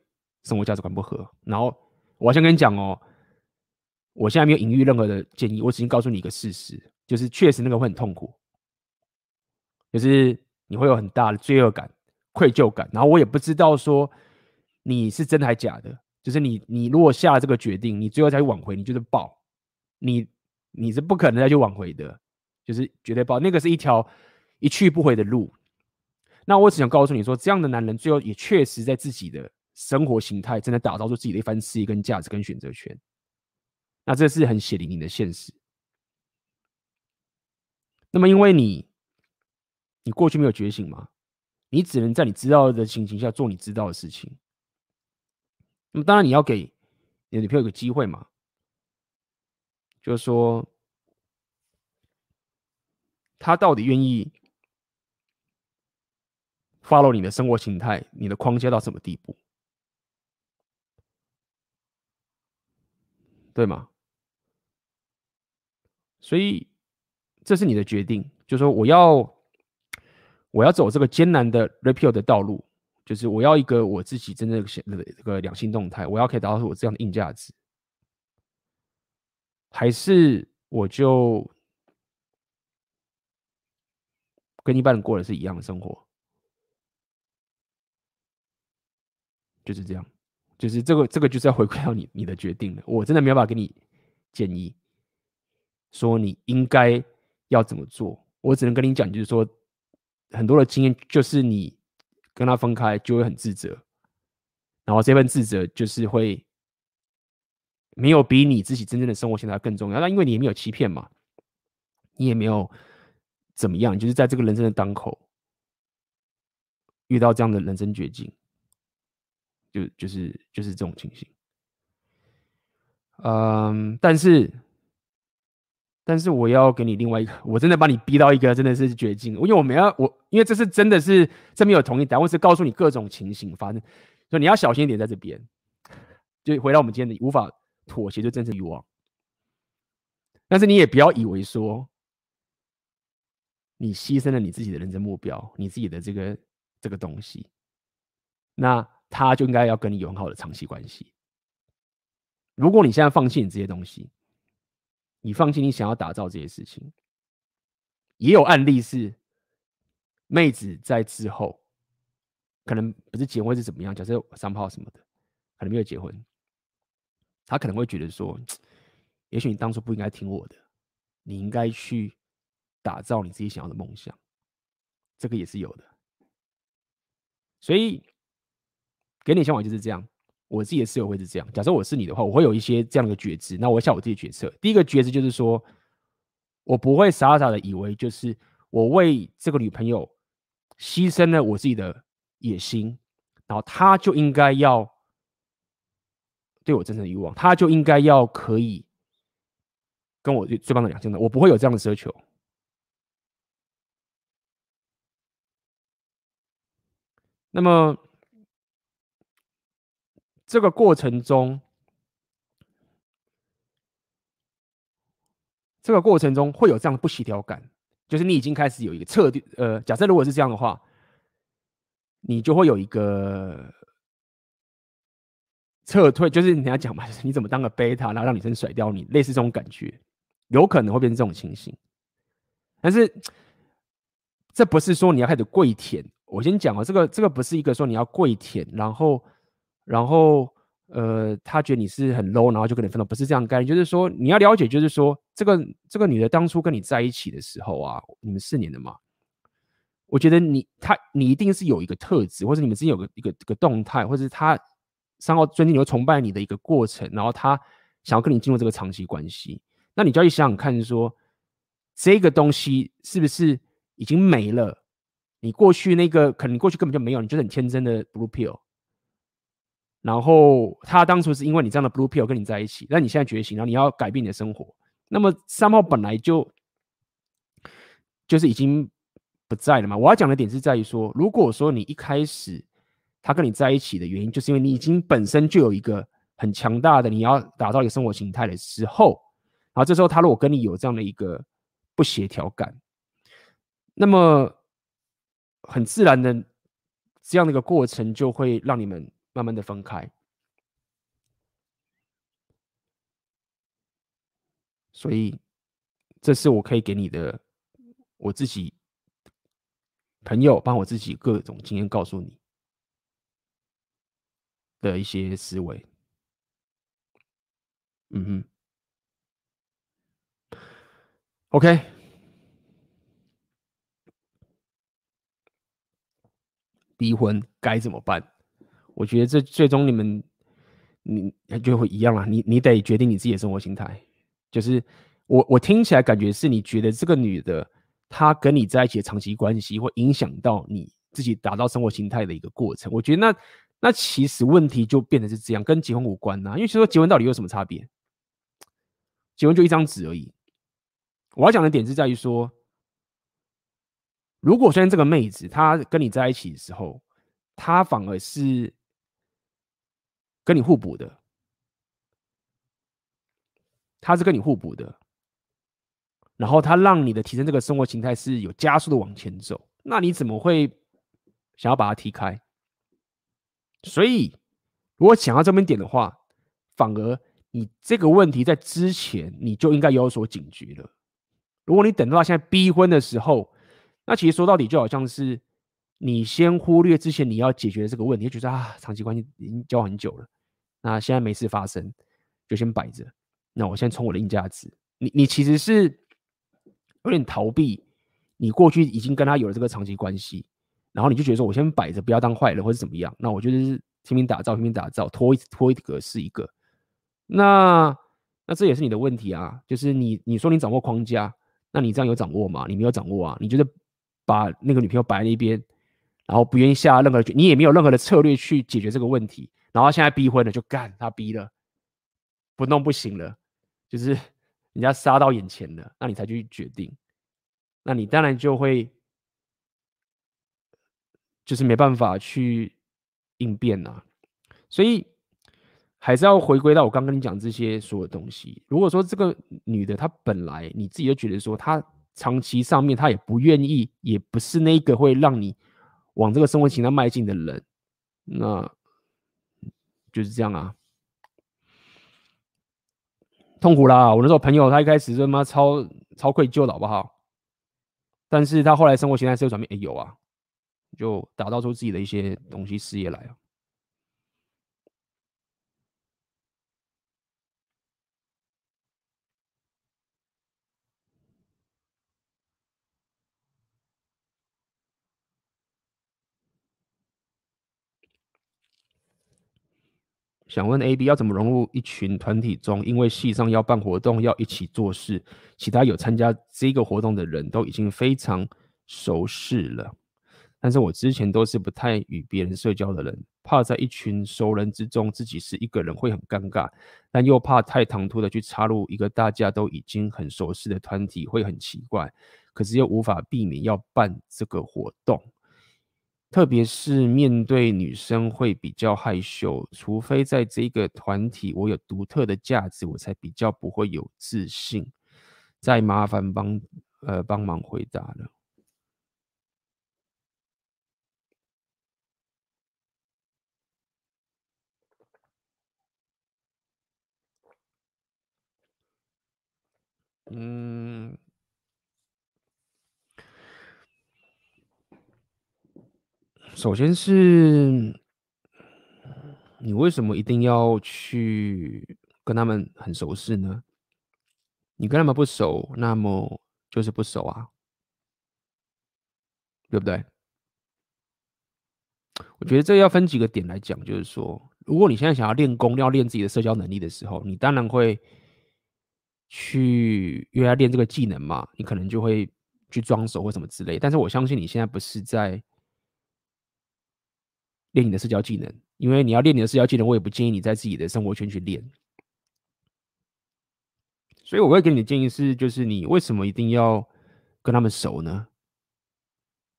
生活价值观不合。然后我先跟你讲哦，我现在没有隐喻任何的建议，我只是告诉你一个事实，就是确实那个会很痛苦，就是你会有很大的罪恶感、愧疚感。然后我也不知道说你是真的还假的，就是你你如果下了这个决定，你最后再去挽回，你就是爆，你。你是不可能再去挽回的，就是绝对爆，那个是一条一去不回的路。那我只想告诉你说，这样的男人最后也确实在自己的生活形态真的打造出自己的一番事业跟价值跟选择权。那这是很血淋淋的现实。那么因为你，你过去没有觉醒嘛，你只能在你知道的情形下做你知道的事情。那么当然你要给你的女朋友一个机会嘛。就是说，他到底愿意 follow 你的生活形态、你的框架到什么地步，对吗？所以这是你的决定。就是说，我要我要走这个艰难的 Red Pill 的道路，就是我要一个我自己真正的这个两性动态，我要可以达到我这样的硬价值。还是我就跟一般人过的是一样的生活，就是这样，就是这个这个就是要回归到你你的决定了。我真的没有办法给你建议，说你应该要怎么做。我只能跟你讲，就是说很多的经验，就是你跟他分开就会很自责，然后这份自责就是会。没有比你自己真正的生活现在更重要，那因为你也没有欺骗嘛，你也没有怎么样，就是在这个人生的当口遇到这样的人生绝境，就就是就是这种情形。嗯，但是但是我要给你另外一个，我真的把你逼到一个真的是绝境，因为我没有我，因为这是真的是这没有同意答案，我是告诉你各种情形发生，所以你要小心一点在这边。就回到我们今天的无法。妥协就真正欲望，但是你也不要以为说，你牺牲了你自己的人生目标，你自己的这个这个东西，那他就应该要跟你有很好的长期关系。如果你现在放弃你这些东西，你放弃你想要打造这些事情，也有案例是妹子在之后，可能不是结婚是怎么样，假设三炮什么的，可能没有结婚。他可能会觉得说，也许你当初不应该听我的，你应该去打造你自己想要的梦想，这个也是有的。所以给你想法就是这样，我自己的室友会是这样。假设我是你的话，我会有一些这样的觉知，那我会下我自己决策。第一个觉知就是说，我不会傻傻的以为就是我为这个女朋友牺牲了我自己的野心，然后她就应该要。对我真正的欲望，他就应该要可以跟我最最棒的两性的，我不会有这样的奢求。那么这个过程中，这个过程中会有这样的不协调感，就是你已经开始有一个策略。呃，假设如果是这样的话，你就会有一个。撤退就是你要讲嘛，就是你怎么当个贝塔，然后让女生甩掉你，类似这种感觉，有可能会变成这种情形。但是这不是说你要开始跪舔。我先讲哦，这个这个不是一个说你要跪舔，然后然后呃，他觉得你是很 low，然后就跟你分手，不是这样的概念。就是说你要了解，就是说这个这个女的当初跟你在一起的时候啊，你们四年的嘛，我觉得你他你一定是有一个特质，或者你们之间有个一个一个动态，或者是他。三号尊敬你又崇拜你的一个过程，然后他想要跟你进入这个长期关系，那你就要去想想看说，说这个东西是不是已经没了？你过去那个可能过去根本就没有，你就是很天真的 blue pill。然后他当初是因为你这样的 blue pill 跟你在一起，那你现在觉醒，然后你要改变你的生活，那么三号本来就就是已经不在了嘛。我要讲的点是在于说，如果说你一开始。他跟你在一起的原因，就是因为你已经本身就有一个很强大的你要打造一个生活形态的时候，然后这时候他如果跟你有这样的一个不协调感，那么很自然的这样的一个过程就会让你们慢慢的分开。所以，这是我可以给你的，我自己朋友帮我自己各种经验告诉你的一些思维。嗯哼，OK，逼婚该怎么办？我觉得这最终你们，你就会一样了。你你得决定你自己的生活心态。就是我我听起来感觉是你觉得这个女的她跟你在一起的长期关系会影响到你自己达到生活心态的一个过程。我觉得那那其实问题就变得是这样，跟结婚无关呐、因为其实说结婚到底有什么差别？结婚就一张纸而已。我要讲的点是在于说，如果虽然这个妹子她跟你在一起的时候，她反而是跟你互补的。他是跟你互补的，然后他让你的提升这个生活形态是有加速的往前走，那你怎么会想要把他踢开？所以，如果想要这边点的话，反而你这个问题在之前你就应该有所警觉了。如果你等到现在逼婚的时候，那其实说到底就好像是你先忽略之前你要解决的这个问题，就觉得啊，长期关系已经交往很久了，那现在没事发生，就先摆着。那我先冲我的硬价值，你你其实是有点逃避，你过去已经跟他有了这个长期关系，然后你就觉得说，我先摆着，不要当坏人或者怎么样。那我就是拼命打造，拼命打造，拖一拖一个是一个。那那这也是你的问题啊，就是你你说你掌握框架，那你这样有掌握吗？你没有掌握啊，你就是把那个女朋友摆在一边，然后不愿意下任何决，你也没有任何的策略去解决这个问题，然后现在逼婚了就干，他逼了，不弄不行了。就是人家杀到眼前了，那你才去决定，那你当然就会就是没办法去应变呐。所以还是要回归到我刚跟你讲这些所有东西。如果说这个女的她本来你自己就觉得说她长期上面她也不愿意，也不是那个会让你往这个生活形态迈进的人，那就是这样啊。痛苦啦！我那时候朋友他一开始他妈超超愧疚的好不好？但是他后来生活形态是有转变，哎有啊，就打造出自己的一些东西事业来啊。想问 A、B 要怎么融入一群团体中？因为系上要办活动，要一起做事，其他有参加这个活动的人都已经非常熟识了。但是我之前都是不太与别人社交的人，怕在一群熟人之中自己是一个人会很尴尬，但又怕太唐突的去插入一个大家都已经很熟悉的团体会很奇怪，可是又无法避免要办这个活动。特别是面对女生会比较害羞，除非在这个团体我有独特的价值，我才比较不会有自信。再麻烦帮呃帮忙回答了。嗯。首先是，你为什么一定要去跟他们很熟识呢？你跟他们不熟，那么就是不熟啊，对不对？我觉得这要分几个点来讲，就是说，如果你现在想要练功，要练自己的社交能力的时候，你当然会去，因为要练这个技能嘛，你可能就会去装熟或什么之类。但是我相信你现在不是在。练你的社交技能，因为你要练你的社交技能，我也不建议你在自己的生活圈去练。所以我会给你的建议是，就是你为什么一定要跟他们熟呢？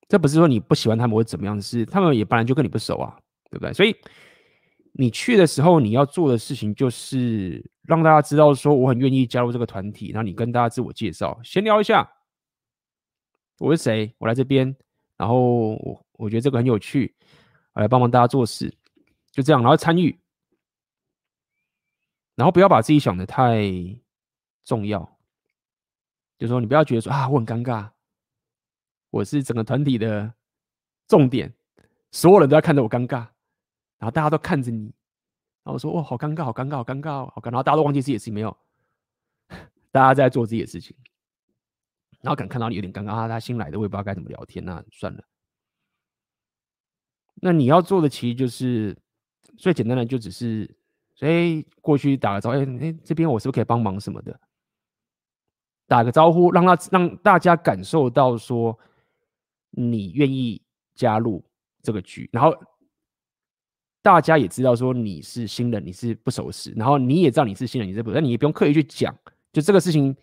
这不是说你不喜欢他们或怎么样，是他们也本来就跟你不熟啊，对不对？所以你去的时候，你要做的事情就是让大家知道说我很愿意加入这个团体，然后你跟大家自我介绍，闲聊一下，我是谁，我来这边，然后我我觉得这个很有趣，来帮忙大家做事，就这样，然后参与，然后不要把自己想的太重要，就说你不要觉得说啊我很尴尬，我是整个团体的重点，所有人都在看着我尴尬，然后大家都看着你。然后说：“哇，好尴尬，好尴尬，好尴尬，好尴尬。”然后大家都忘记自己的事情没有，[LAUGHS] 大家在做自己的事情。然后敢看到你有点尴尬啊，他新来的，我也不知道该怎么聊天，那算了。那你要做的其实就是最简单的，就只是哎过去打个招呼，哎哎这边我是不是可以帮忙什么的？打个招呼，让他让大家感受到说你愿意加入这个局，然后。大家也知道说你是新人，你是不熟识，然后你也知道你是新人，你是不熟，但你也不用刻意去讲，就这个事情，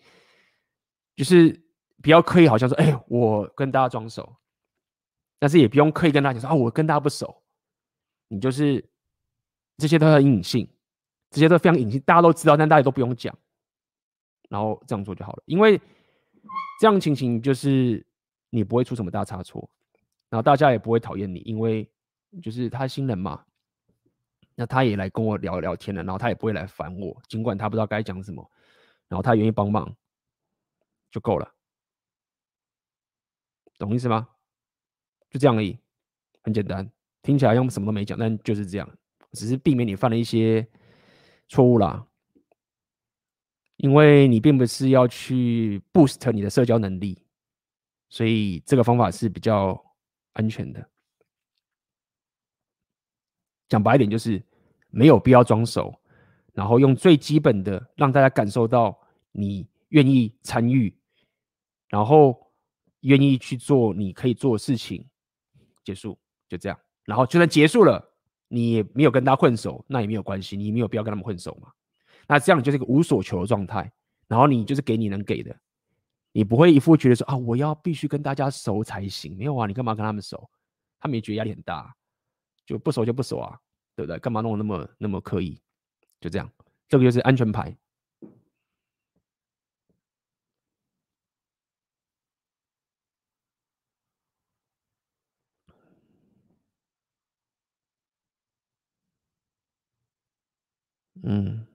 就是不要刻意，好像说，哎、我跟大家装熟，但是也不用刻意跟大家讲说，啊，我跟大家不熟，你就是这些都很隐性，这些都非常隐性，大家都知道，但大家都不用讲，然后这样做就好了，因为这样情形就是你不会出什么大差错，然后大家也不会讨厌你，因为就是他新人嘛。那他也来跟我聊聊天了，然后他也不会来烦我，尽管他不知道该讲什么，然后他愿意帮忙就够了，懂意思吗？就这样而已，很简单，听起来像什么都没讲，但就是这样，只是避免你犯了一些错误啦，因为你并不是要去 boost 你的社交能力，所以这个方法是比较安全的。讲白一点就是没有必要装熟，然后用最基本的让大家感受到你愿意参与，然后愿意去做你可以做的事情，结束就这样。然后就算结束了，你也没有跟他混熟，那也没有关系，你没有必要跟他们混熟嘛。那这样就是一个无所求的状态，然后你就是给你能给的，你不会一副觉得说啊我要必须跟大家熟才行，没有啊，你干嘛跟他们熟？他们也觉得压力很大。就不熟就不熟啊，对不对？干嘛弄得那么那么刻意？就这样，这个就是安全牌。嗯。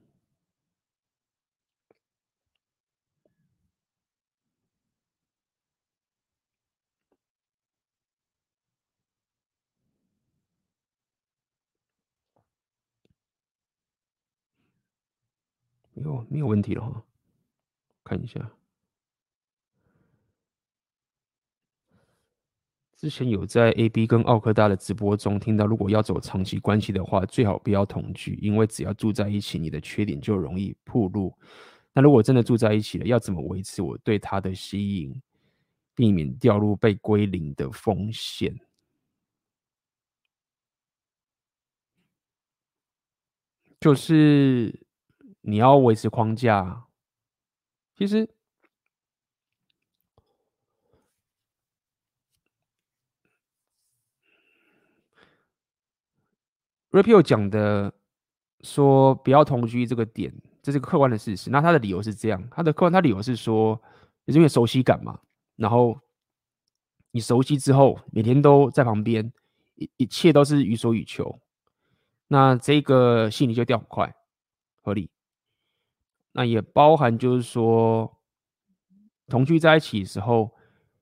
没有没有问题了哈？看一下，之前有在 AB 跟奥科大的直播中听到，如果要走长期关系的话，最好不要同居，因为只要住在一起，你的缺点就容易暴露。那如果真的住在一起了，要怎么维持我对他的吸引，避免掉入被归零的风险？就是。你要维持框架，其实 Rapio 讲的说不要同居这个点，这是个客观的事实。那他的理由是这样，他的客观他理由是说，是因为熟悉感嘛。然后你熟悉之后，每天都在旁边，一一切都是予所欲求，那这个心理就掉很快，合理。那也包含，就是说，同居在一起的时候，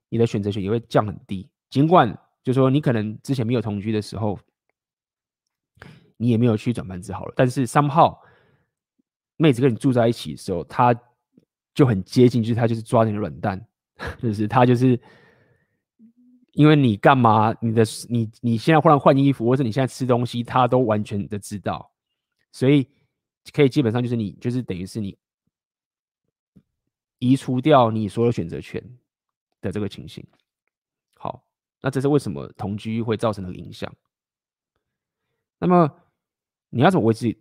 你的选择权也会降很低。尽管就是说，你可能之前没有同居的时候，你也没有去转班治好了，但是 somehow 妹子跟你住在一起的时候，她就很接近，就是她就是抓你的软蛋，就是她就是因为你干嘛，你的你你现在忽然换衣服，或者你现在吃东西，她都完全的知道，所以。可以基本上就是你就是等于是你移除掉你所有选择权的这个情形。好，那这是为什么同居会造成的影响？那么你要怎么维持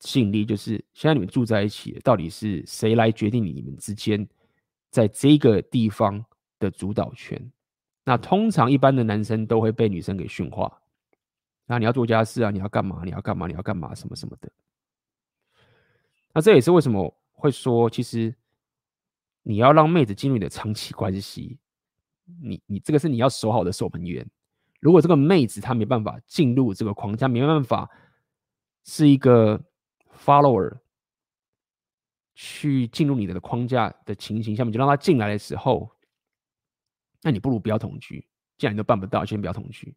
吸引力？就是现在你们住在一起，到底是谁来决定你们之间在这个地方的主导权？那通常一般的男生都会被女生给驯化。那你要做家事啊，你要干嘛？你要干嘛？你要干嘛？什么什么的。那那这也是为什么会说，其实你要让妹子进入你的长期关系，你你这个是你要守好的守门员。如果这个妹子她没办法进入这个框架，没办法是一个 follower 去进入你的框架的情形下面，就让他进来的时候，那你不如不要同居。既然你都办不到，先不要同居。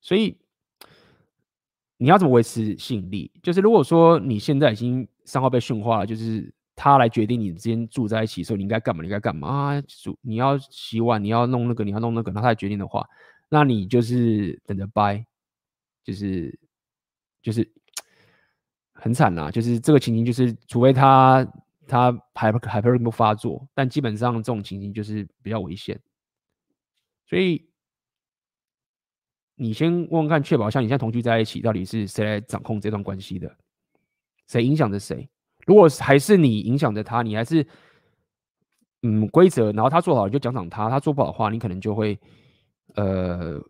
所以你要怎么维持吸引力？就是如果说你现在已经三号被驯化了，就是他来决定你之间住在一起的时候你应该干嘛，你应该干嘛啊？你要洗碗，你要弄那个，你要弄那个，那他来决定的话，那你就是等着掰，就是就是很惨啦。就是这个情形，就是除非他他 hyper hyper 不发作，但基本上这种情形就是比较危险。所以。你先问问看，确保像你现在同居在一起，到底是谁来掌控这段关系的？谁影响着谁？如果还是你影响着他，你还是嗯规则，然后他做好你就奖赏他，他做不好的话，你可能就会呃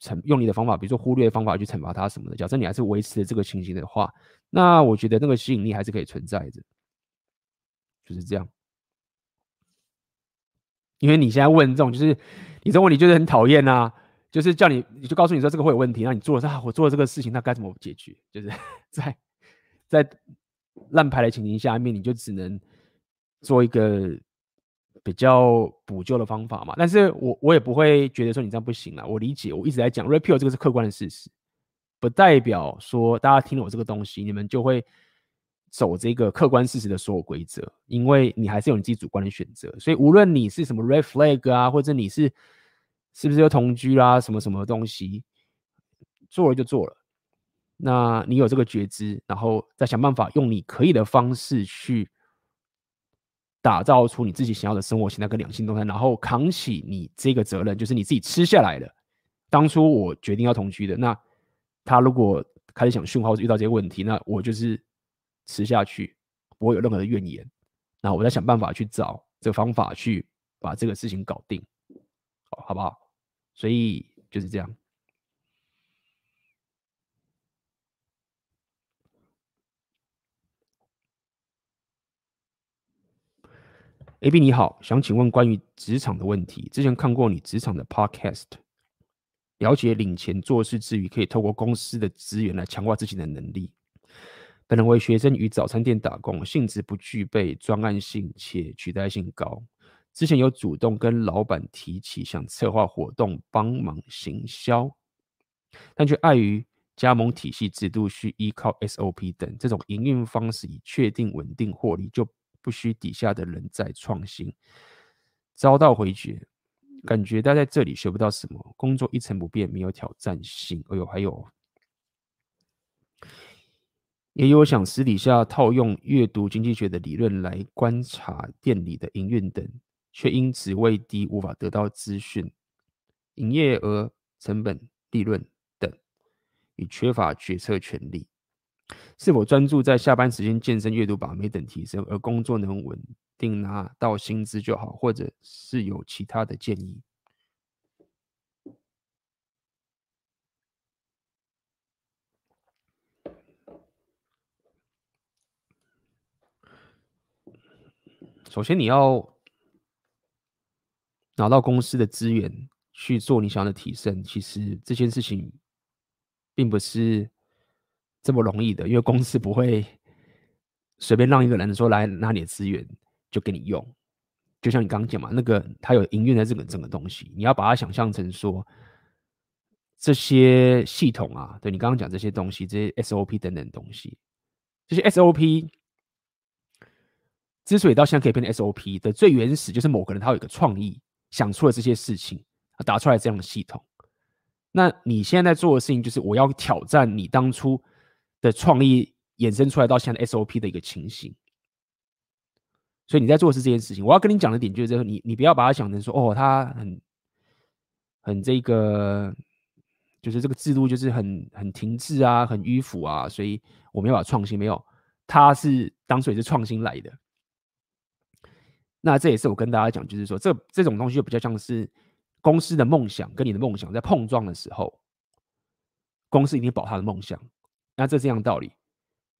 惩用你的方法，比如说忽略方法去惩罚他什么的。假设你还是维持这个情形的话，那我觉得那个吸引力还是可以存在的，就是这样。因为你现在问这种，就是你这问题就是很讨厌啊。就是叫你，你就告诉你说这个会有问题，那你做了，啊，我做了这个事情，那该怎么解决？就是 [LAUGHS] 在在烂牌的情形下面，你就只能做一个比较补救的方法嘛。但是我我也不会觉得说你这样不行了。我理解，我一直在讲 repeal 这个是客观的事实，不代表说大家听了我这个东西，你们就会走这个客观事实的所有规则，因为你还是有你自己主观的选择。所以无论你是什么 red flag 啊，或者你是。是不是要同居啦？什么什么东西做了就做了，那你有这个觉知，然后再想办法用你可以的方式去打造出你自己想要的生活形态跟两性动态，然后扛起你这个责任，就是你自己吃下来的。当初我决定要同居的，那他如果开始想讯号，遇到这些问题，那我就是吃下去，不会有任何的怨言。那我再想办法去找这个方法去把这个事情搞定，好，好不好？所以就是这样。AB 你好，想请问关于职场的问题。之前看过你职场的 Podcast，了解领钱做事之余，可以透过公司的资源来强化自己的能力。本人为学生与早餐店打工，性质不具备专案性且取代性高。之前有主动跟老板提起想策划活动帮忙行销，但却碍于加盟体系制度需依靠 SOP 等这种营运方式以确定稳定获利，就不需底下的人在创新，遭到回绝，感觉待在这里学不到什么，工作一成不变，没有挑战性。哎呦，还有，也有想私底下套用阅读经济学的理论来观察店里的营运等。却因职位低无法得到资讯，营业额、成本、利润等，与缺乏决策权利。是否专注在下班时间健身、阅读、把妹等提升，而工作能稳定拿到薪资就好？或者是有其他的建议？首先，你要。拿到公司的资源去做你想要的提升，其实这件事情并不是这么容易的，因为公司不会随便让一个人说来拿你的资源就给你用。就像你刚刚讲嘛，那个他有营运的这个整个东西，你要把它想象成说这些系统啊，对你刚刚讲这些东西，这些 SOP 等等东西，这些 SOP 之所以到现在可以变成 SOP 的最原始，就是某个人他有一个创意。想出了这些事情，打出来这样的系统。那你现在在做的事情，就是我要挑战你当初的创意衍生出来到现在 SOP 的一个情形。所以你在做的是这件事情。我要跟你讲的点就是，你你不要把它想成说，哦，他很很这个，就是这个制度就是很很停滞啊，很迂腐啊，所以我没有把创新。没有，他是当初也是创新来的。那这也是我跟大家讲，就是说，这这种东西就比较像是公司的梦想跟你的梦想在碰撞的时候，公司一定保他的梦想。那这这样的道理，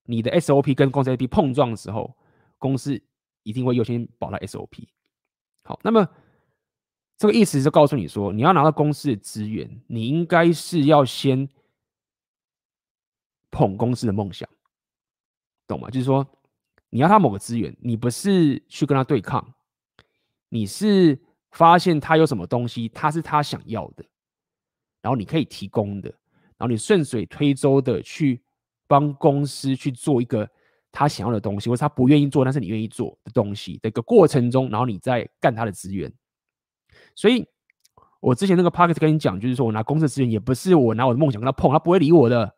你的 SOP 跟公司 SOP 碰撞的时候，公司一定会优先保它 SOP。好，那么这个意思是告诉你说，你要拿到公司的资源，你应该是要先捧公司的梦想，懂吗？就是说，你要他某个资源，你不是去跟他对抗，你是发现他有什么东西，他是他想要的，然后你可以提供的，然后你顺水推舟的去。帮公司去做一个他想要的东西，或是他不愿意做，但是你愿意做的东西的一个过程中，然后你再干他的资源。所以，我之前那个 podcast 跟你讲，就是说我拿公司的资源，也不是我拿我的梦想跟他碰，他不会理我的。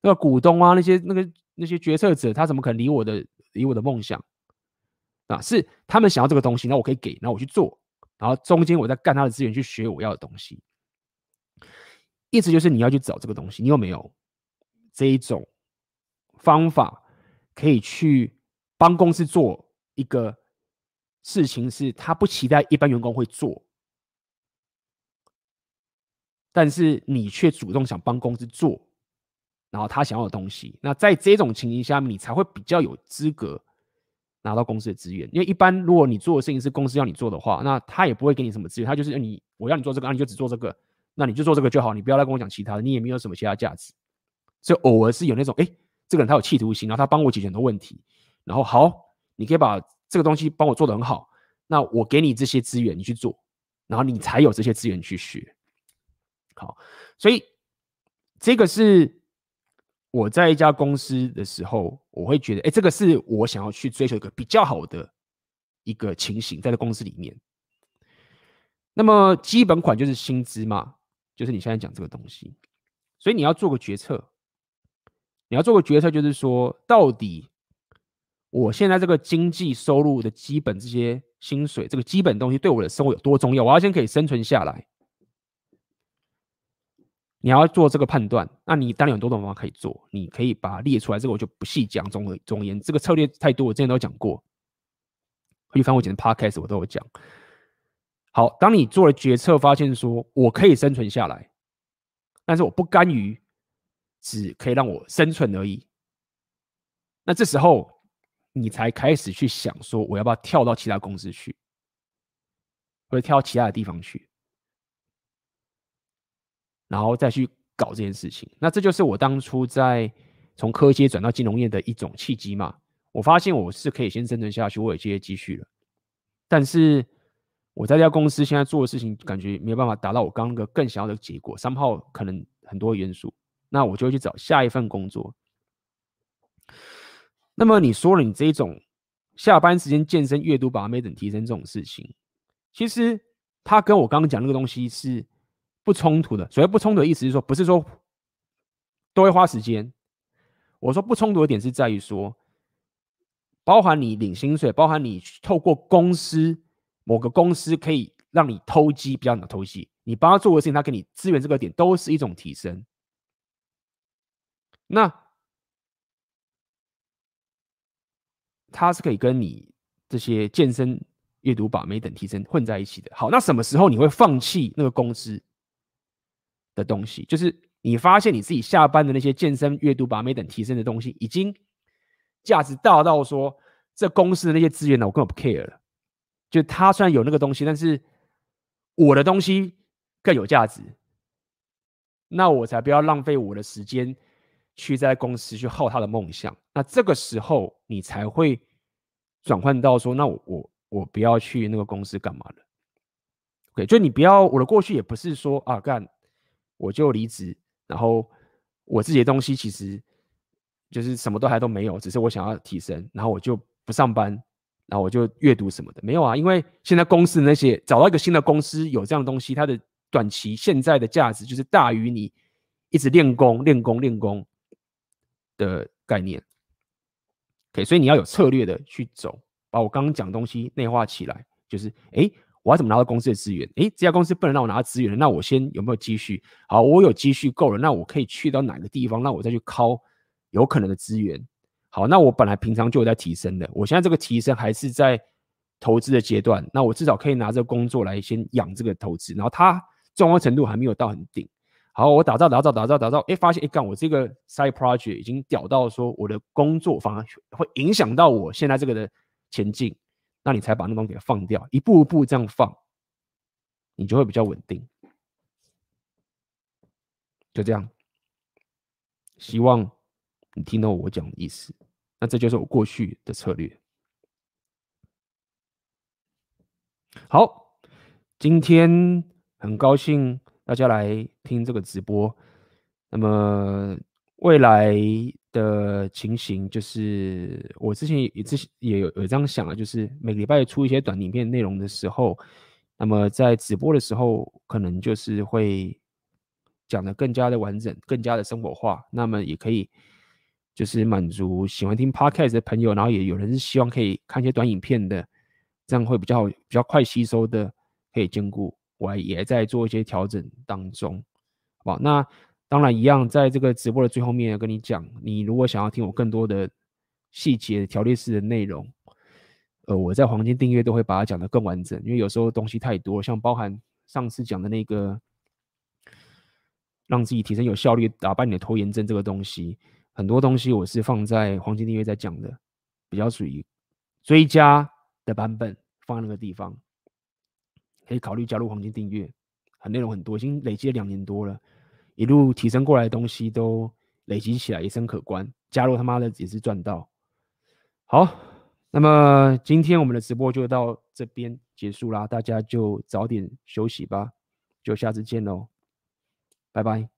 那个股东啊，那些那个那些决策者，他怎么可能理我的理我的梦想啊？是他们想要这个东西，那我可以给，那我去做，然后中间我再干他的资源去学我要的东西。意思就是你要去找这个东西，你有没有这一种？方法可以去帮公司做一个事情，是他不期待一般员工会做，但是你却主动想帮公司做，然后他想要的东西。那在这种情形下，你才会比较有资格拿到公司的资源。因为一般如果你做的事情是公司要你做的话，那他也不会给你什么资源，他就是你我要你做这个，你就只做这个，那你就做这个就好，你不要来跟我讲其他的，你也没有什么其他价值。所以偶尔是有那种哎。诶这个人他有企图心，然后他帮我解决很多问题，然后好，你可以把这个东西帮我做得很好，那我给你这些资源，你去做，然后你才有这些资源去学。好，所以这个是我在一家公司的时候，我会觉得，哎，这个是我想要去追求一个比较好的一个情形，在这公司里面。那么基本款就是薪资嘛，就是你现在讲这个东西，所以你要做个决策。你要做个决策，就是说，到底我现在这个经济收入的基本这些薪水，这个基本东西对我的生活有多重要？我要先可以生存下来。你要做这个判断，那你当然有多种方法可以做，你可以把它列出来。这个我就不细讲，总而总而言之，这个策略太多，我之前都讲过。回去翻我以前的 podcast，我都有讲。好，当你做了决策，发现说我可以生存下来，但是我不甘于。只可以让我生存而已。那这时候，你才开始去想说，我要不要跳到其他公司去，或者跳到其他的地方去，然后再去搞这件事情。那这就是我当初在从科技转到金融业的一种契机嘛。我发现我是可以先生存下去，我有这些积蓄了。但是我在这家公司现在做的事情，感觉没有办法达到我刚刚个更想要的结果。三号可能很多元素。那我就会去找下一份工作。那么你说了，你这种下班时间健身、阅读、把妹等提升这种事情，其实它跟我刚刚讲那个东西是不冲突的。所谓不冲突的意思是说，不是说都会花时间。我说不冲突的点是在于说，包含你领薪水，包含你透过公司某个公司可以让你偷鸡，比较难偷鸡。你帮他做的事情，他给你资源这个点，都是一种提升。那它是可以跟你这些健身、阅读、把妹等提升混在一起的。好，那什么时候你会放弃那个公司的东西？就是你发现你自己下班的那些健身、阅读、把妹等提升的东西，已经价值大到说，这公司的那些资源呢，我根本不 care 了。就他虽然有那个东西，但是我的东西更有价值，那我才不要浪费我的时间。去在公司去耗他的梦想，那这个时候你才会转换到说，那我我我不要去那个公司干嘛了？OK，就你不要我的过去也不是说啊干我就离职，然后我自己的东西其实就是什么都还都没有，只是我想要提升，然后我就不上班，然后我就阅读什么的没有啊，因为现在公司那些找到一个新的公司有这样东西，它的短期现在的价值就是大于你一直练功练功练功。的概念，OK，所以你要有策略的去走，把我刚刚讲东西内化起来，就是，哎，我要怎么拿到公司的资源？哎，这家公司不能让我拿到资源，那我先有没有积蓄？好，我有积蓄够了，那我可以去到哪个地方？那我再去靠有可能的资源。好，那我本来平常就有在提升的，我现在这个提升还是在投资的阶段，那我至少可以拿这个工作来先养这个投资，然后它重要程度还没有到很顶。好，我打造打造打造打造，哎，发现哎干，我这个 side project 已经屌到说我的工作反而会影响到我现在这个的前进，那你才把那东西给放掉，一步一步这样放，你就会比较稳定。就这样，希望你听懂我讲的意思。那这就是我过去的策略。好，今天很高兴大家来听这个直播。那么未来的情形就是，我之前也之前也有有这样想啊，就是每个礼拜出一些短影片内容的时候，那么在直播的时候，可能就是会讲的更加的完整，更加的生活化。那么也可以就是满足喜欢听 Podcast 的朋友，然后也有人是希望可以看一些短影片的。这样会比较，比较快吸收的，可以兼顾。我也在做一些调整当中，好？那当然一样，在这个直播的最后面跟你讲，你如果想要听我更多的细节条列式的内容，呃，我在黄金订阅都会把它讲得更完整，因为有时候东西太多，像包含上次讲的那个让自己提升有效率、打败你的拖延症这个东西，很多东西我是放在黄金订阅在讲的，比较属于追加。的版本放在那个地方，可以考虑加入黄金订阅，很内容很多，已经累积了两年多了，一路提升过来的东西都累积起来，也是可观。加入他妈的也是赚到。好，那么今天我们的直播就到这边结束啦，大家就早点休息吧，就下次见喽，拜拜。